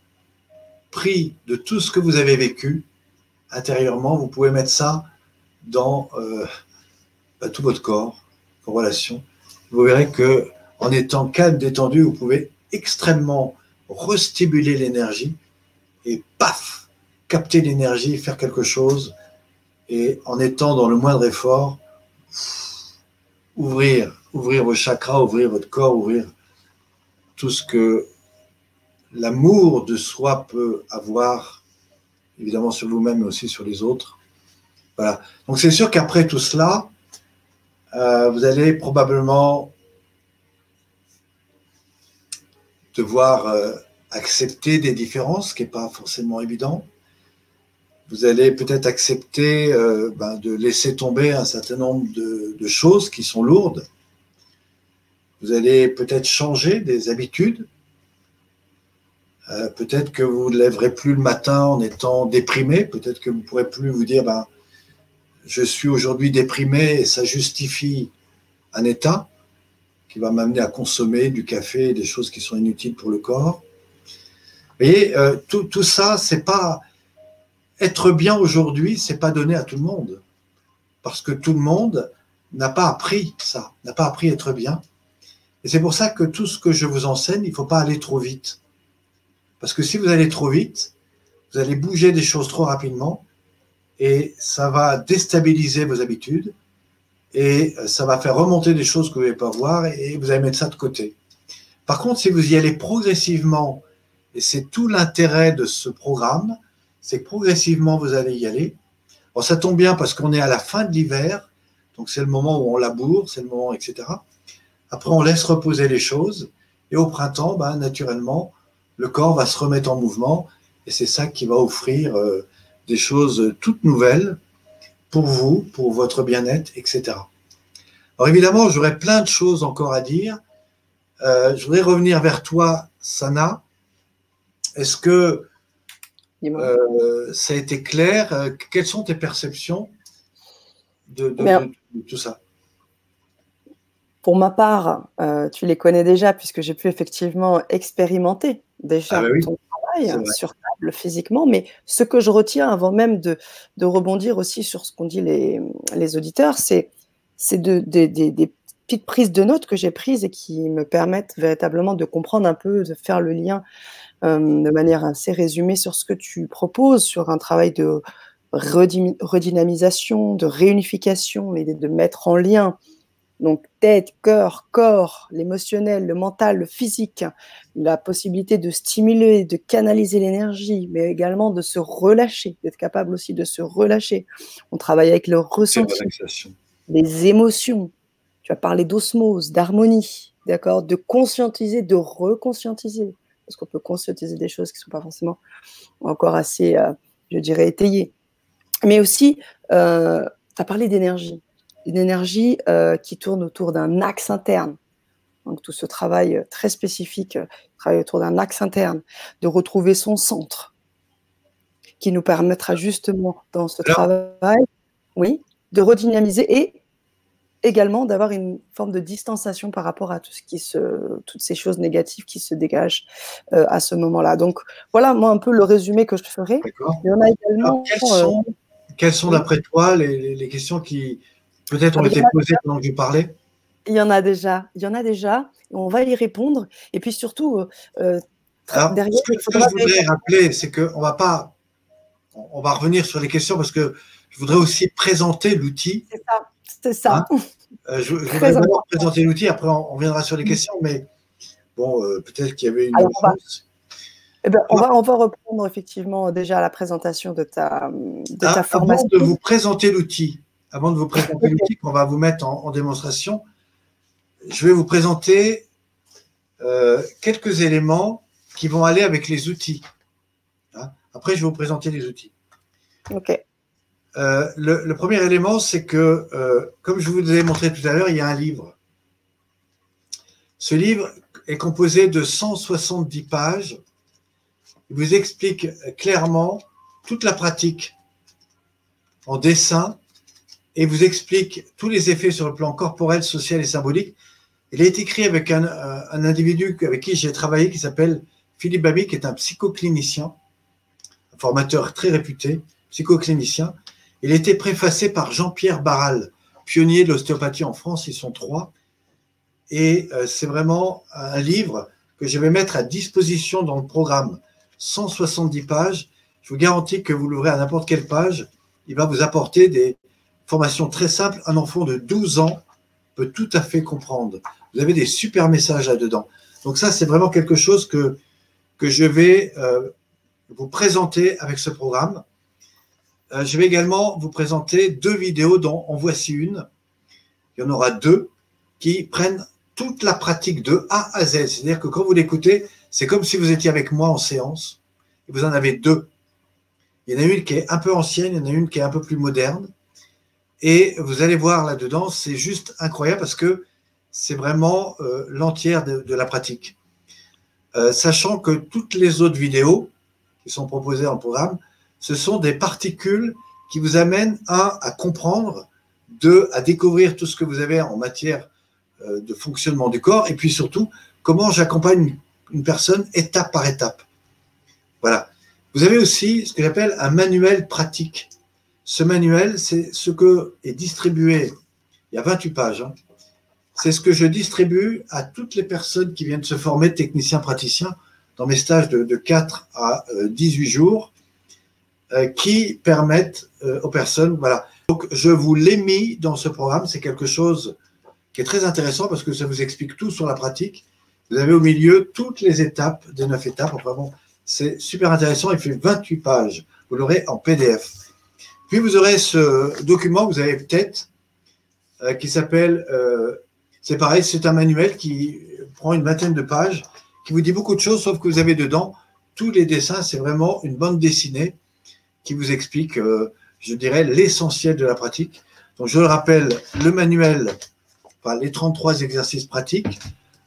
pris de tout ce que vous avez vécu intérieurement, vous pouvez mettre ça dans euh, bah, tout votre corps, vos relations. Vous verrez que en étant calme, détendu, vous pouvez extrêmement restimuler l'énergie et paf, capter l'énergie, faire quelque chose. Et en étant dans le moindre effort, ouvrir, ouvrir vos chakras, ouvrir votre corps, ouvrir tout ce que l'amour de soi peut avoir, évidemment sur vous-même, mais aussi sur les autres. Voilà. Donc c'est sûr qu'après tout cela, euh, vous allez probablement devoir euh, accepter des différences, ce qui n'est pas forcément évident vous allez peut-être accepter euh, ben, de laisser tomber un certain nombre de, choses qui sont lourdes. Vous allez peut-être changer des habitudes. Peut-être que vous ne lèverez plus le matin en étant déprimé. Peut-être que vous ne pourrez plus vous dire ben, je suis aujourd'hui déprimé et ça justifie un état qui va m'amener à consommer du café des choses qui sont inutiles pour le corps. Vous voyez, euh, tout, tout ça, c'est pas être bien aujourd'hui, c'est pas donné à tout le monde. Parce que tout le monde n'a pas appris ça, n'a pas appris à être bien. Et c'est pour ça que tout ce que je vous enseigne, il ne faut pas aller trop vite. Parce que si vous allez trop vite, vous allez bouger des choses trop rapidement et ça va déstabiliser vos habitudes et ça va faire remonter des choses que vous ne pouvez pas voir et vous allez mettre ça de côté. Par contre, si vous y allez progressivement, et c'est tout l'intérêt de ce programme, c'est que progressivement, vous allez y aller. Bon, ça tombe bien parce qu'on est à la fin de l'hiver, donc c'est le moment où on laboure, c'est le moment, etc. Après, on laisse reposer les choses, et au printemps, ben, naturellement, le corps va se remettre en mouvement, et c'est ça qui va offrir euh, des choses toutes nouvelles pour vous, pour votre bien-être, etc. Alors évidemment, j'aurais plein de choses encore à dire. Euh, je voudrais revenir vers toi, Sana. Est-ce que euh, ça a été clair? Euh, quelles sont tes perceptions de, tout ça? Pour ma part, euh, tu les connais déjà puisque j'ai pu effectivement expérimenter déjà ah bah ton travail sur table physiquement. Mais ce que je retiens avant même de, rebondir aussi sur ce qu'ont dit les, les auditeurs, c'est de, des petites prises de notes que j'ai prises et qui me permettent véritablement de comprendre un peu, de faire le lien euh, de manière assez résumée sur ce que tu proposes, sur un travail de redynamisation, de réunification, l'idée de mettre en lien donc tête, cœur, corps, l'émotionnel, le mental, le physique, la possibilité de stimuler, de canaliser l'énergie, mais également de se relâcher, d'être capable aussi de se relâcher. On travaille avec le ressenti, les émotions. Tu as parlé d'osmose, d'harmonie, d'accord, de conscientiser, de reconscientiser, parce qu'on peut conscientiser des choses qui ne sont pas forcément encore assez, euh, je dirais, étayées. Mais aussi, euh, tu as parlé d'énergie une énergie euh, qui tourne autour d'un axe interne. Donc tout ce travail euh, très spécifique, euh, travail autour d'un axe interne, de retrouver son centre, qui nous permettra justement dans ce travail, oui, de redynamiser et également d'avoir une forme de distanciation par rapport à tout ce qui se, toutes ces choses négatives qui se dégagent à ce moment-là. Donc voilà, moi un peu le résumé que je ferai. Il y en a également. quelles sont, d'après toi les, questions qui, Peut-être ont été posées pendant que je parlais Il y en a déjà. Il y en a déjà. On va y répondre. Et puis surtout, euh, euh derrière. Ce que, je voudrais rappeler, c'est qu'on va pas. On va revenir sur les questions parce que je voudrais aussi présenter l'outil. C'est ça. C'est ça. Hein euh, je, voudrais d'abord présenter l'outil, après on, reviendra sur les questions, mais bon, euh, peut-être qu'il y avait une. Alors, on, va, eh ben, on, va, on va reprendre effectivement déjà la présentation de ta, de ah, ta formation. Avant de vous présenter l'outil, avant de vous présenter l'outil qu'on va vous mettre en, démonstration, je vais vous présenter euh, quelques éléments qui vont aller avec les outils. Hein. Après, je vais vous présenter les outils. OK. Euh, le, premier élément, c'est que, euh, comme je vous ai montré tout à l'heure, il y a un livre. Ce livre est composé de 170 pages. Il vous explique clairement toute la pratique en dessin et vous explique tous les effets sur le plan corporel, social et symbolique. Il est écrit avec un, un individu avec qui j'ai travaillé qui s'appelle Philippe Babi, qui est un psychoclinicien, un formateur très réputé, psychoclinicien. Il a été préfacé par Jean-Pierre Barral, pionnier de l'ostéopathie en France. Ils sont trois. Et euh, c'est vraiment un livre que je vais mettre à disposition dans le programme. 170 pages. Je vous garantis que vous l'ouvrez à n'importe quelle page. Il va vous apporter des, Formation très simple, un enfant de 12 ans peut tout à fait comprendre. Vous avez des super messages là-dedans. Donc ça, c'est vraiment quelque chose que, que je vais euh, vous présenter avec ce programme. Euh, je vais également vous présenter deux vidéos dont en voici une. Il y en aura deux qui prennent toute la pratique de A à Z. C'est-à-dire que quand vous l'écoutez, c'est comme si vous étiez avec moi en séance. Et vous en avez deux. Il y en a une qui est un peu ancienne, il y en a une qui est un peu plus moderne. Et vous allez voir là-dedans, c'est juste incroyable parce que c'est vraiment euh, l'entière de, la pratique. Euh, sachant que toutes les autres vidéos qui sont proposées le programme, ce sont des particules qui vous amènent, un, à comprendre, deux, à découvrir tout ce que vous avez en matière euh, de fonctionnement du corps, et puis surtout, comment j'accompagne une personne étape par étape. Voilà. Vous avez aussi ce que j'appelle un manuel pratique. Ce manuel, c'est ce que est distribué, il y a 28 pages, hein. c'est ce que je distribue à toutes les personnes qui viennent se former techniciens praticiens dans mes stages de, 4 à 18 euh, jours, euh, qui permettent euh, aux personnes, voilà. Donc, je vous l'ai mis dans ce programme, c'est quelque chose qui est très intéressant parce que ça vous explique tout sur la pratique. Vous avez au milieu toutes les étapes des neuf étapes. Enfin bon, c'est super intéressant. Il fait 28 pages. Vous l'aurez en PDF. Puis vous aurez ce document, vous avez peut-être, euh, qui s'appelle, euh, c'est pareil, c'est un manuel qui prend une vingtaine de pages, qui vous dit beaucoup de choses, sauf que vous avez dedans tous les dessins, c'est vraiment une bande dessinée qui vous explique, euh, je dirais, l'essentiel de la pratique. Donc je le rappelle, le manuel, les 33 exercices pratiques,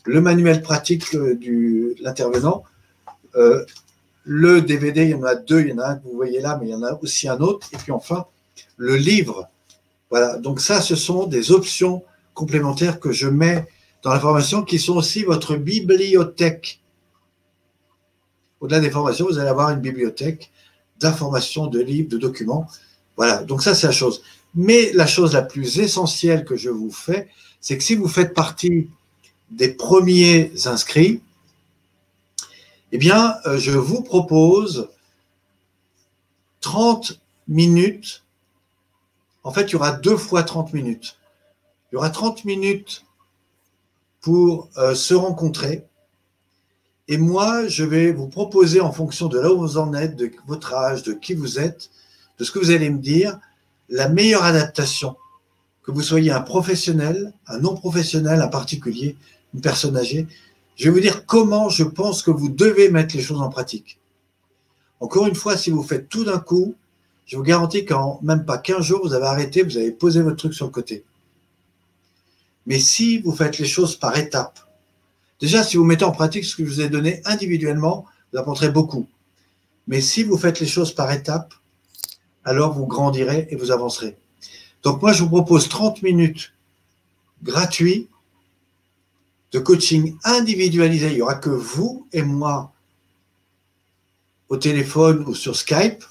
le manuel pratique de l'intervenant, le DVD, il y en a deux, il y en a un que vous voyez là, mais il y en a aussi un autre. Et puis enfin, le livre. Voilà, donc ça, ce sont des options complémentaires que je mets dans la formation qui sont aussi votre bibliothèque. Au-delà des formations, vous allez avoir une bibliothèque d'informations, de livres, de documents. Voilà, donc ça, c'est la chose. Mais la chose la plus essentielle que je vous fais, c'est que si vous faites partie des premiers inscrits, eh bien, euh, je vous propose 30 minutes. En fait, il y aura deux fois 30 minutes. Il y aura 30 minutes pour euh, se rencontrer. Et moi, je vais vous proposer, en fonction de là où vous en êtes, de votre âge, de qui vous êtes, de ce que vous allez me dire, la meilleure adaptation. Que vous soyez un professionnel, un non professionnel, un particulier, une personne âgée, je vais vous dire comment je pense que vous devez mettre les choses en pratique. Encore une fois, si vous faites tout d'un coup, je vous garantis qu'en même pas 15 jours, vous avez arrêté, vous avez posé votre truc sur le côté. Mais si vous faites les choses par étapes, déjà, si vous mettez en pratique ce que je vous ai donné individuellement, vous apporterez beaucoup. Mais si vous faites les choses par étapes, alors vous grandirez et vous avancerez. Donc moi, je vous propose 30 minutes gratuits coaching individualisé. Il n'y aura que vous et moi au téléphone ou sur Skype.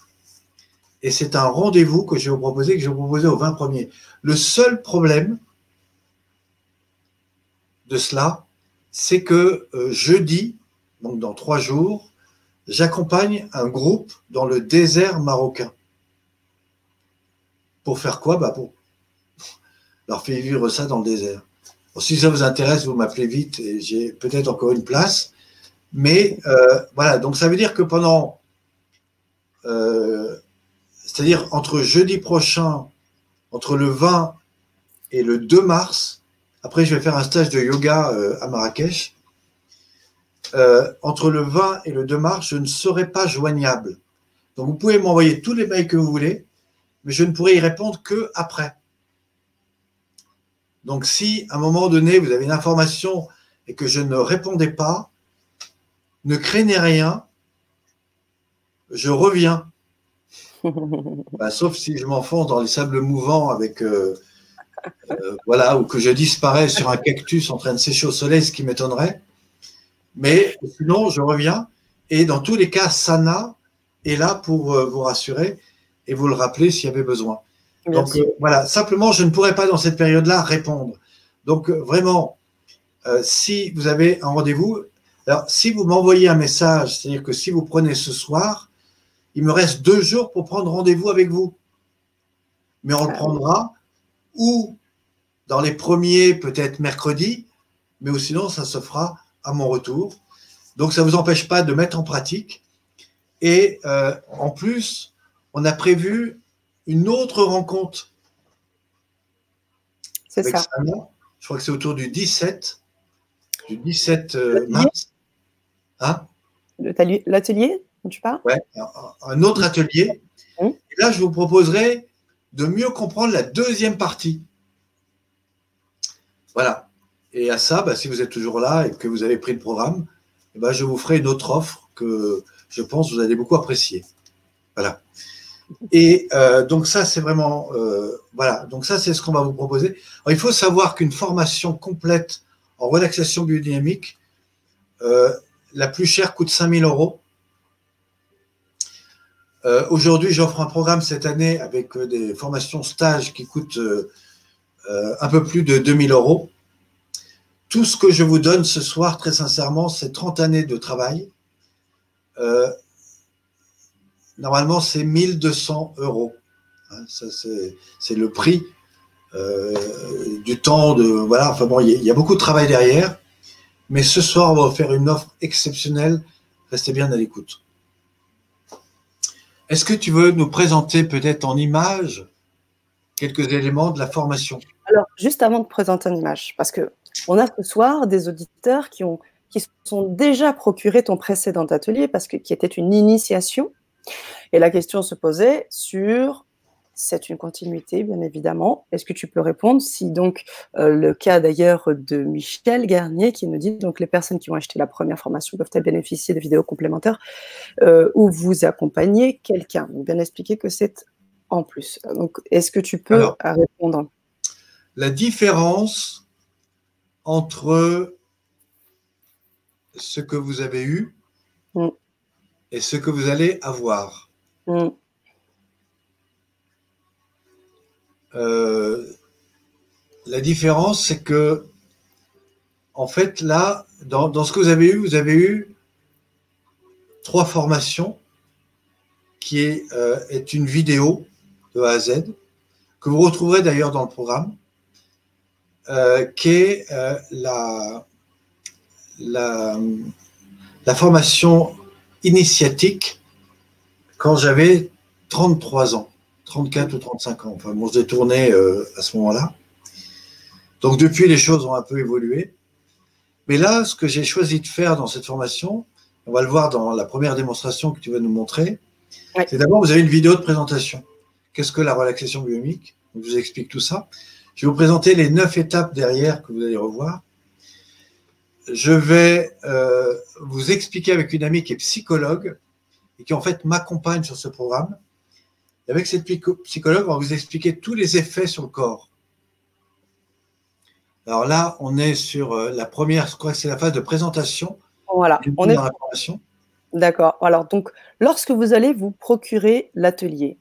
Et c'est un rendez-vous que je vais vous proposer, que je vais vous proposer aux 20 premiers. Le seul problème de cela, c'est que euh, jeudi, donc dans trois jours, j'accompagne un groupe dans le désert marocain. Pour faire quoi? Bah Pour leur faire vivre ça dans le désert. Si ça vous intéresse, vous m'appelez vite et j'ai peut-être encore une place. Mais euh, voilà, donc ça veut dire que pendant, euh, c'est-à-dire entre jeudi prochain, entre le 20 et le 2 mars, après je vais faire un stage de yoga euh, à Marrakech, entre le 20 et le 2 mars, je ne serai pas joignable. Donc vous pouvez m'envoyer tous les mails que vous voulez, mais je ne pourrai y répondre que après. Donc si à un moment donné vous avez une information et que je ne répondais pas, ne craignez rien, je reviens. Bah, sauf si je m'enfonce dans les sables mouvants avec euh, euh, voilà, ou que je disparais sur un cactus en train de sécher au soleil, ce qui m'étonnerait. Mais sinon, je reviens. Et dans tous les cas, Sana est là pour euh, vous rassurer et vous le rappeler s'il y avait besoin. Donc voilà, simplement, je ne pourrais pas dans cette période-là répondre. Donc vraiment, si vous avez un rendez-vous, alors, si vous m'envoyez un message, c'est-à-dire que si vous prenez ce soir, il me reste deux jours pour prendre rendez-vous avec vous. Mais on le ah prendra ou dans les premiers, peut-être mercredi, mais ou sinon, ça se fera à mon retour. Donc, ça ne vous empêche pas de mettre en pratique. Et euh, en plus, on a prévu une autre rencontre. C'est ça. Je crois que c'est autour du 17, du 17 euh, mars. Hein? L'atelier dont tu parles? Oui, un autre atelier. Hum. Et là, je vous proposerai de mieux comprendre la deuxième partie. Voilà. Et à ça, bah, si vous êtes toujours là et que vous avez pris le programme, eh ben, je vous ferai une autre offre que je pense que vous allez beaucoup apprécier. Voilà. Et euh, donc ça, c'est vraiment, euh, voilà, donc ça, c'est ce qu'on va vous proposer. il faut savoir qu'une formation complète en relaxation biodynamique, euh, la plus chère coûte 5000 euros. Aujourd'hui, j'offre un programme cette année avec des formations stages qui coûtent un peu plus de 2000 euros. Tout ce que je vous donne ce soir, très sincèrement, c'est 30 années de travail. Normalement, c'est 1200 euros. Hein, c'est le prix du temps de voilà. Enfin bon, il y, a beaucoup de travail derrière. Mais ce soir, on va faire une offre exceptionnelle. Restez bien à l'écoute. Est-ce que tu veux nous présenter peut-être en image quelques éléments de la formation? Alors, juste avant de présenter en image, parce que on a ce soir des auditeurs qui ont qui sont déjà procurés ton précédent atelier parce que qui était une initiation. Et la question se posait sur c'est une continuité, bien évidemment. Est-ce que tu peux répondre si donc euh, le cas d'ailleurs de Michel Garnier qui nous dit donc les personnes qui ont acheté la première formation peuvent-elles bénéficier de vidéos complémentaires euh, où vous accompagnez quelqu'un Bien expliquer que c'est en plus. Donc est-ce que tu peux répondre? La différence entre ce que vous avez eu mm. Et ce que vous allez avoir. Mm. Euh, la différence, c'est que, en fait, là, dans, ce que vous avez eu, vous avez eu trois formations qui est, euh, est une vidéo de A à Z, que vous retrouverez d'ailleurs dans le programme. euh, qui est la, la, la, formation initiatique quand j'avais 33 ans, 34 ou 35 ans. Enfin, bon, je détournais à ce moment-là. Donc, depuis, les choses ont un peu évolué. Mais là, ce que j'ai choisi de faire dans cette formation, on va le voir dans la première démonstration que tu vas nous montrer, c'est d'abord, vous avez une vidéo de présentation. Qu'est-ce que la relaxation biomique? Je vous explique tout ça. Je vais vous présenter les neuf étapes derrière que vous allez revoir. Je vais euh, vous expliquer avec une amie qui est psychologue et qui en fait m'accompagne sur ce programme. Et avec cette psychologue, on va vous expliquer tous les effets sur le corps. Alors là, on est sur euh, la première, je crois que c'est la phase de présentation. Voilà, on est dans la formation. D'accord. Alors, donc, lorsque vous allez vous procurer l'atelier,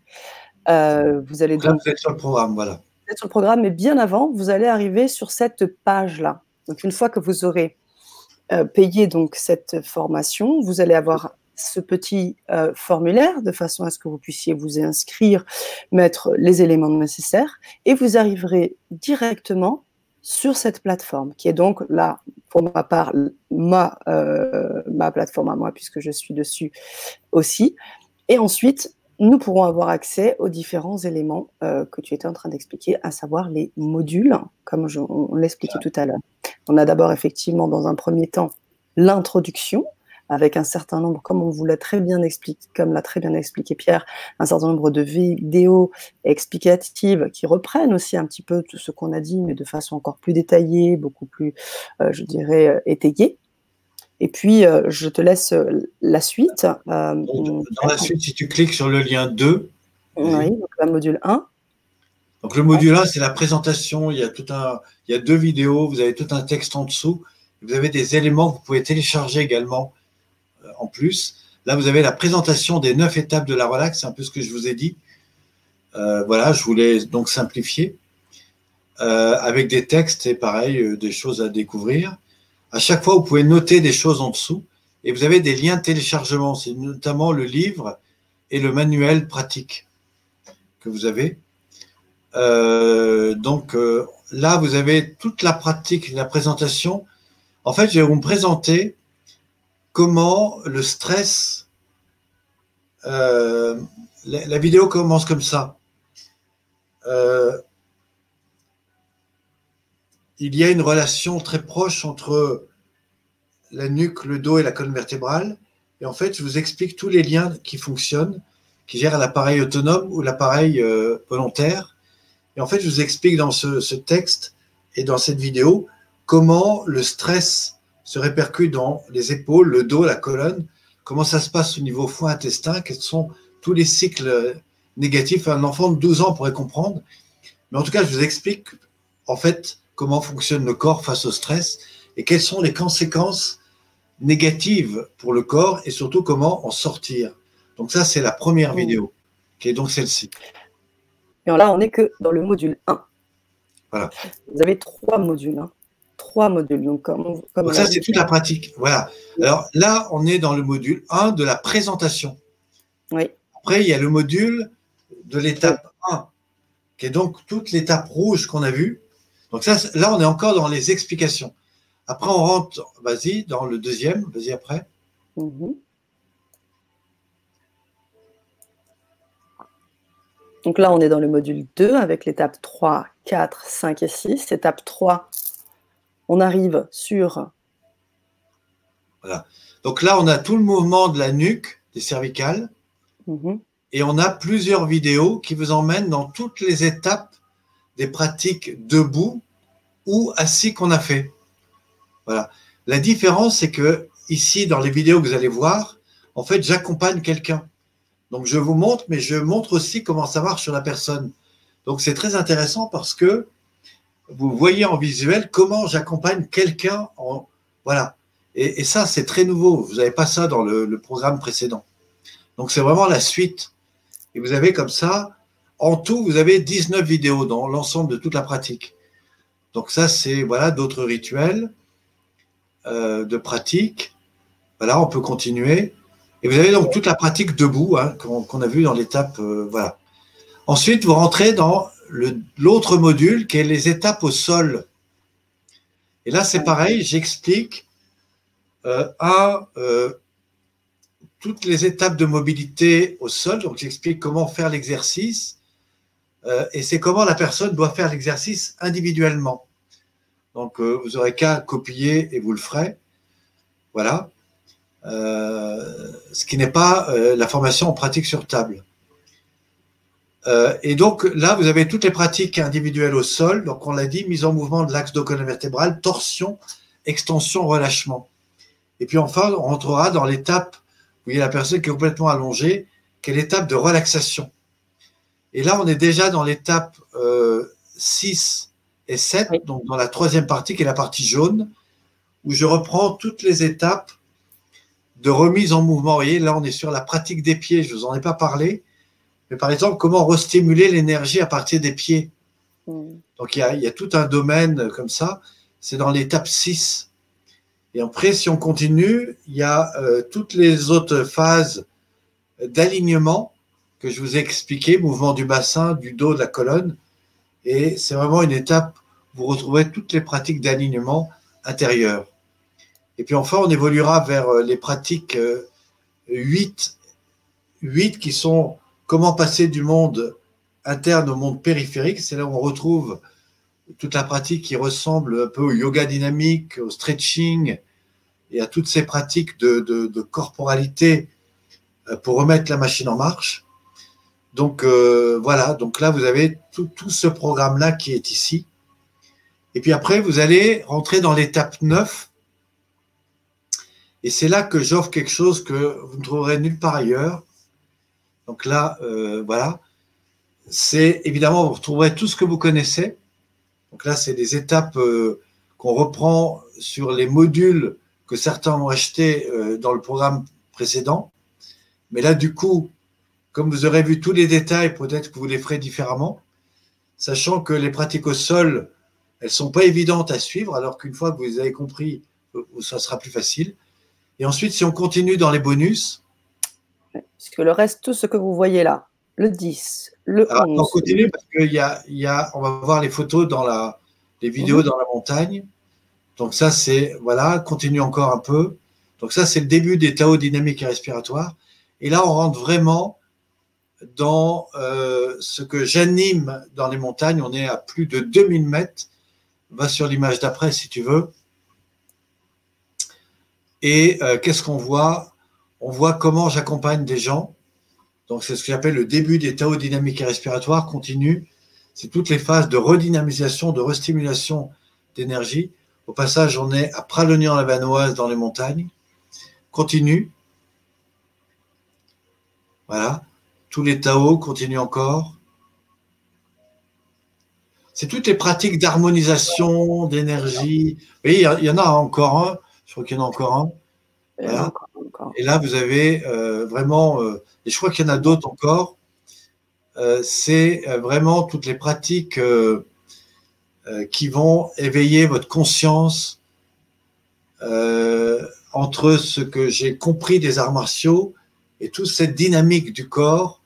euh, vous allez donc. vous êtes sur le programme, voilà. Vous êtes sur le programme, mais bien avant, vous allez arriver sur cette page-là. Donc, une fois que vous aurez euh, payé donc cette formation, vous allez avoir ce petit euh, formulaire de façon à ce que vous puissiez vous inscrire, mettre les éléments nécessaires, et vous arriverez directement sur cette plateforme, qui est donc là, pour ma part, ma, euh, ma plateforme à moi, puisque je suis dessus aussi. Et ensuite, nous pourrons avoir accès aux différents éléments euh, que tu étais en train d'expliquer, à savoir les modules, comme je, on l'expliquait tout à l'heure. On a d'abord effectivement, dans un premier temps, l'introduction, avec un certain nombre, comme on vous l'a très bien expliqué, comme l'a très bien expliqué Pierre, un certain nombre de vidéos explicatives qui reprennent aussi un petit peu tout ce qu'on a dit, mais de façon encore plus détaillée, beaucoup plus, euh, je dirais, euh, étayée. Et puis, euh, je te laisse la suite. Dans la suite, si tu cliques sur le lien 2. Oui, donc le module 1. Donc le module 1, c'est la présentation. Il y, a tout un, il y a deux vidéos, vous avez tout un texte en dessous. Vous avez des éléments que vous pouvez télécharger également en plus. Là, vous avez la présentation des neuf étapes de la relax, c'est un peu ce que je vous ai dit. Euh, voilà, je voulais donc simplifier euh, avec des textes et pareil, euh, des choses à découvrir. À chaque fois, vous pouvez noter des choses en dessous et vous avez des liens de téléchargement. C'est notamment le livre et le manuel pratique que vous avez. donc là, vous avez toute la pratique, la présentation. En fait, je vais vous présenter comment le stress. Euh, la, vidéo commence comme ça. Il y a une relation très proche entre la nuque, le dos et la colonne vertébrale. Et en fait, je vous explique tous les liens qui fonctionnent, qui gèrent l'appareil autonome ou l'appareil euh, volontaire. Et en fait, je vous explique dans ce, texte et dans cette vidéo comment le stress se répercute dans les épaules, le dos, la colonne, comment ça se passe au niveau foie intestin, quels sont tous les cycles négatifs. Un enfant de 12 ans pourrait comprendre. Mais en tout cas, je vous explique en fait comment fonctionne le corps face au stress et quelles sont les conséquences négatives pour le corps et surtout comment en sortir. Donc ça, c'est la première mmh. vidéo, qui est donc celle-ci. Et là, on n'est que dans le module 1. Voilà. Vous avez trois modules. Hein trois modules. Donc, comme, ça, c'est toute la pratique. Voilà. Alors là, on est dans le module 1 de la présentation. Oui. Après, il y a le module de l'étape 1, qui est donc toute l'étape rouge qu'on a vue. Donc ça, là, on est encore dans les explications. Après, on rentre, vas-y, dans le deuxième, vas-y après. Mhm. Donc là, on est dans le module 2 avec l'étape 3, 4, 5 et 6. Étape 3, on arrive sur. Voilà. Donc là, on a tout le mouvement de la nuque, des cervicales, mhm. et on a plusieurs vidéos qui vous emmènent dans toutes les étapes des pratiques debout ou assis qu'on a fait. Voilà. La différence, c'est que ici, dans les vidéos que vous allez voir, en fait, j'accompagne quelqu'un. Donc, je vous montre, mais je montre aussi comment ça marche sur la personne. Donc, c'est très intéressant parce que vous voyez en visuel comment j'accompagne quelqu'un voilà. Et, ça, c'est très nouveau. Vous n'avez pas ça dans le, programme précédent. Donc, c'est vraiment la suite. Et vous avez comme ça, en tout, vous avez 19 vidéos dans l'ensemble de toute la pratique. Donc, ça, c'est voilà d'autres rituels euh, de pratique. Voilà, on peut continuer. Et vous avez donc toute la pratique debout hein, qu'on a vu dans l'étape. Euh, voilà. Ensuite, vous rentrez dans l'autre module qui est les étapes au sol. Et là, c'est pareil, j'explique euh, à toutes les étapes de mobilité au sol. Donc, j'explique comment faire l'exercice. Et c'est comment la personne doit faire l'exercice individuellement. Donc, vous aurez qu'à copier et vous le ferez. Voilà. ce qui n'est pas la formation en pratique sur table. Euh, et donc là, vous avez toutes les pratiques individuelles au sol. Donc on l'a dit, mise en mouvement de l'axe vertébrale, torsion, extension, relâchement. Et puis enfin, on rentrera dans l'étape où il y a la personne qui est complètement allongée, qui est l'étape de relaxation. Et là, on est déjà dans l'étape 6 euh, et 7, donc dans la troisième partie qui est la partie jaune, où je reprends toutes les étapes de remise en mouvement. Vous voyez, là, on est sur la pratique des pieds, je ne vous en ai pas parlé mais par exemple, comment restimuler l'énergie à partir des pieds mm. Donc il y, a, tout un domaine comme ça, c'est dans l'étape 6. Et après, si on continue, il y a euh, toutes les autres phases d'alignement que je vous ai expliqué, mouvement du bassin, du dos, de la colonne. Et c'est vraiment une étape où vous retrouvez toutes les pratiques d'alignement intérieur. Et puis enfin, on évoluera vers euh, les pratiques 8, euh, 8 qui sont comment passer du monde interne au monde périphérique. C'est là où on retrouve toute la pratique qui ressemble un peu au yoga dynamique, au stretching et à toutes ces pratiques de, corporalité euh, pour remettre la machine en marche. Donc euh, voilà, donc là vous avez tout, ce programme-là qui est ici. Et puis après, vous allez rentrer dans l'étape 9. Et c'est là que j'offre quelque chose que vous ne trouverez nulle part ailleurs. Donc là, euh, voilà. C'est évidemment, vous retrouverez tout ce que vous connaissez. Donc là, c'est des étapes euh, qu'on reprend sur les modules que certains ont achetés dans le programme précédent. Mais là, du coup, comme vous aurez vu tous les détails, peut-être que vous les ferez différemment, sachant que les pratiques au sol, elles sont pas évidentes à suivre, alors qu'une fois que vous les avez compris, ça sera plus facile. Et ensuite, si on continue dans les bonus, Puisque le reste, tout ce que vous voyez là, le 10, le 11. Ah, on continue parce qu'il y a, y a, on va voir les photos dans la, les vidéos mhm. dans la montagne. Donc ça, c'est, voilà, continue encore un peu. Donc ça, c'est le début des Tao dynamiques et respiratoires. Et là, on rentre vraiment dans euh, ce que j'anime dans les montagnes. On est à plus de 2000 mètres. Va sur l'image d'après si tu veux. Et euh, qu'est-ce qu'on voit? On voit comment j'accompagne des gens. Donc, c'est ce que j'appelle le début des Tao dynamiques et respiratoires continu. C'est toutes les phases de redynamisation, de restimulation d'énergie. Au passage, on est à Pralognan-la-Vanoise dans les montagnes. Continue. Voilà. Tous les Tao continuent encore. C'est toutes les pratiques d'harmonisation, d'énergie. Oui, il y en a encore un. Je crois qu'il y en a encore un. Et là, vous avez euh, vraiment, euh, et je crois qu'il y en a d'autres encore, euh, c'est vraiment toutes les pratiques qui vont éveiller votre conscience entre ce que j'ai compris des arts martiaux et toute cette dynamique du corps.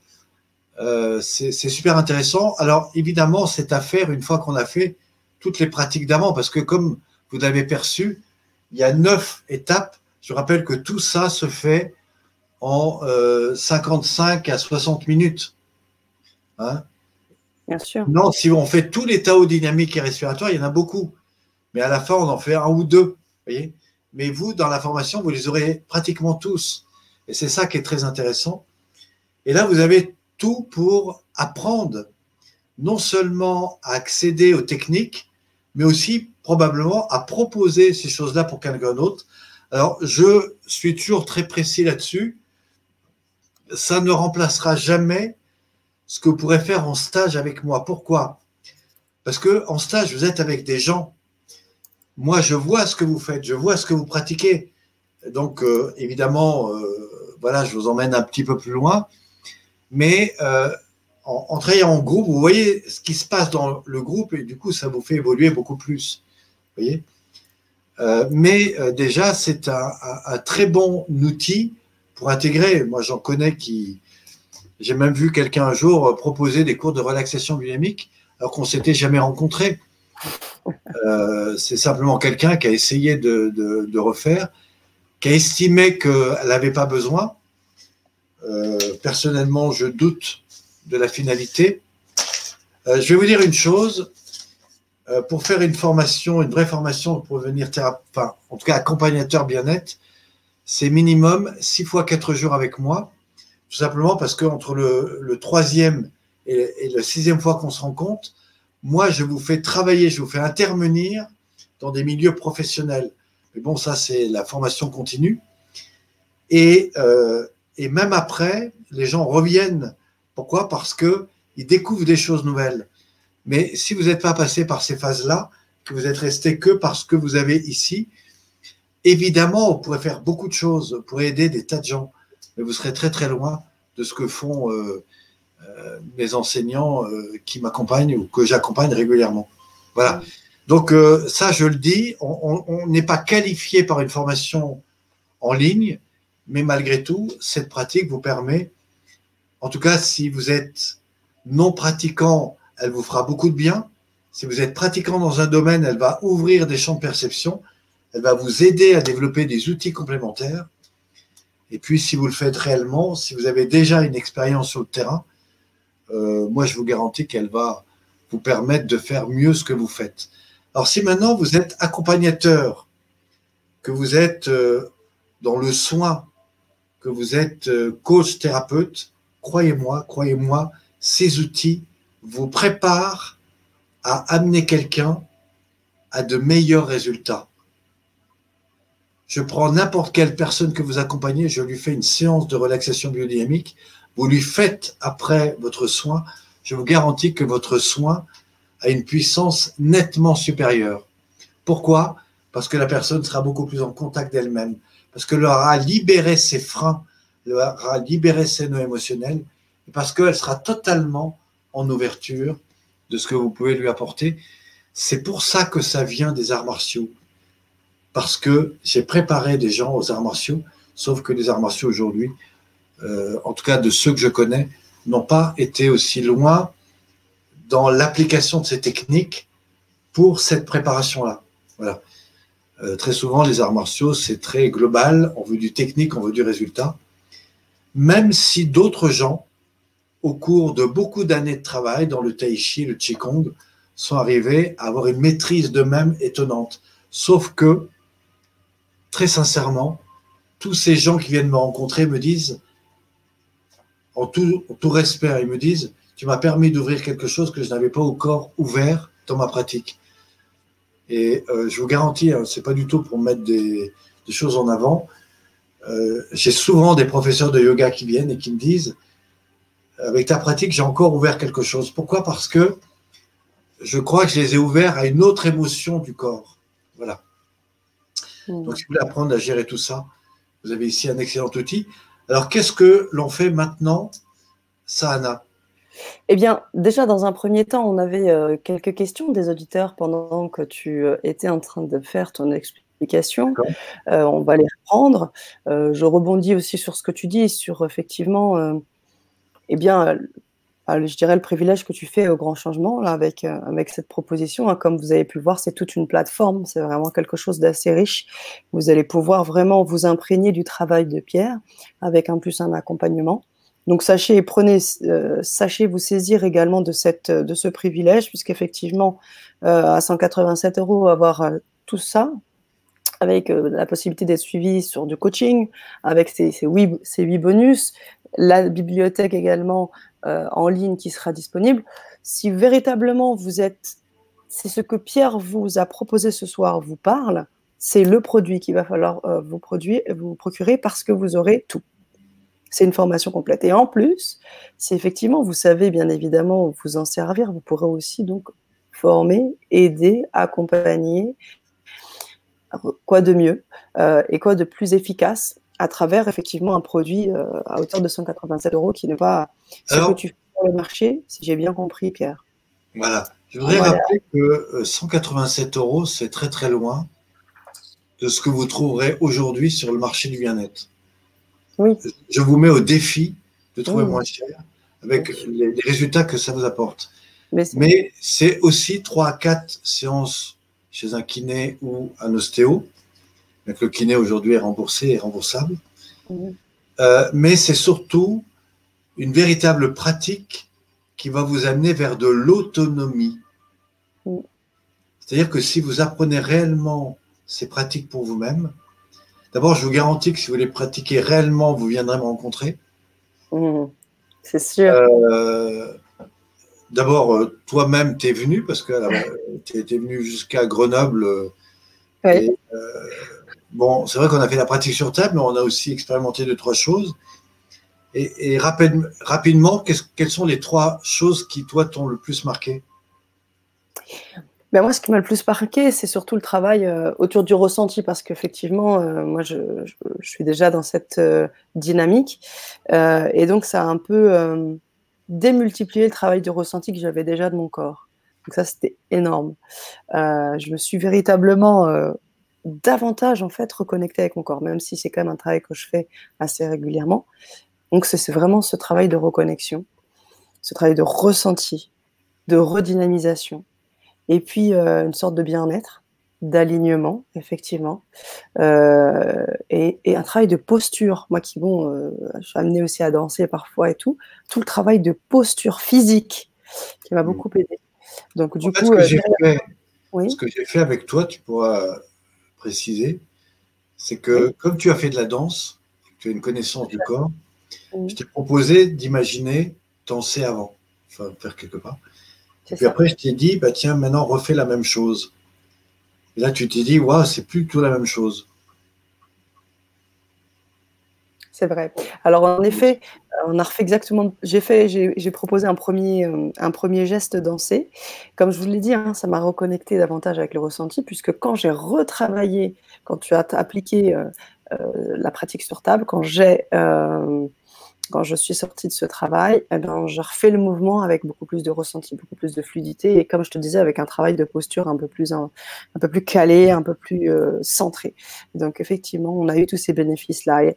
C'est super intéressant. Alors, évidemment, c'est à faire une fois qu'on a fait toutes les pratiques d'avant, parce que comme vous l'avez perçu, il y a neuf étapes je rappelle que tout ça se fait en 55 euh, à 60 minutes. Hein? Bien sûr. Non, si on fait tous les Tao dynamiques et respiratoires, il y en a beaucoup. Mais à la fin, on en fait un ou deux. Voyez Mais vous, dans la formation, vous les aurez pratiquement tous. Et c'est ça qui est très intéressant. Et là, vous avez tout pour apprendre non seulement à accéder aux techniques, mais aussi probablement à proposer ces choses-là pour quelqu'un d'autre, alors, je suis toujours très précis là-dessus. Ça ne remplacera jamais ce que vous pourrez faire en stage avec moi. Pourquoi? Parce que en stage, vous êtes avec des gens. Moi, je vois ce que vous faites, je vois ce que vous pratiquez. Donc, euh, évidemment, euh, voilà, je vous emmène un petit peu plus loin. Mais euh, en, en, travaillant en groupe, vous voyez ce qui se passe dans le groupe et du coup, ça vous fait évoluer beaucoup plus. Vous voyez euh, mais euh, déjà, c'est un, très bon outil pour intégrer. Moi, j'en connais qui. J'ai même vu quelqu'un un jour proposer des cours de relaxation dynamique alors qu'on s'était jamais rencontrés. C'est simplement quelqu'un qui a essayé de, refaire, qui a estimé qu'elle n'avait pas besoin. Euh, personnellement, je doute de la finalité. Euh, je vais vous dire une chose. pour faire une formation, une vraie formation pour devenir thérapeute, en tout cas accompagnateur bien-être, c'est minimum 6 fois 4 jours avec moi. Tout simplement parce qu'entre le, le troisième et, la sixième fois qu'on se rencontre, moi, je vous fais travailler, je vous fais intervenir dans des milieux professionnels. Mais bon, ça, c'est la formation continue. Et, euh, et même après, les gens reviennent. Pourquoi? Parce qu'ils découvrent des choses nouvelles. Mais si vous n'êtes pas passé par ces phases-là, que vous êtes resté que parce que vous avez ici, évidemment, vous pourrez faire beaucoup de choses, pourrez aider des tas de gens, mais vous serez très très loin de ce que font euh, euh, mes enseignants euh, qui m'accompagnent ou que j'accompagne régulièrement. Voilà. Donc ça, je le dis, on n'est pas qualifié par une formation en ligne, mais malgré tout, cette pratique vous permet, en tout cas, si vous êtes non pratiquant, elle vous fera beaucoup de bien. Si vous êtes pratiquant dans un domaine, elle va ouvrir des champs de perception, elle va vous aider à développer des outils complémentaires. Et puis, si vous le faites réellement, si vous avez déjà une expérience sur le terrain, euh, moi je vous garantis qu'elle va vous permettre de faire mieux ce que vous faites. Alors si maintenant vous êtes accompagnateur, que vous êtes euh, dans le soin, que vous êtes euh, coach thérapeute, croyez-moi, croyez-moi, ces outils vous préparent à amener quelqu'un à de meilleurs résultats. Je prends n'importe quelle personne que vous accompagnez, je lui fais une séance de relaxation biodynamique. Vous lui faites après votre soin, je vous garantis que votre soin a une puissance nettement supérieure. Pourquoi? Parce que la personne sera beaucoup plus en contact d'elle-même, parce qu'elle aura libéré ses freins, elle aura libéré ses nœuds émotionnels, parce qu'elle sera totalement en ouverture de ce que vous pouvez lui apporter. C'est pour ça que ça vient des arts martiaux. Parce que j'ai préparé des gens aux arts martiaux, sauf que les arts martiaux aujourd'hui euh, en tout cas de ceux que je connais, n'ont pas été aussi loin dans l'application de ces techniques pour cette préparation-là. Voilà. Euh, très souvent, les arts martiaux, c'est très global, on veut du technique, on veut du résultat. Même si d'autres gens, au cours de beaucoup d'années de travail dans le tai chi, le qigong, sont arrivés à avoir une maîtrise d'eux-mêmes étonnante. Sauf que, très sincèrement, tous ces gens qui viennent me rencontrer me disent en tout, respect, ils me disent, tu m'as permis d'ouvrir quelque chose que je n'avais pas encore ouvert dans ma pratique. Et euh, je vous garantis, hein, ce n'est pas du tout pour mettre des, choses en avant. Euh, j'ai souvent des professeurs de yoga qui viennent et qui me disent, avec ta pratique, j'ai encore ouvert quelque chose. Pourquoi? Parce que je crois que je les ai ouverts à une autre émotion du corps. Voilà. Mmh. Donc, si vous voulez apprendre à gérer tout ça, vous avez ici un excellent outil. Alors, qu'est-ce que l'on fait maintenant, Sahana eh bien, déjà, dans un premier temps, on avait euh, quelques questions des auditeurs pendant que tu euh, étais en train de faire ton explication. Euh, on va les reprendre. je rebondis aussi sur ce que tu dis, sur effectivement, eh bien, je dirais, le privilège que tu fais au grand changement là, avec, avec cette proposition. Hein. Comme vous avez pu le voir, c'est toute une plateforme, c'est vraiment quelque chose d'assez riche. Vous allez pouvoir vraiment vous imprégner du travail de Pierre avec en plus un accompagnement. Donc sachez, prenez, euh, sachez vous saisir également de, ce privilège, puisqu'effectivement, euh, à 187 euros, avoir tout ça, avec la possibilité d'être suivi sur du coaching, avec ces, ces, 8, ces 8 bonus, la bibliothèque également euh, en ligne qui sera disponible. Si véritablement vous êtes, c'est ce que Pierre vous a proposé ce soir vous parle, c'est le produit qu'il va falloir euh, vous, produire, vous procurer parce que vous aurez tout. C'est une formation complète. Et en plus, si effectivement vous savez bien évidemment vous en servir, vous pourrez aussi donc former, aider, accompagner. Quoi de mieux euh, et quoi de plus efficace à travers effectivement un produit euh, à hauteur de 187 euros qui n'est pas ce que tu fais sur le marché, si j'ai bien compris, Pierre. Voilà. Je voudrais rappeler que 187 euh, euros, c'est très très loin de ce que vous trouverez aujourd'hui sur le marché du bien-être. Oui. Je vous mets au défi de trouver moins cher avec les, résultats que ça vous apporte. Mais c'est aussi 3 à 4 séances chez un kiné ou un ostéo. Donc le kiné aujourd'hui est remboursé et remboursable. Mhm. Euh, mais c'est surtout une véritable pratique qui va vous amener vers de l'autonomie. Mhm. C'est-à-dire que si vous apprenez réellement ces pratiques pour vous-même, d'abord je vous garantis que si vous les pratiquez réellement, vous viendrez me rencontrer. Mhm. C'est sûr. Euh, d'abord, euh, toi-même, tu es venu parce que tu es, venu jusqu'à Grenoble. Oui. Bon, c'est vrai qu'on a fait la pratique sur table, mais on a aussi expérimenté deux, trois choses. Et, rapidement, quelles sont les trois choses qui, toi, t'ont le plus marqué? Ben moi, ce qui m'a le plus marqué, c'est surtout le travail euh, autour du ressenti, parce qu'effectivement, euh, moi, je, suis déjà dans cette euh, dynamique, et donc ça a un peu démultiplié le travail du ressenti que j'avais déjà de mon corps. Donc ça, c'était énorme. je me suis véritablement davantage en fait reconnecter avec mon corps, même si c'est quand même un travail que je fais assez régulièrement. Donc c'est vraiment ce travail de reconnexion, ce travail de ressenti, de redynamisation, et puis euh, une sorte de bien-être, d'alignement, effectivement, euh, et, un travail de posture. Moi qui, bon, euh, je suis amenée aussi à danser parfois et tout, tout le travail de posture physique qui m'a mmh. beaucoup aidé. Donc du coup, ce que j'ai fait, avec toi, tu pourras préciser, c'est que comme tu as fait de la danse, tu as une connaissance du corps, je t'ai proposé d'imaginer danser avant, enfin faire quelque part. Et puis après, je t'ai dit, bah tiens, maintenant refais la même chose. Et là, tu t'es dit, waouh, c'est plus tout la même chose. C'est vrai. Alors en effet, on a refait exactement. J'ai fait, j'ai proposé un premier, euh, un premier geste dansé. Comme je vous l'ai dit, hein, ça m'a reconnecté davantage avec le ressenti, puisque quand j'ai retravaillé, quand tu as appliqué euh, euh, la pratique sur table, quand j'ai quand je suis sortie de ce travail, eh ben, je refais le mouvement avec beaucoup plus de ressenti, beaucoup plus de fluidité et comme je te disais, avec un travail de posture un peu plus, un, peu plus calé, un peu plus centré. Donc effectivement, on a eu tous ces bénéfices-là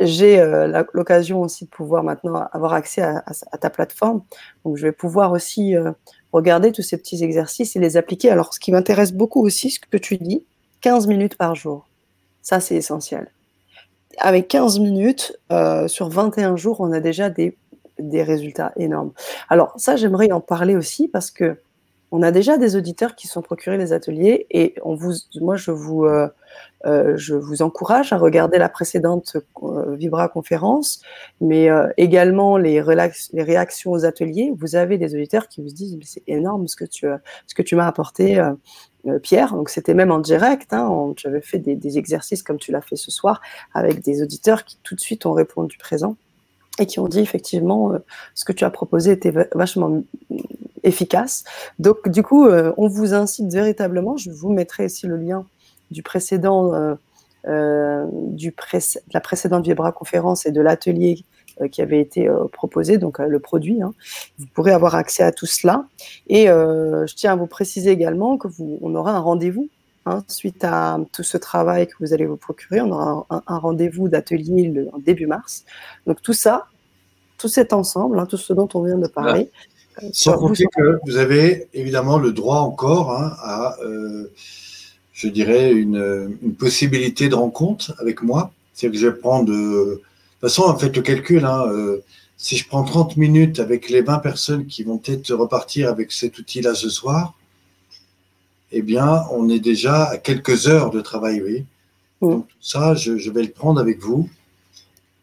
j'ai euh, l'occasion aussi de pouvoir maintenant avoir accès à, ta plateforme. Donc, je vais pouvoir aussi euh, regarder tous ces petits exercices et les appliquer. Alors, ce qui m'intéresse beaucoup aussi, ce que tu dis, 15 minutes par jour. Ça, c'est essentiel. Avec 15 minutes, euh, sur 21 jours, on a déjà des, des résultats énormes. Alors, ça, j'aimerais en parler aussi parce que on a déjà des auditeurs qui sont procurés les ateliers et on vous, moi, je vous, euh, euh, je vous encourage à regarder la précédente Vibra conférence, mais également les, les, réactions aux ateliers. Vous avez des auditeurs qui vous disent c'est énorme ce que tu, ce que tu m'as apporté. Pierre, donc c'était même en direct, hein, j'avais fait des, exercices comme tu l'as fait ce soir avec des auditeurs qui tout de suite ont répondu présent et qui ont dit effectivement ce que tu as proposé était vachement efficace. Donc, du coup, euh, on vous incite véritablement, je vous mettrai ici le lien du précédent, euh, euh, de la précédente Vibra conférence et de l'atelier qui avait été proposé, donc le produit. Hein. Vous pourrez avoir accès à tout cela. Et je tiens à vous préciser également que vous, on aura un rendez-vous hein, suite à tout ce travail que vous allez vous procurer. On aura un, rendez-vous d'atelier en début mars. Donc tout ça, tout cet ensemble, hein, tout ce dont on vient de parler, sans compter que vous avez évidemment le droit encore hein, à, euh, je dirais, une, possibilité de rencontre avec moi. C'est que je vais prendre. De, toute façon, faites le calcul. Hein, euh, si je prends 30 minutes avec les 20 personnes qui vont peut-être repartir avec cet outil-là ce soir, eh bien, on est déjà à quelques heures de travail, oui. Mm. Donc, tout ça, je, vais le prendre avec vous.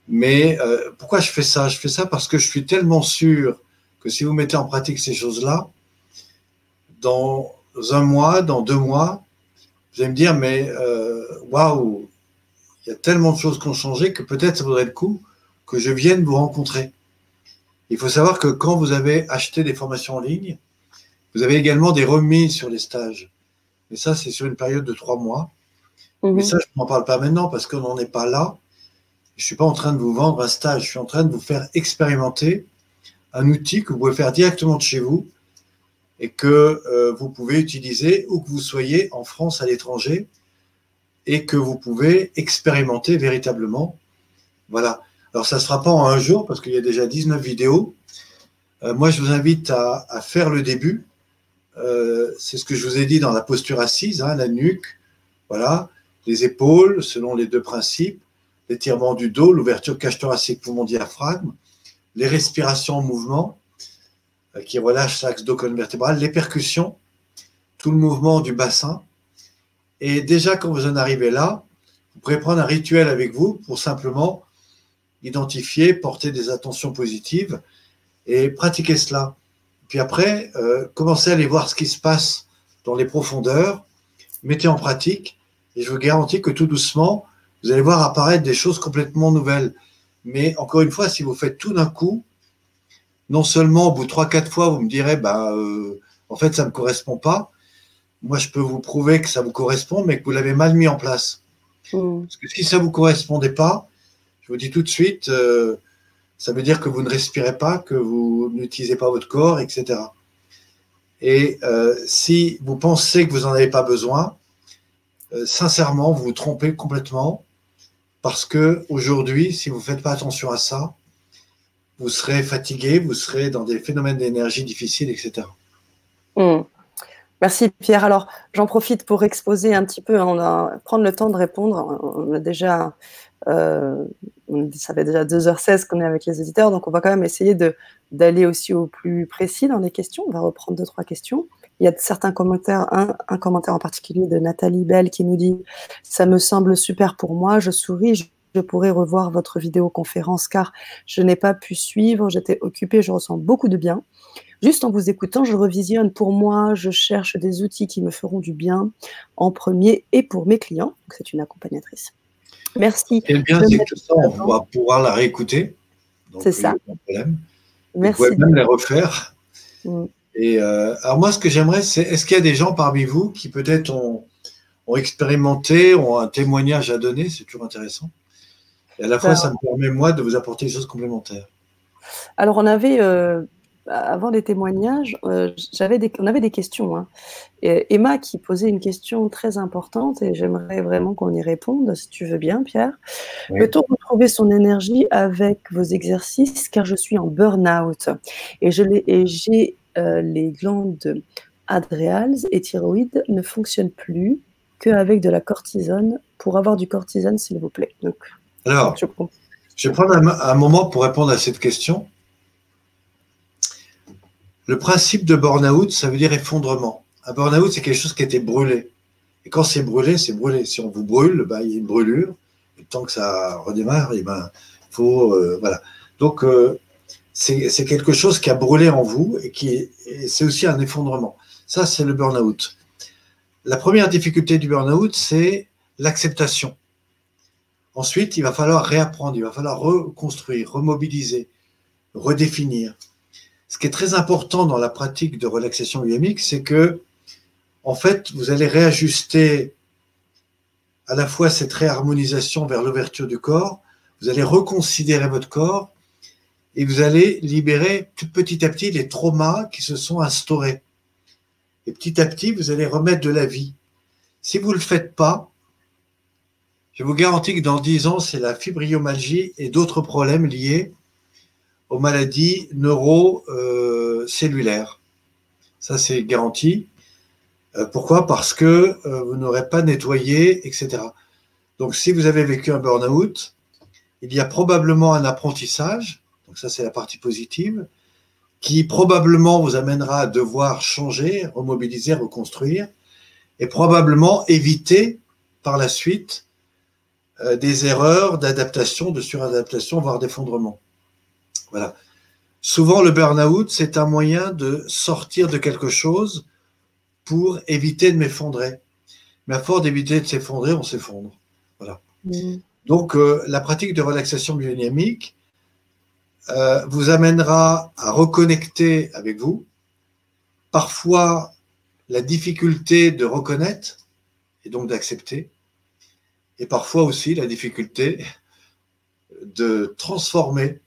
Mais euh, pourquoi je fais ça? Je fais ça parce que je suis tellement sûr que si vous mettez en pratique ces choses-là, dans un mois, dans deux mois, vous allez me dire, mais euh, waouh, il y a tellement de choses qui ont changé que peut-être ça vaudrait le coup que je vienne vous rencontrer. Il faut savoir que quand vous avez acheté des formations en ligne, vous avez également des remises sur les stages. Et ça, c'est sur une période de trois mois. Mais mhm. ça, je n'en parle pas maintenant parce qu'on n'en est pas là. Je ne suis pas en train de vous vendre un stage, je suis en train de vous faire expérimenter un outil que vous pouvez faire directement de chez vous et que euh, vous pouvez utiliser où que vous soyez en France, à l'étranger, et que vous pouvez expérimenter véritablement. Voilà. Alors, ça ne sera pas en un jour parce qu'il y a déjà 19 vidéos. Euh, moi, je vous invite à, faire le début. Euh, c'est ce que je vous ai dit dans la posture assise, hein, la nuque, voilà, les épaules, selon les deux principes, l'étirement du dos, l'ouverture cage thoracique, poumon diaphragme, les respirations en mouvement euh, qui relâchent l'axe dos colonne vertébrale, les percussions, tout le mouvement du bassin. Et déjà, quand vous en arrivez là, vous pourrez prendre un rituel avec vous pour simplement identifier, porter des attentions positives et pratiquer cela. Puis après, euh, commencez à aller voir ce qui se passe dans les profondeurs, mettez en pratique, et je vous garantis que tout doucement, vous allez voir apparaître des choses complètement nouvelles. Mais encore une fois, si vous faites tout d'un coup, non seulement au bout de trois, quatre fois, vous me direz, bah, euh, en fait, ça ne me correspond pas. Moi, je peux vous prouver que ça vous correspond, mais que vous l'avez mal mis en place. Mmh. Parce que si ça ne vous correspondait pas, je vous dis tout de suite, euh, ça veut dire que vous ne respirez pas, que vous n'utilisez pas votre corps, etc. Et euh, si vous pensez que vous n'en avez pas besoin, euh, sincèrement, vous vous trompez complètement parce que aujourd'hui, si vous ne faites pas attention à ça, vous serez fatigué, vous serez dans des phénomènes d'énergie difficiles, etc. Hmm. Merci Pierre. Alors, j'en profite pour exposer un petit peu, on va prendre le temps de répondre. On a déjà euh, ça fait déjà 2h16 qu'on est avec les éditeurs, donc on va quand même essayer d'aller aussi au plus précis dans les questions. On va reprendre deux, trois questions. Il y a certains commentaires, un, commentaire en particulier de Nathalie Bell qui nous dit « Ça me semble super pour moi, je souris, je, je pourrais revoir votre vidéoconférence car je n'ai pas pu suivre, j'étais occupée, je ressens beaucoup de bien. Juste en vous écoutant, je revisionne pour moi, je cherche des outils qui me feront du bien en premier et pour mes clients. C'est une accompagnatrice. Merci. Ce bien, c'est que ça, on va pouvoir la réécouter. C'est ça. Problème. Merci. Vous pouvez même les refaire. Mm. Et euh, alors moi, ce que j'aimerais, c'est est-ce qu'il y a des gens parmi vous qui peut-être ont, expérimenté, ont un témoignage à donner? C'est toujours intéressant. Et à la fois, ça me permet moi de vous apporter des choses complémentaires. Alors, on avait euh, avant les témoignages, euh, on avait des questions. Hein. Emma qui posait une question très importante et j'aimerais vraiment qu'on y réponde, si tu veux bien, Pierre. Peut-on retrouver son énergie avec vos exercices? Car je suis en burn-out et j'ai euh, les glandes adréales et thyroïdes ne fonctionnent plus qu'avec de la cortisone. Pour avoir du cortisone, s'il vous plaît. Donc, Alors, je, je vais prendre un moment pour répondre à cette question. Le principe de burn-out, ça veut dire effondrement. Un burn-out, c'est quelque chose qui a été brûlé. Et quand c'est brûlé, c'est brûlé. Si on vous brûle, bah, il y a une brûlure. Et tant que ça redémarre, il eh ben, faut. Euh, voilà. Donc, euh, c'est quelque chose qui a brûlé en vous et qui c'est aussi un effondrement. Ça, c'est le burn-out. La première difficulté du burn-out, c'est l'acceptation. Ensuite, il va falloir réapprendre, il va falloir reconstruire, remobiliser, redéfinir ce qui est très important dans la pratique de relaxation dynamique, c'est que, en fait, vous allez réajuster à la fois cette réharmonisation vers l'ouverture du corps, vous allez reconsidérer votre corps et vous allez libérer tout petit à petit les traumas qui se sont instaurés. Et petit à petit, vous allez remettre de la vie. Si vous ne le faites pas, je vous garantis que dans 10 ans, c'est la fibromyalgie et d'autres problèmes liés aux maladies neurocellulaires. Ça, c'est garanti. Euh, pourquoi? Parce que euh, vous n'aurez pas nettoyé, etc. Donc, si vous avez vécu un burn-out, il y a probablement un apprentissage, donc ça c'est la partie positive, qui probablement vous amènera à devoir changer, remobiliser, reconstruire, et probablement éviter par la suite euh, des erreurs d'adaptation, de suradaptation, voire d'effondrement. Voilà. Souvent, le burn-out, c'est un moyen de sortir de quelque chose pour éviter de m'effondrer. Mais à force d'éviter de s'effondrer, on s'effondre. Voilà. Mm. Donc, euh, la pratique de relaxation biodynamique euh, vous amènera à reconnecter avec vous. Parfois, la difficulté de reconnaître et donc d'accepter. Et parfois aussi la difficulté de transformer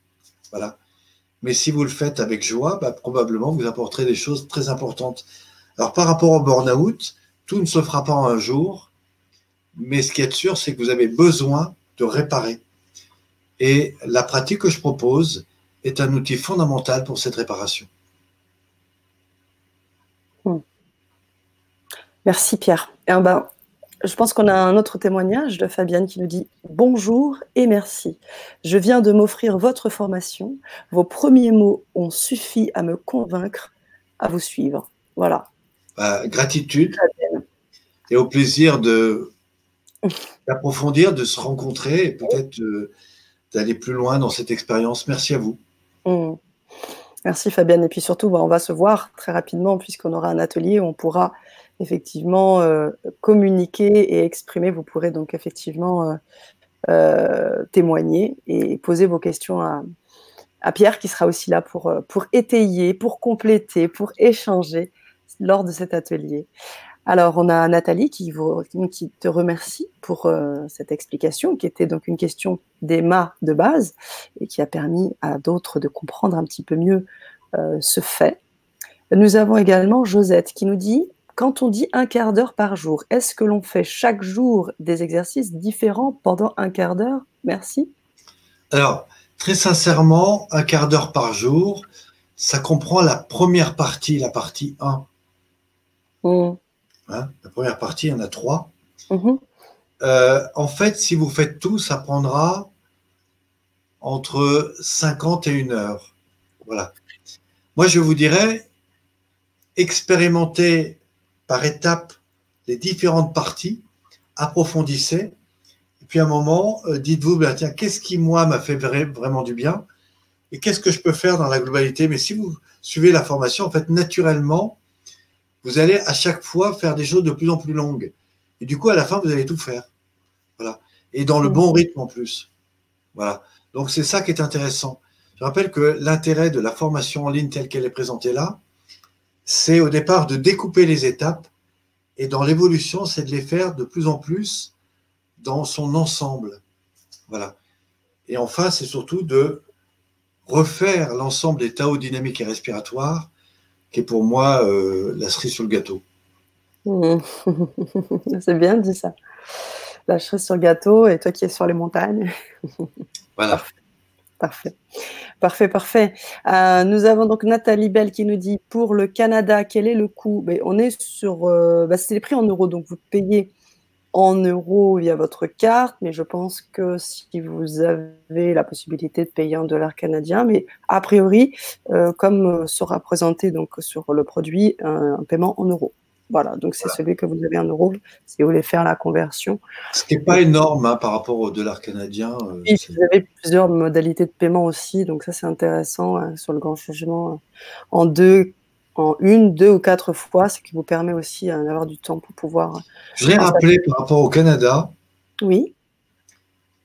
Mais si vous le faites avec joie, bah, probablement vous apporterez des choses très importantes. Alors par rapport au burn-out, tout ne se fera pas en un jour, mais ce qui est sûr, c'est que vous avez besoin de réparer. Et la pratique que je propose est un outil fondamental pour cette réparation. Hmm. Merci Pierre. Eh ben, je pense qu'on a un autre témoignage de Fabienne qui nous dit Bonjour et merci. Je viens de m'offrir votre formation. Vos premiers mots ont suffi à me convaincre à vous suivre. Voilà. Bah, gratitude et au plaisir de d'approfondir, de se rencontrer et peut-être euh, d'aller plus loin dans cette expérience. Merci à vous. Mmh. Merci Fabienne. Et puis surtout, bah, on va se voir très rapidement puisqu'on aura un atelier où on pourra effectivement euh, communiquer et exprimer. Vous pourrez donc effectivement euh, euh, témoigner et poser vos questions à, Pierre qui sera aussi là pour, pour étayer, pour compléter, pour échanger lors de cet atelier. Alors, on a Nathalie qui, qui te remercie pour cette explication, qui était donc une question d'Emma de base et qui a permis à d'autres de comprendre un petit peu mieux ce fait. Nous avons également Josette qui nous dit quand on dit un quart d'heure par jour, est-ce que l'on fait chaque jour des exercices différents pendant un quart d'heure? Merci. Alors, très sincèrement, un quart d'heure par jour, ça comprend la première partie, la partie 1. Mmh. Hein, la première partie, il y en a trois. Mmh. Euh, en fait, si vous faites tout, ça prendra entre 50 et 1 heure. Voilà. Moi, je vous dirais, expérimentez par étapes les différentes parties, approfondissez, et puis à un moment, euh, dites-vous, ben, tiens, qu'est-ce qui, moi, m'a fait vraiment du bien, et qu'est-ce que je peux faire dans la globalité? Mais si vous suivez la formation, en fait, naturellement, vous allez à chaque fois faire des choses de plus en plus longues. Et du coup, à la fin, vous allez tout faire. Voilà. Et dans le bon rythme en plus. Voilà. Donc, c'est ça qui est intéressant. Je rappelle que l'intérêt de la formation en ligne telle qu'elle est présentée là, c'est au départ de découper les étapes et dans l'évolution, c'est de les faire de plus en plus dans son ensemble. Voilà. Et enfin, c'est surtout de refaire l'ensemble des Tao dynamiques et respiratoires, qui est pour moi euh, la cerise sur le gâteau. Mmh. c'est bien dit ça. La cerise sur le gâteau et toi qui es sur les montagnes. voilà. Parfait. Parfait, parfait. Euh, nous avons donc Nathalie Bell qui nous dit pour le Canada, quel est le coût? Ben, On est sur. Euh, ben, c'est les prix en euros, donc vous payez en euros via votre carte, mais je pense que si vous avez la possibilité de payer en dollars canadiens, mais a priori, euh, comme sera présenté donc sur le produit, un paiement en euros. Voilà, donc c'est celui que vous avez en euros si vous voulez faire la conversion. Ce qui n'est pas énorme hein, par rapport au dollar canadien. Euh, vous avez plusieurs modalités de paiement aussi, donc ça c'est intéressant hein, sur le grand changement euh, en deux, en une, deux ou quatre fois, ce qui vous permet aussi euh, d'avoir du temps pour pouvoir. Je voudrais rappeler par rapport au Canada. Oui.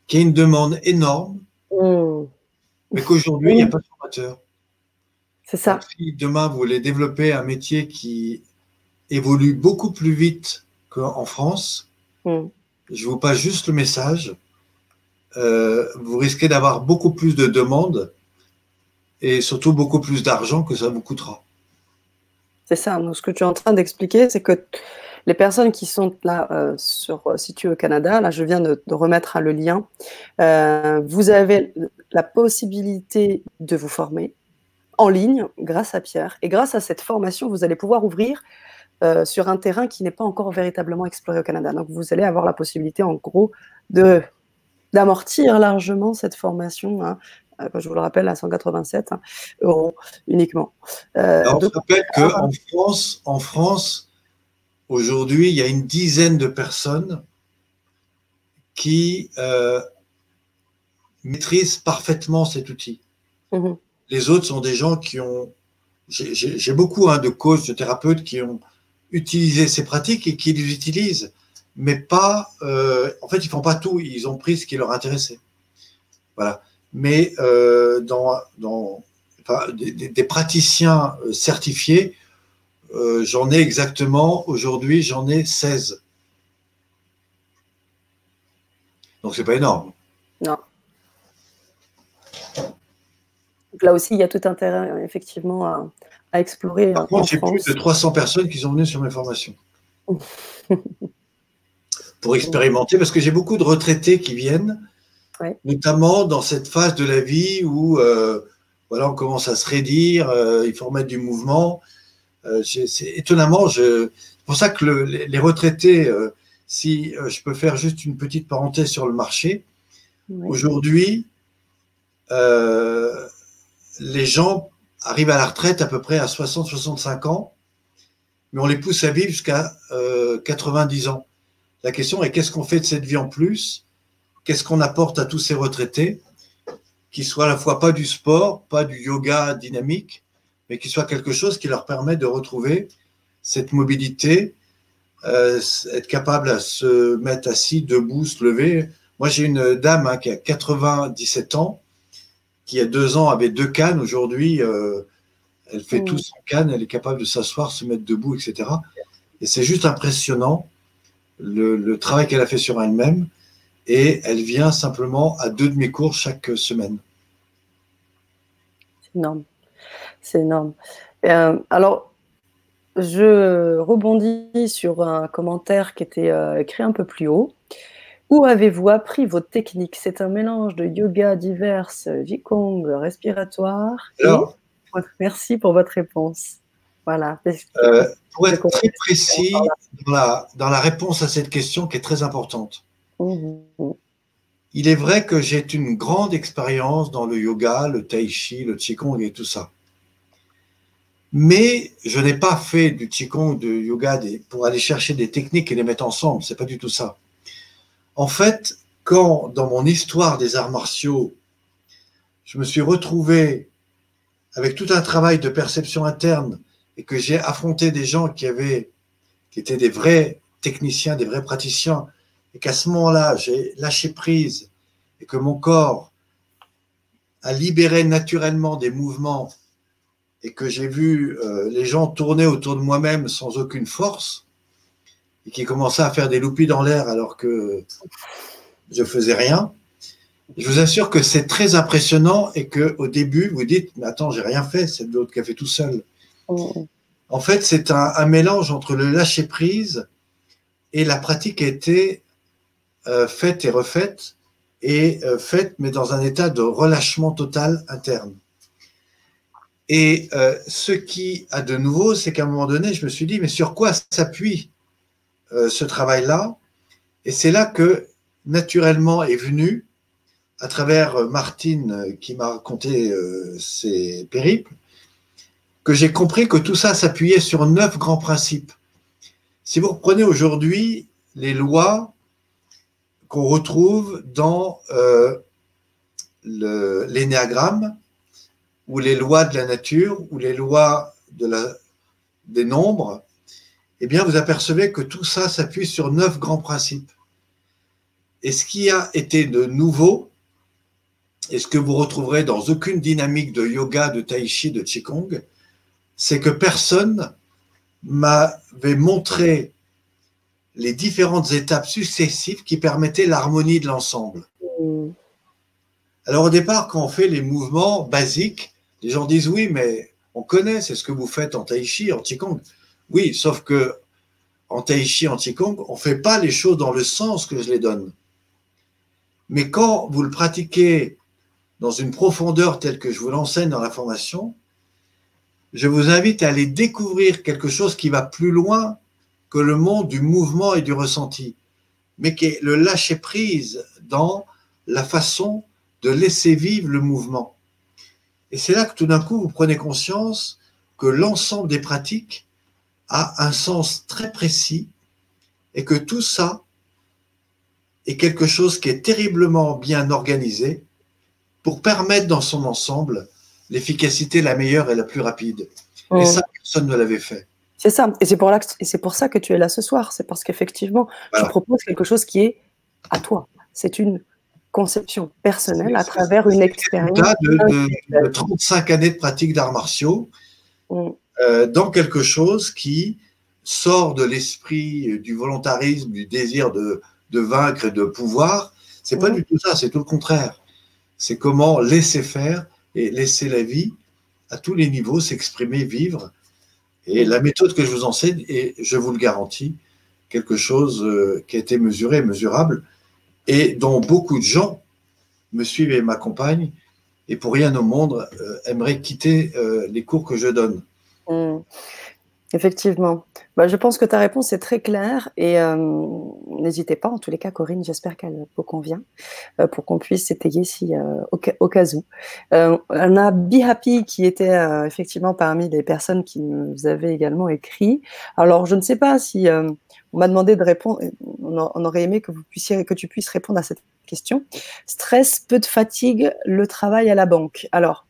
Qu'il y a une demande énorme, mmh. mais qu'aujourd'hui il n'y a pas de formateur. C'est ça. si demain vous voulez développer un métier qui évolue beaucoup plus vite qu'en France. Mm. Je vous passe juste le message. Euh, vous risquez d'avoir beaucoup plus de demandes et surtout beaucoup plus d'argent que ça vous coûtera. C'est ça. ce que tu es en train d'expliquer, c'est que les personnes qui sont là euh, sur, euh, situées au Canada, là je viens de, remettre le lien, vous avez la possibilité de vous former en ligne grâce à Pierre. Et grâce à cette formation, vous allez pouvoir ouvrir euh, sur un terrain qui n'est pas encore véritablement exploré au Canada. Donc vous allez avoir la possibilité, en gros, de d'amortir largement cette formation. Hein, euh, je vous le rappelle, à 187 hein, euros uniquement. Euh, Alors, je rappelle qu'en France, en France aujourd'hui, il y a une dizaine de personnes qui maîtrisent parfaitement cet outil. Mmh Les autres sont des gens qui ont. J'ai beaucoup hein, de coachs, de thérapeutes qui ont utiliser ces pratiques et qu'ils les utilisent, mais pas. Euh, en fait, ils font pas tout. Ils ont pris ce qui leur intéressait. Voilà. Mais euh, dans, des, praticiens euh, certifiés, j'en ai exactement aujourd'hui, j'en ai 16. Donc c'est pas énorme. Non. Là aussi, il y a tout intérêt, effectivement, à, à explorer. Par contre, j'ai plus de 300 personnes qui sont venues sur mes formations. pour expérimenter, parce que j'ai beaucoup de retraités qui viennent, notamment dans cette phase de la vie où euh, voilà, on commence à se raidir, il faut remettre du mouvement. c'est étonnamment, c'est pour ça que les retraités, si je peux faire juste une petite parenthèse sur le marché, aujourd'hui, les gens arrivent à la retraite à peu près à 60-65 ans, mais on les pousse à vivre jusqu'à 90 ans. La question est qu'est-ce qu'on fait de cette vie en plus? Qu'est-ce qu'on apporte à tous ces retraités qui soit à la fois pas du sport, pas du yoga dynamique, mais qui soit quelque chose qui leur permet de retrouver cette mobilité, euh, être capable à se mettre assis, debout, se lever? Moi, j'ai une dame hein, qui a 97 ans, qui il y a deux ans avait deux cannes. Aujourd'hui, euh, elle fait tout sans canne, elle est capable de s'asseoir, se mettre debout, etc. Et c'est juste impressionnant le, travail qu'elle a fait sur elle-même et elle vient simplement à deux de mes cours chaque semaine. C'est énorme. C'est énorme. Euh, alors, je rebondis sur un commentaire qui était euh, écrit un peu plus haut. Où avez-vous appris vos techniques? C'est un mélange de yoga diverses, Qigong, respiratoire. Merci pour votre réponse. Voilà. Euh, pour être très précis dans la, réponse à cette question qui est très importante, mmh. il est vrai que j'ai une grande expérience dans le yoga, le tai chi, le qigong et tout ça. Mais je n'ai pas fait du qigong, du yoga pour aller chercher des techniques et les mettre ensemble. C'est pas du tout ça. En fait, quand dans mon histoire des arts martiaux, je me suis retrouvé avec tout un travail de perception interne et que j'ai affronté des gens qui avaient, qui étaient des vrais techniciens, des vrais praticiens, et qu'à ce moment-là, j'ai lâché prise et que mon corps a libéré naturellement des mouvements et que j'ai vu euh, les gens tourner autour de moi-même sans aucune force et qui commençaient à faire des loupis dans l'air alors que je faisais rien. Je vous assure que c'est très impressionnant et que au début vous dites mais attends j'ai rien fait c'est l'autre qui a fait tout seul. En fait, c'est un, mélange entre le lâcher prise et la pratique a été euh, faite et refaite et euh, faite, mais dans un état de relâchement total interne. Et euh, ce qui a de nouveau, c'est qu'à un moment donné, je me suis dit, mais sur quoi s'appuie ce travail-là Et c'est là que, naturellement, est venu, à travers Martine qui m'a raconté ses périples, que j'ai compris que tout ça s'appuyait sur neuf grands principes. Si vous reprenez aujourd'hui les lois qu'on retrouve dans euh, l'énéagramme, ou les lois de la nature, ou les lois des nombres, eh bien, vous apercevez que tout ça s'appuie sur neuf grands principes. Et ce qui a été de nouveau, et ce que vous retrouverez dans aucune dynamique de yoga, de tai chi, de qigong, c'est que personne m'avait montré les différentes étapes successives qui permettaient l'harmonie de l'ensemble. Mm. Alors au départ, quand on fait les mouvements basiques, les gens disent oui, mais on connaît, c'est ce que vous faites en tai chi, en qigong. Oui, sauf que en tai chi, en qigong, on ne fait pas les choses dans le sens que je les donne. Mais quand vous le pratiquez dans une profondeur telle que je vous l'enseigne dans la formation, je vous invite à aller découvrir quelque chose qui va plus loin que le monde du mouvement et du ressenti, mais qui est le lâcher-prise dans la façon de laisser vivre le mouvement. Et c'est là que tout d'un coup, vous prenez conscience que l'ensemble des pratiques a un sens très précis et que tout ça est quelque chose qui est terriblement bien organisé pour permettre dans son ensemble l'efficacité la meilleure et la plus rapide. Et ça, personne ne l'avait fait. C'est ça. Et c'est pour, pour, ça que tu es là ce soir. C'est parce qu'effectivement, tu proposes quelque chose qui est à toi. C'est une conception personnelle à travers une expérience. De, de, 35 années de pratique d'arts martiaux mm. Euh, dans quelque chose qui sort de l'esprit du volontarisme, du désir de, de vaincre et de pouvoir. C'est pas du tout ça, c'est tout le contraire. C'est comment laisser faire et laisser la vie à tous les niveaux s'exprimer, vivre. Et la méthode que je vous enseigne est, je vous le garantis, quelque chose euh, qui a été mesuré, mesurable, et dont beaucoup de gens me suivent et m'accompagnent. et pour rien au monde aimerait quitter les cours que je donne. Mmh. Effectivement. Bah, je pense que ta réponse est très claire et euh, n'hésitez pas, en tous les cas, Corinne, j'espère qu'elle vous convient euh, pour qu'on puisse s'étayer si, euh, au, cas, où. on a Be qui était effectivement parmi les personnes qui nous avaient également écrit. Alors, je ne sais pas si on m'a demandé de répondre, on, aurait aimé que, vous puissiez, que tu puisses répondre à cette question. Stress, peu de fatigue, le travail à la banque. Alors,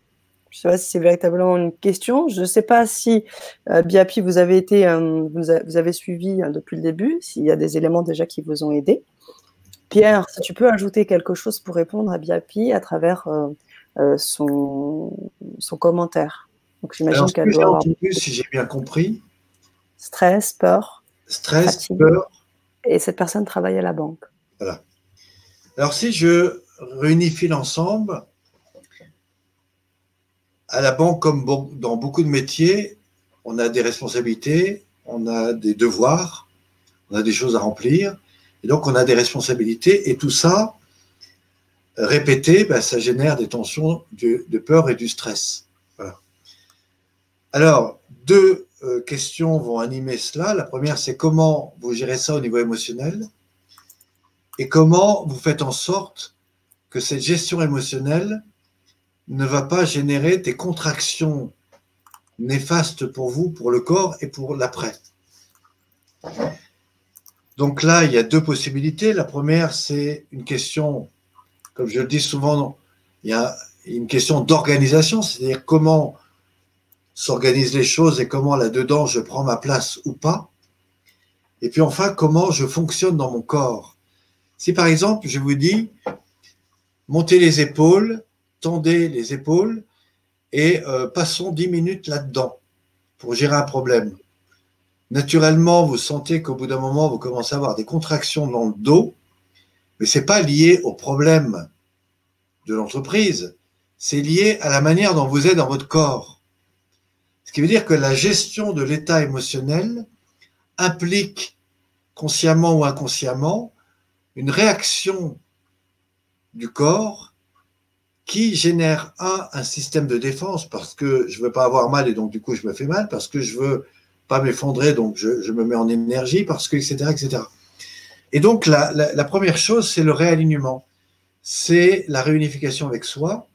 je ne sais pas si c'est véritablement une question. Je ne sais pas si euh, Biapi, vous avez été, euh, vous, avez suivi euh, depuis le début, s'il y a des éléments déjà qui vous ont aidé. Pierre, si tu peux ajouter quelque chose pour répondre à Biapi à travers son, son commentaire. Donc j'imagine qu'elle doit avoir... si j'ai bien compris. Stress, peur. Stress, peur. Et cette personne travaille à la banque. Voilà. Alors si je réunifie l'ensemble, à la banque, comme dans beaucoup de métiers, on a des responsabilités, on a des devoirs, on a des choses à remplir, et donc on a des responsabilités, et tout ça, répété, ben, ça génère des tensions de, peur et du stress. Alors, deux euh, questions vont animer cela. La première, c'est comment vous gérez ça au niveau émotionnel, et comment vous faites en sorte que cette gestion émotionnelle ne va pas générer des contractions néfastes pour vous, pour le corps et pour l'après. Donc là, il y a deux possibilités. La première, c'est une question, comme je le dis souvent, il y a une question d'organisation, c'est-à-dire comment s'organisent les choses et comment là-dedans je prends ma place ou pas. Et puis enfin, comment je fonctionne dans mon corps. Si par exemple, je vous dis, montez les épaules, tendez les épaules et euh, passons 10 minutes là-dedans pour gérer un problème. Naturellement, vous sentez qu'au bout d'un moment, vous commencez à avoir des contractions dans le dos, mais ce n'est pas lié au problème de l'entreprise, c'est lié à la manière dont vous êtes dans votre corps. Ce qui veut dire que la gestion de l'état émotionnel implique, consciemment ou inconsciemment, une réaction du corps qui génère un, un système de défense parce que je veux pas avoir mal et donc du coup je me fais mal, parce que je veux pas m'effondrer donc je, me mets en énergie, parce que etc. etc. Et donc la, première chose c'est le réalignement, c'est la réunification avec soi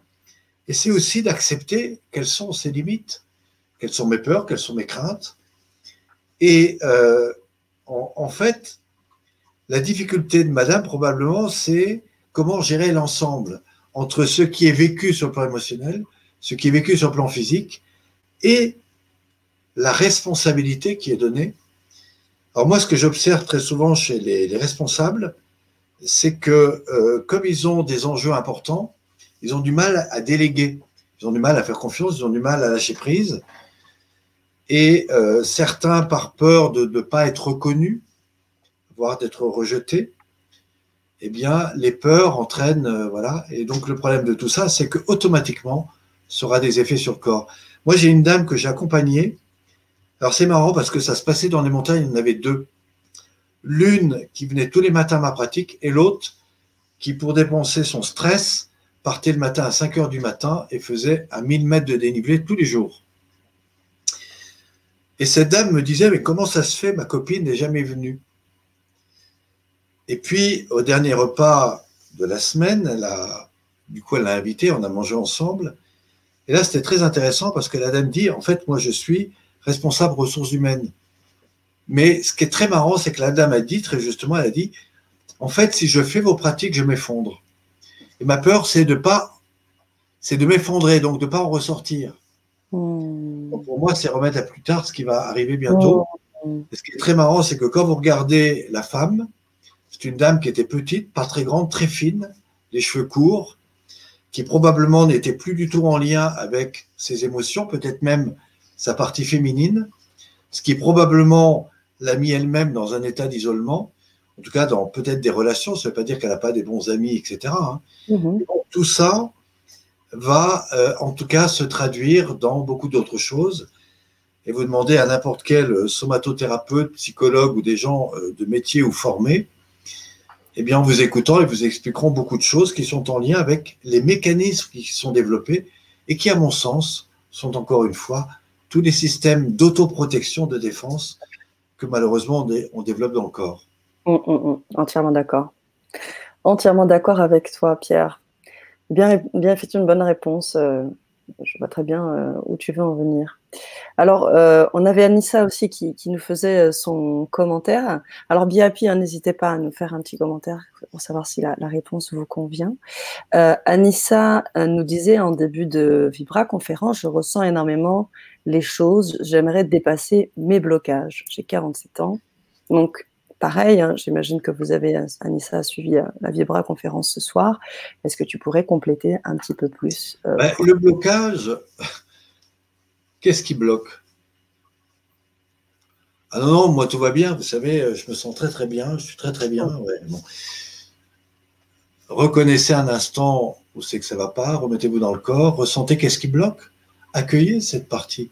et c'est aussi d'accepter quelles sont ses limites, quelles sont mes peurs, quelles sont mes craintes. Et euh, en fait, la difficulté de Madame probablement c'est comment gérer l'ensemble entre ce qui est vécu sur le plan émotionnel, ce qui est vécu sur le plan physique, et la responsabilité qui est donnée. Alors moi, ce que j'observe très souvent chez les, responsables, c'est que euh, comme ils ont des enjeux importants, ils ont du mal à déléguer, ils ont du mal à faire confiance, ils ont du mal à lâcher prise. Et euh, certains, par peur de ne pas être reconnus, voire d'être rejetés, eh bien, les peurs entraînent, euh, voilà. Et donc, le problème de tout ça, c'est que automatiquement, ça aura des effets sur le corps. Moi, j'ai une dame que j'ai accompagnée. Alors, c'est marrant parce que ça se passait dans les montagnes, il y en avait deux. L'une qui venait tous les matins à ma pratique et l'autre qui, pour dépenser son stress, partait le matin à 5 heures du matin et faisait à 1000 mètres de dénivelé tous les jours. Et cette dame me disait, mais comment ça se fait, ma copine n'est jamais venue et puis, au dernier repas de la semaine, elle a, du coup, elle l'a invité, on a mangé ensemble. Et là, c'était très intéressant parce que la dame dit, en fait, moi, je suis responsable ressources humaines. Mais ce qui est très marrant, c'est que la dame a dit, très justement, elle a dit, en fait, si je fais vos pratiques, je m'effondre. Et ma peur, c'est de pas, c'est de m'effondrer, donc de pas en ressortir. Hmm. pour moi, c'est remettre à plus tard ce qui va arriver bientôt. Hmm. Et ce qui est très marrant, c'est que quand vous regardez la femme, c'est une dame qui était petite, pas très grande, très fine, les cheveux courts, qui probablement n'était plus du tout en lien avec ses émotions, peut-être même sa partie féminine, ce qui probablement l'a mis elle-même dans un état d'isolement, en tout cas dans peut-être des relations, ça ne veut pas dire qu'elle n'a pas des bons amis, etc. Hein. Mhm. Tout ça va euh, en tout cas se traduire dans beaucoup d'autres choses. Et vous demandez à n'importe quel somatothérapeute, psychologue ou des gens euh, de métier ou formés, eh bien, en vous écoutant, ils vous expliqueront beaucoup de choses qui sont en lien avec les mécanismes qui sont développés et qui, à mon sens, sont encore une fois tous les systèmes d'autoprotection, de défense que malheureusement on, développe dans le corps. Hum, hum, hum. entièrement d'accord. Entièrement d'accord avec toi, Pierre. Bien, bien fait une bonne réponse. Euh, je vois très bien euh, où tu veux en venir. Alors, euh, on avait Anissa aussi qui, nous faisait son commentaire. Alors, Biapi, hein, n'hésitez pas à nous faire un petit commentaire pour savoir si la, réponse vous convient. Anissa nous disait en début de Vibra conférence, je ressens énormément les choses, j'aimerais dépasser mes blocages. J'ai 47 ans, donc pareil, hein, j'imagine que vous avez, Anissa, suivi euh, la Vibra conférence ce soir. Est-ce que tu pourrais compléter un petit peu plus euh, ben, Le blocage, qu'est-ce qui bloque? Ah non, non, moi tout va bien, vous savez, euh, je me sens très très bien, je suis très très bien. Reconnaissez un instant où c'est que ça ne va pas, remettez-vous dans le corps, ressentez qu'est-ce qui bloque, accueillez cette partie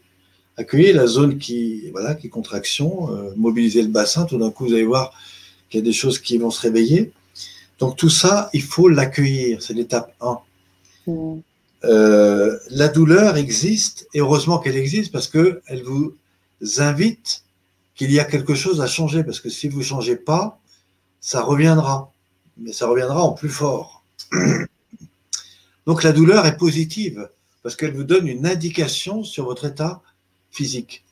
accueillir la zone qui, voilà, qui contraction, euh, mobiliser le bassin. Tout d'un coup, vous allez voir qu'il y a des choses qui vont se réveiller. Donc tout ça, il faut l'accueillir. C'est l'étape 1. Mm. Euh, la douleur existe, et heureusement qu'elle existe parce qu'elle vous invite qu'il y a quelque chose à changer. Parce que si vous ne changez pas, ça reviendra. Mais ça reviendra en plus fort. Donc la douleur est positive parce qu'elle vous donne une indication sur votre état physique.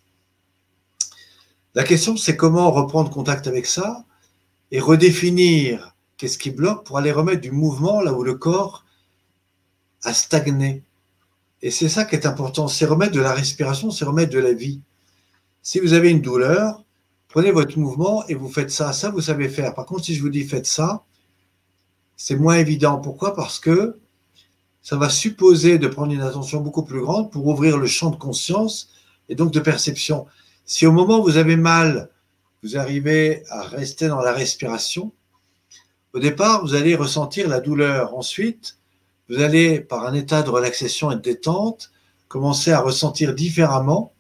La question, c'est comment reprendre contact avec ça et redéfinir qu'est-ce qui bloque pour aller remettre du mouvement là où le corps a stagné. Et c'est ça qui est important, c'est remettre de la respiration, c'est remettre de la vie. Si vous avez une douleur, prenez votre mouvement et vous faites ça. Ça, vous savez faire. Par contre, si je vous dis faites ça, c'est moins évident. Pourquoi? Parce que ça va supposer de prendre une attention beaucoup plus grande pour ouvrir le champ de conscience et donc de perception. Si au moment où vous avez mal, vous arrivez à rester dans la respiration, au départ, vous allez ressentir la douleur. Ensuite, vous allez, par un état de relaxation et de détente, commencer à ressentir différemment,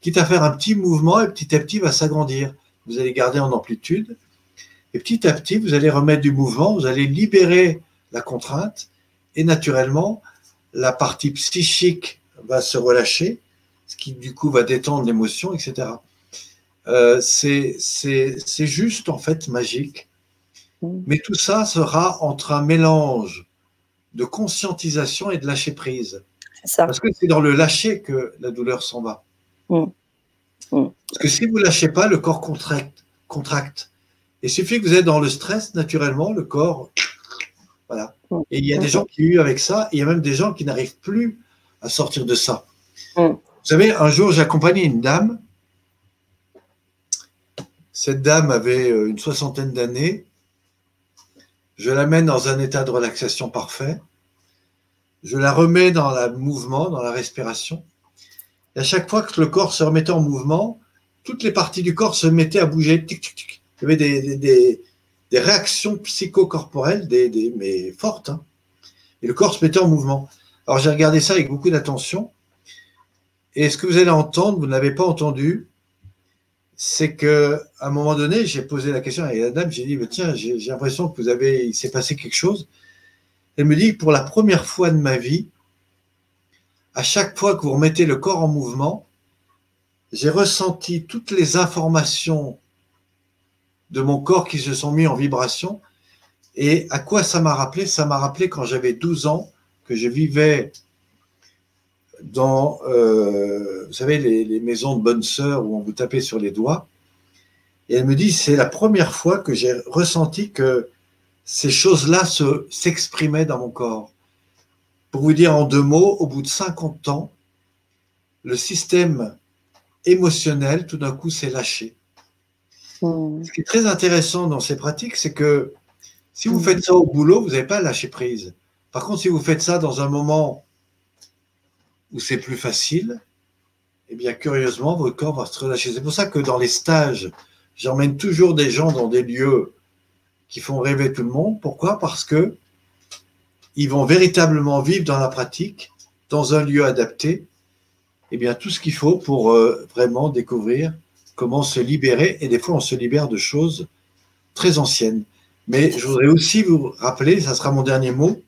quitte à faire un petit mouvement et petit à petit va s'agrandir. Vous allez garder en amplitude et petit à petit, vous allez remettre du mouvement, vous allez libérer la contrainte et naturellement, la partie psychique va se relâcher ce qui du coup va détendre l'émotion, etc. Euh, c'est juste en fait magique. Mm. Mais tout ça sera entre un mélange de conscientisation et de lâcher prise. Parce que c'est dans le lâcher que la douleur s'en va. Mm. Mm. Parce que si vous ne lâchez pas, le corps contracte. contracte. Il suffit que vous êtes dans le stress, naturellement, le corps. Voilà. Et il y a des gens qui eu avec ça, et il y a même des gens qui n'arrivent plus à sortir de ça. Savez, un jour, j'accompagnais une dame. Cette dame avait euh, une soixantaine d'années. Je l'amène dans un état de relaxation parfait. Je la remets dans le mouvement, dans la respiration. Et à chaque fois que le corps se remettait en mouvement, toutes les parties du corps se mettaient à bouger. Il y avait des, réactions psychocorporelles, mais fortes. Hein. Et le corps se mettait en mouvement. Alors j'ai regardé ça avec beaucoup d'attention. Et ce que vous allez entendre, vous ne l'avez pas entendu, c'est que à un moment donné, j'ai posé la question à la dame, j'ai dit, tiens, j'ai l'impression que vous avez, il s'est passé quelque chose. Elle me dit, pour la première fois de ma vie, à chaque fois que vous remettez le corps en mouvement, j'ai ressenti toutes les informations de mon corps qui se sont mis en vibration. Et à quoi ça m'a rappelé? Ça m'a rappelé quand j'avais 12 ans, que je vivais dans, euh, vous savez, les, maisons de bonnes sœurs où on vous tapait sur les doigts. Et elle me dit, c'est la première fois que j'ai ressenti que ces choses-là s'exprimaient dans mon corps. Pour vous dire en deux mots, au bout de 50 ans, le système émotionnel, tout d'un coup, s'est lâché. Hmm. Ce qui est très intéressant dans ces pratiques, c'est que si vous hmm. faites ça au boulot, vous n'avez pas lâché prise. Par contre, si vous faites ça dans un moment c'est plus facile, eh bien, curieusement, votre corps va se relâcher. C'est pour ça que dans les stages, j'emmène toujours des gens dans des lieux qui font rêver tout le monde. Pourquoi? Parce que ils vont véritablement vivre dans la pratique, dans un lieu adapté, eh bien, tout ce qu'il faut pour euh, vraiment découvrir comment se libérer. Et des fois, on se libère de choses très anciennes. Mais je voudrais aussi vous rappeler, ça sera mon dernier mot,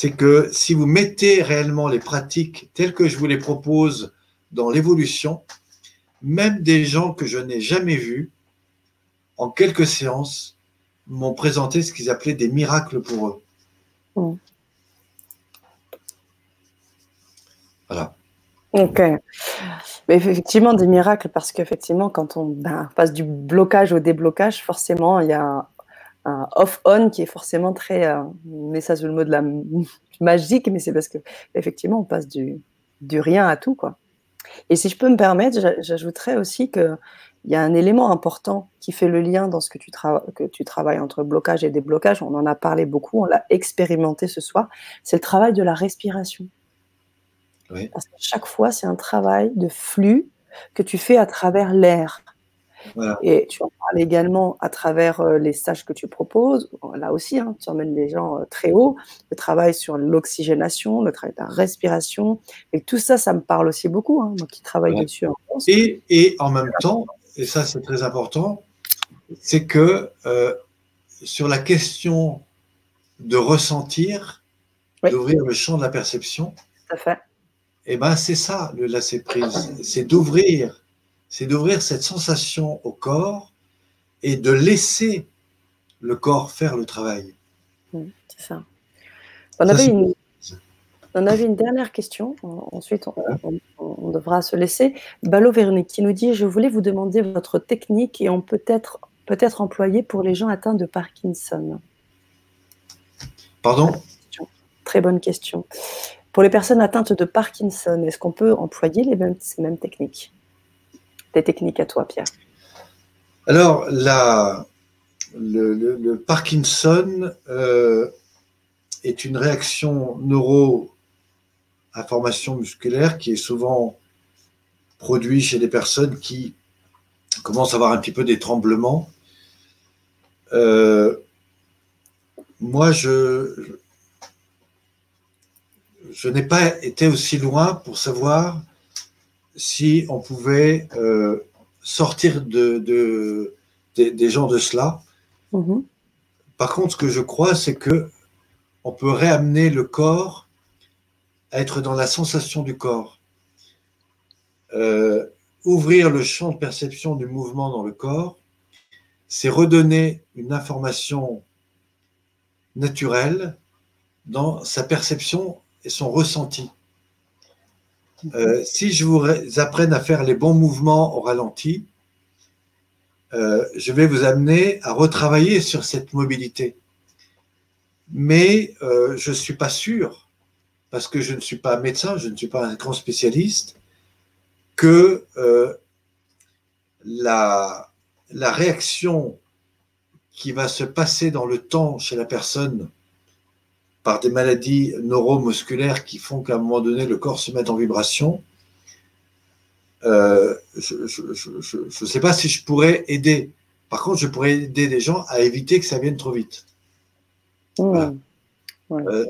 c'est que si vous mettez réellement les pratiques telles que je vous les propose dans l'évolution, même des gens que je n'ai jamais vus, en quelques séances, m'ont présenté ce qu'ils appelaient des miracles pour eux. Mm. Voilà. Ok. Mais effectivement, des miracles, parce qu'effectivement, quand on ben, passe du blocage au déblocage, forcément, il y a un, off-on qui est forcément très. Euh, mais ça, c'est le mot de la magique, mais c'est parce que effectivement, on passe du, du rien à tout, quoi. Et si je peux me permettre, j'ajouterais aussi qu'il y a un élément important qui fait le lien dans ce que tu, que tu travailles entre blocage et déblocage. On en a parlé beaucoup, on l'a expérimenté ce soir. C'est le travail de la respiration. Parce que chaque fois, c'est un travail de flux que tu fais à travers l'air. Et tu en parles également à travers euh, les stages que tu proposes. Là aussi, hein, tu emmènes les gens euh, très haut. Le travail sur l'oxygénation, le travail de la respiration. Et tout ça, ça me parle aussi beaucoup, hein, moi qui travaille dessus en France. Et, et, en même temps, et ça c'est très important, c'est que euh, sur la question de ressentir, d'ouvrir le champ de la perception, tout à fait. Et eh ben c'est ça le lâcher prise, c'est d'ouvrir c'est d'ouvrir cette sensation au corps et de laisser le corps faire le travail. C'est ça. On, avait une, on, avait une, dernière question. Ensuite, on, devra se laisser. Balo Véronique qui nous dit Je voulais vous demander votre technique et on peut être peut-être employée pour les gens atteints de Parkinson. Pardon? Très bonne question. Pour les personnes atteintes de Parkinson, est-ce qu'on peut employer les mêmes, ces mêmes techniques? Des techniques à toi, Pierre Alors, le, Parkinson euh, est une réaction neuro-information musculaire qui est souvent produite chez des personnes qui commencent à avoir un petit peu des tremblements. Euh, moi, je n'ai pas été aussi loin pour savoir si on pouvait euh, sortir de, des gens de cela. Mhm. Par contre, ce que je crois, c'est que on peut réamener le corps à être dans la sensation du corps. Euh, ouvrir le champ de perception du mouvement dans le corps, c'est redonner une information naturelle dans sa perception et son ressenti. Euh, si je vous apprenne à faire les bons mouvements au ralenti, euh, je vais vous amener à retravailler sur cette mobilité. Mais euh, je ne suis pas sûr, parce que je ne suis pas médecin, je ne suis pas un grand spécialiste, que la, la réaction qui va se passer dans le temps chez la personne par des maladies neuromusculaires qui font qu'à un moment donné, le corps se met en vibration. Euh, je ne sais pas si je pourrais aider. Par contre, je pourrais aider des gens à éviter que ça vienne trop vite. Mmh. Euh,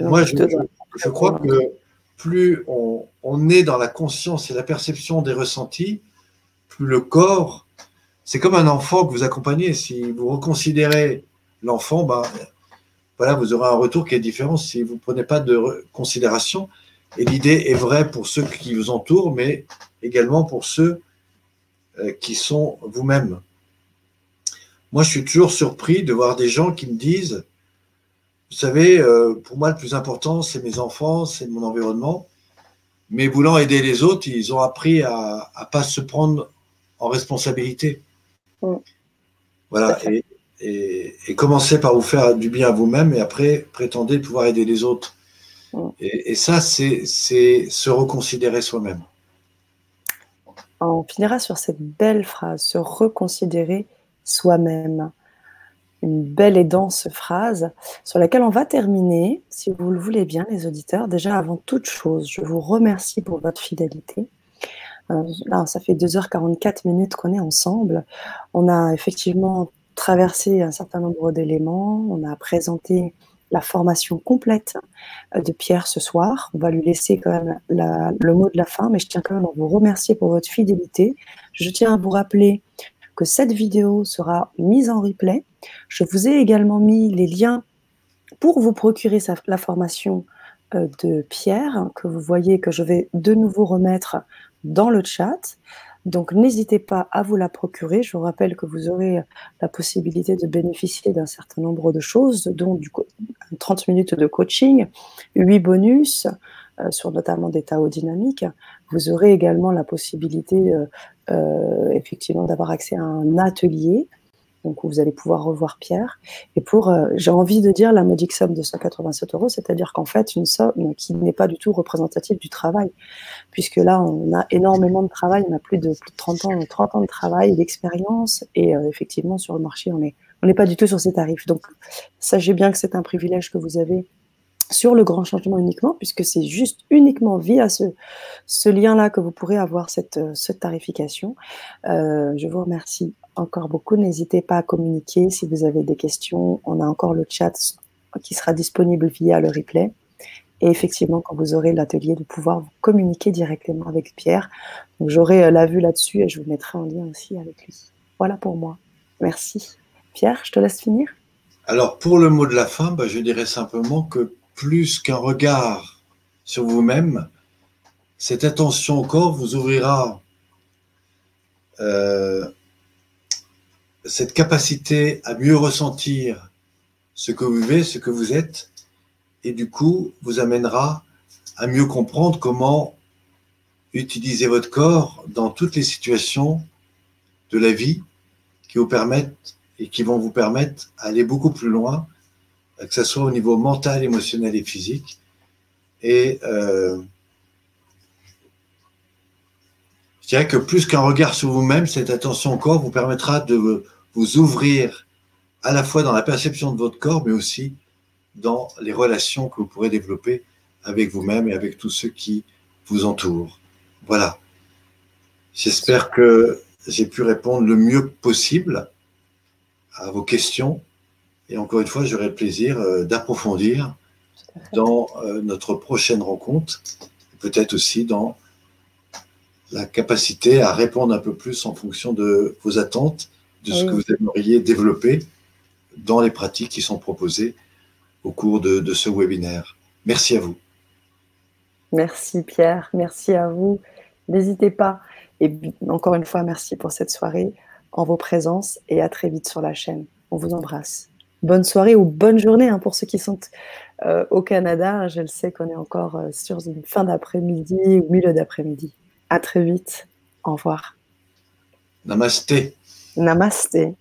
moi, je, crois que plus on, on, est dans la conscience et la perception des ressentis, plus le corps, c'est comme un enfant que vous accompagnez. Si vous reconsidérez l'enfant, ben, voilà, vous aurez un retour qui est différent si vous ne prenez pas de considération. Et l'idée est vraie pour ceux qui vous entourent, mais également pour ceux euh, qui sont vous-même. Moi, je suis toujours surpris de voir des gens qui me disent, vous savez, euh, pour moi, le plus important, c'est mes enfants, c'est mon environnement. Mais voulant aider les autres, ils ont appris à ne pas se prendre en responsabilité. Mm. Voilà. Et, et, commencez par vous faire du bien à vous-même et après prétendez pouvoir aider les autres. Mm. Et, ça, c'est se reconsidérer soi-même. On finira sur cette belle phrase, se reconsidérer soi-même. Une belle et dense phrase sur laquelle on va terminer, si vous le voulez bien, les auditeurs. Déjà, avant toute chose, je vous remercie pour votre fidélité. Euh, là, ça fait 2h44 minutes qu'on est ensemble. On a effectivement traversé un certain nombre d'éléments. On a présenté la formation complète euh, de Pierre ce soir. On va lui laisser quand même le mot de la fin, mais je tiens quand même à vous remercier pour votre fidélité. Je tiens à vous rappeler que cette vidéo sera mise en replay. Je vous ai également mis les liens pour vous procurer la formation euh, de Pierre, que vous voyez que je vais de nouveau remettre dans le chat. Donc n'hésitez pas à vous la procurer. Je vous rappelle que vous aurez la possibilité de bénéficier d'un certain nombre de choses, dont du 30 minutes de coaching, 8 bonus euh, sur notamment des Tao dynamiques. Vous aurez également la possibilité euh, euh, effectivement d'avoir accès à un atelier donc vous allez pouvoir revoir Pierre. Et pour, euh, j'ai envie de dire la modique somme de 187 euros, c'est-à-dire qu'en fait, une somme qui n'est pas du tout représentative du travail, puisque là, on a énormément de travail, on a plus de, plus de 30 ans, 30 ans de travail, d'expérience, et euh, effectivement, sur le marché, on n'est on pas du tout sur ces tarifs. Donc, sachez bien que c'est un privilège que vous avez sur le grand changement uniquement, puisque c'est juste uniquement via ce, lien-là que vous pourrez avoir cette, euh, tarification. Je vous remercie encore beaucoup. N'hésitez pas à communiquer si vous avez des questions. On a encore le chat qui sera disponible via le replay. Et effectivement, quand vous aurez l'atelier, de pouvoir communiquer directement avec Pierre. Donc, j'aurai euh, la vue là-dessus et je vous mettrai en lien aussi avec lui. Voilà pour moi. Merci. Pierre, je te laisse finir. Alors, pour le mot de la fin, bah, je dirais simplement que plus qu'un regard sur vous-même, cette attention au corps vous ouvrira euh, cette capacité à mieux ressentir ce que vous vivez, ce que vous êtes, et du coup vous amènera à mieux comprendre comment utiliser votre corps dans toutes les situations de la vie qui vous permettent et qui vont vous permettre d'aller beaucoup plus loin que ce soit au niveau mental, émotionnel et physique. Et euh, que plus qu'un regard sur vous-même, cette attention au corps vous permettra de vous ouvrir à la fois dans la perception de votre corps, mais aussi dans les relations que vous pourrez développer avec vous-même et avec tous ceux qui vous entourent. Voilà. J'espère que j'ai pu répondre le mieux possible à vos questions. Et encore une fois, j'aurai le plaisir euh, d'approfondir dans euh, notre prochaine rencontre, peut-être aussi dans la capacité à répondre un peu plus en fonction de vos attentes, de ce que vous aimeriez développer dans les pratiques qui sont proposées au cours de, de ce webinaire. Merci à vous. Merci Pierre, merci à vous. N'hésitez pas. Et encore une fois, merci pour cette soirée en vos présences et à très vite sur la chaîne. On vous embrasse bonne soirée ou bonne journée hein, pour ceux qui sont euh, au Canada. Je le sais qu'on est encore euh, sur une fin d'après-midi ou milieu d'après-midi. À très vite. Au revoir. Namasté. Namasté.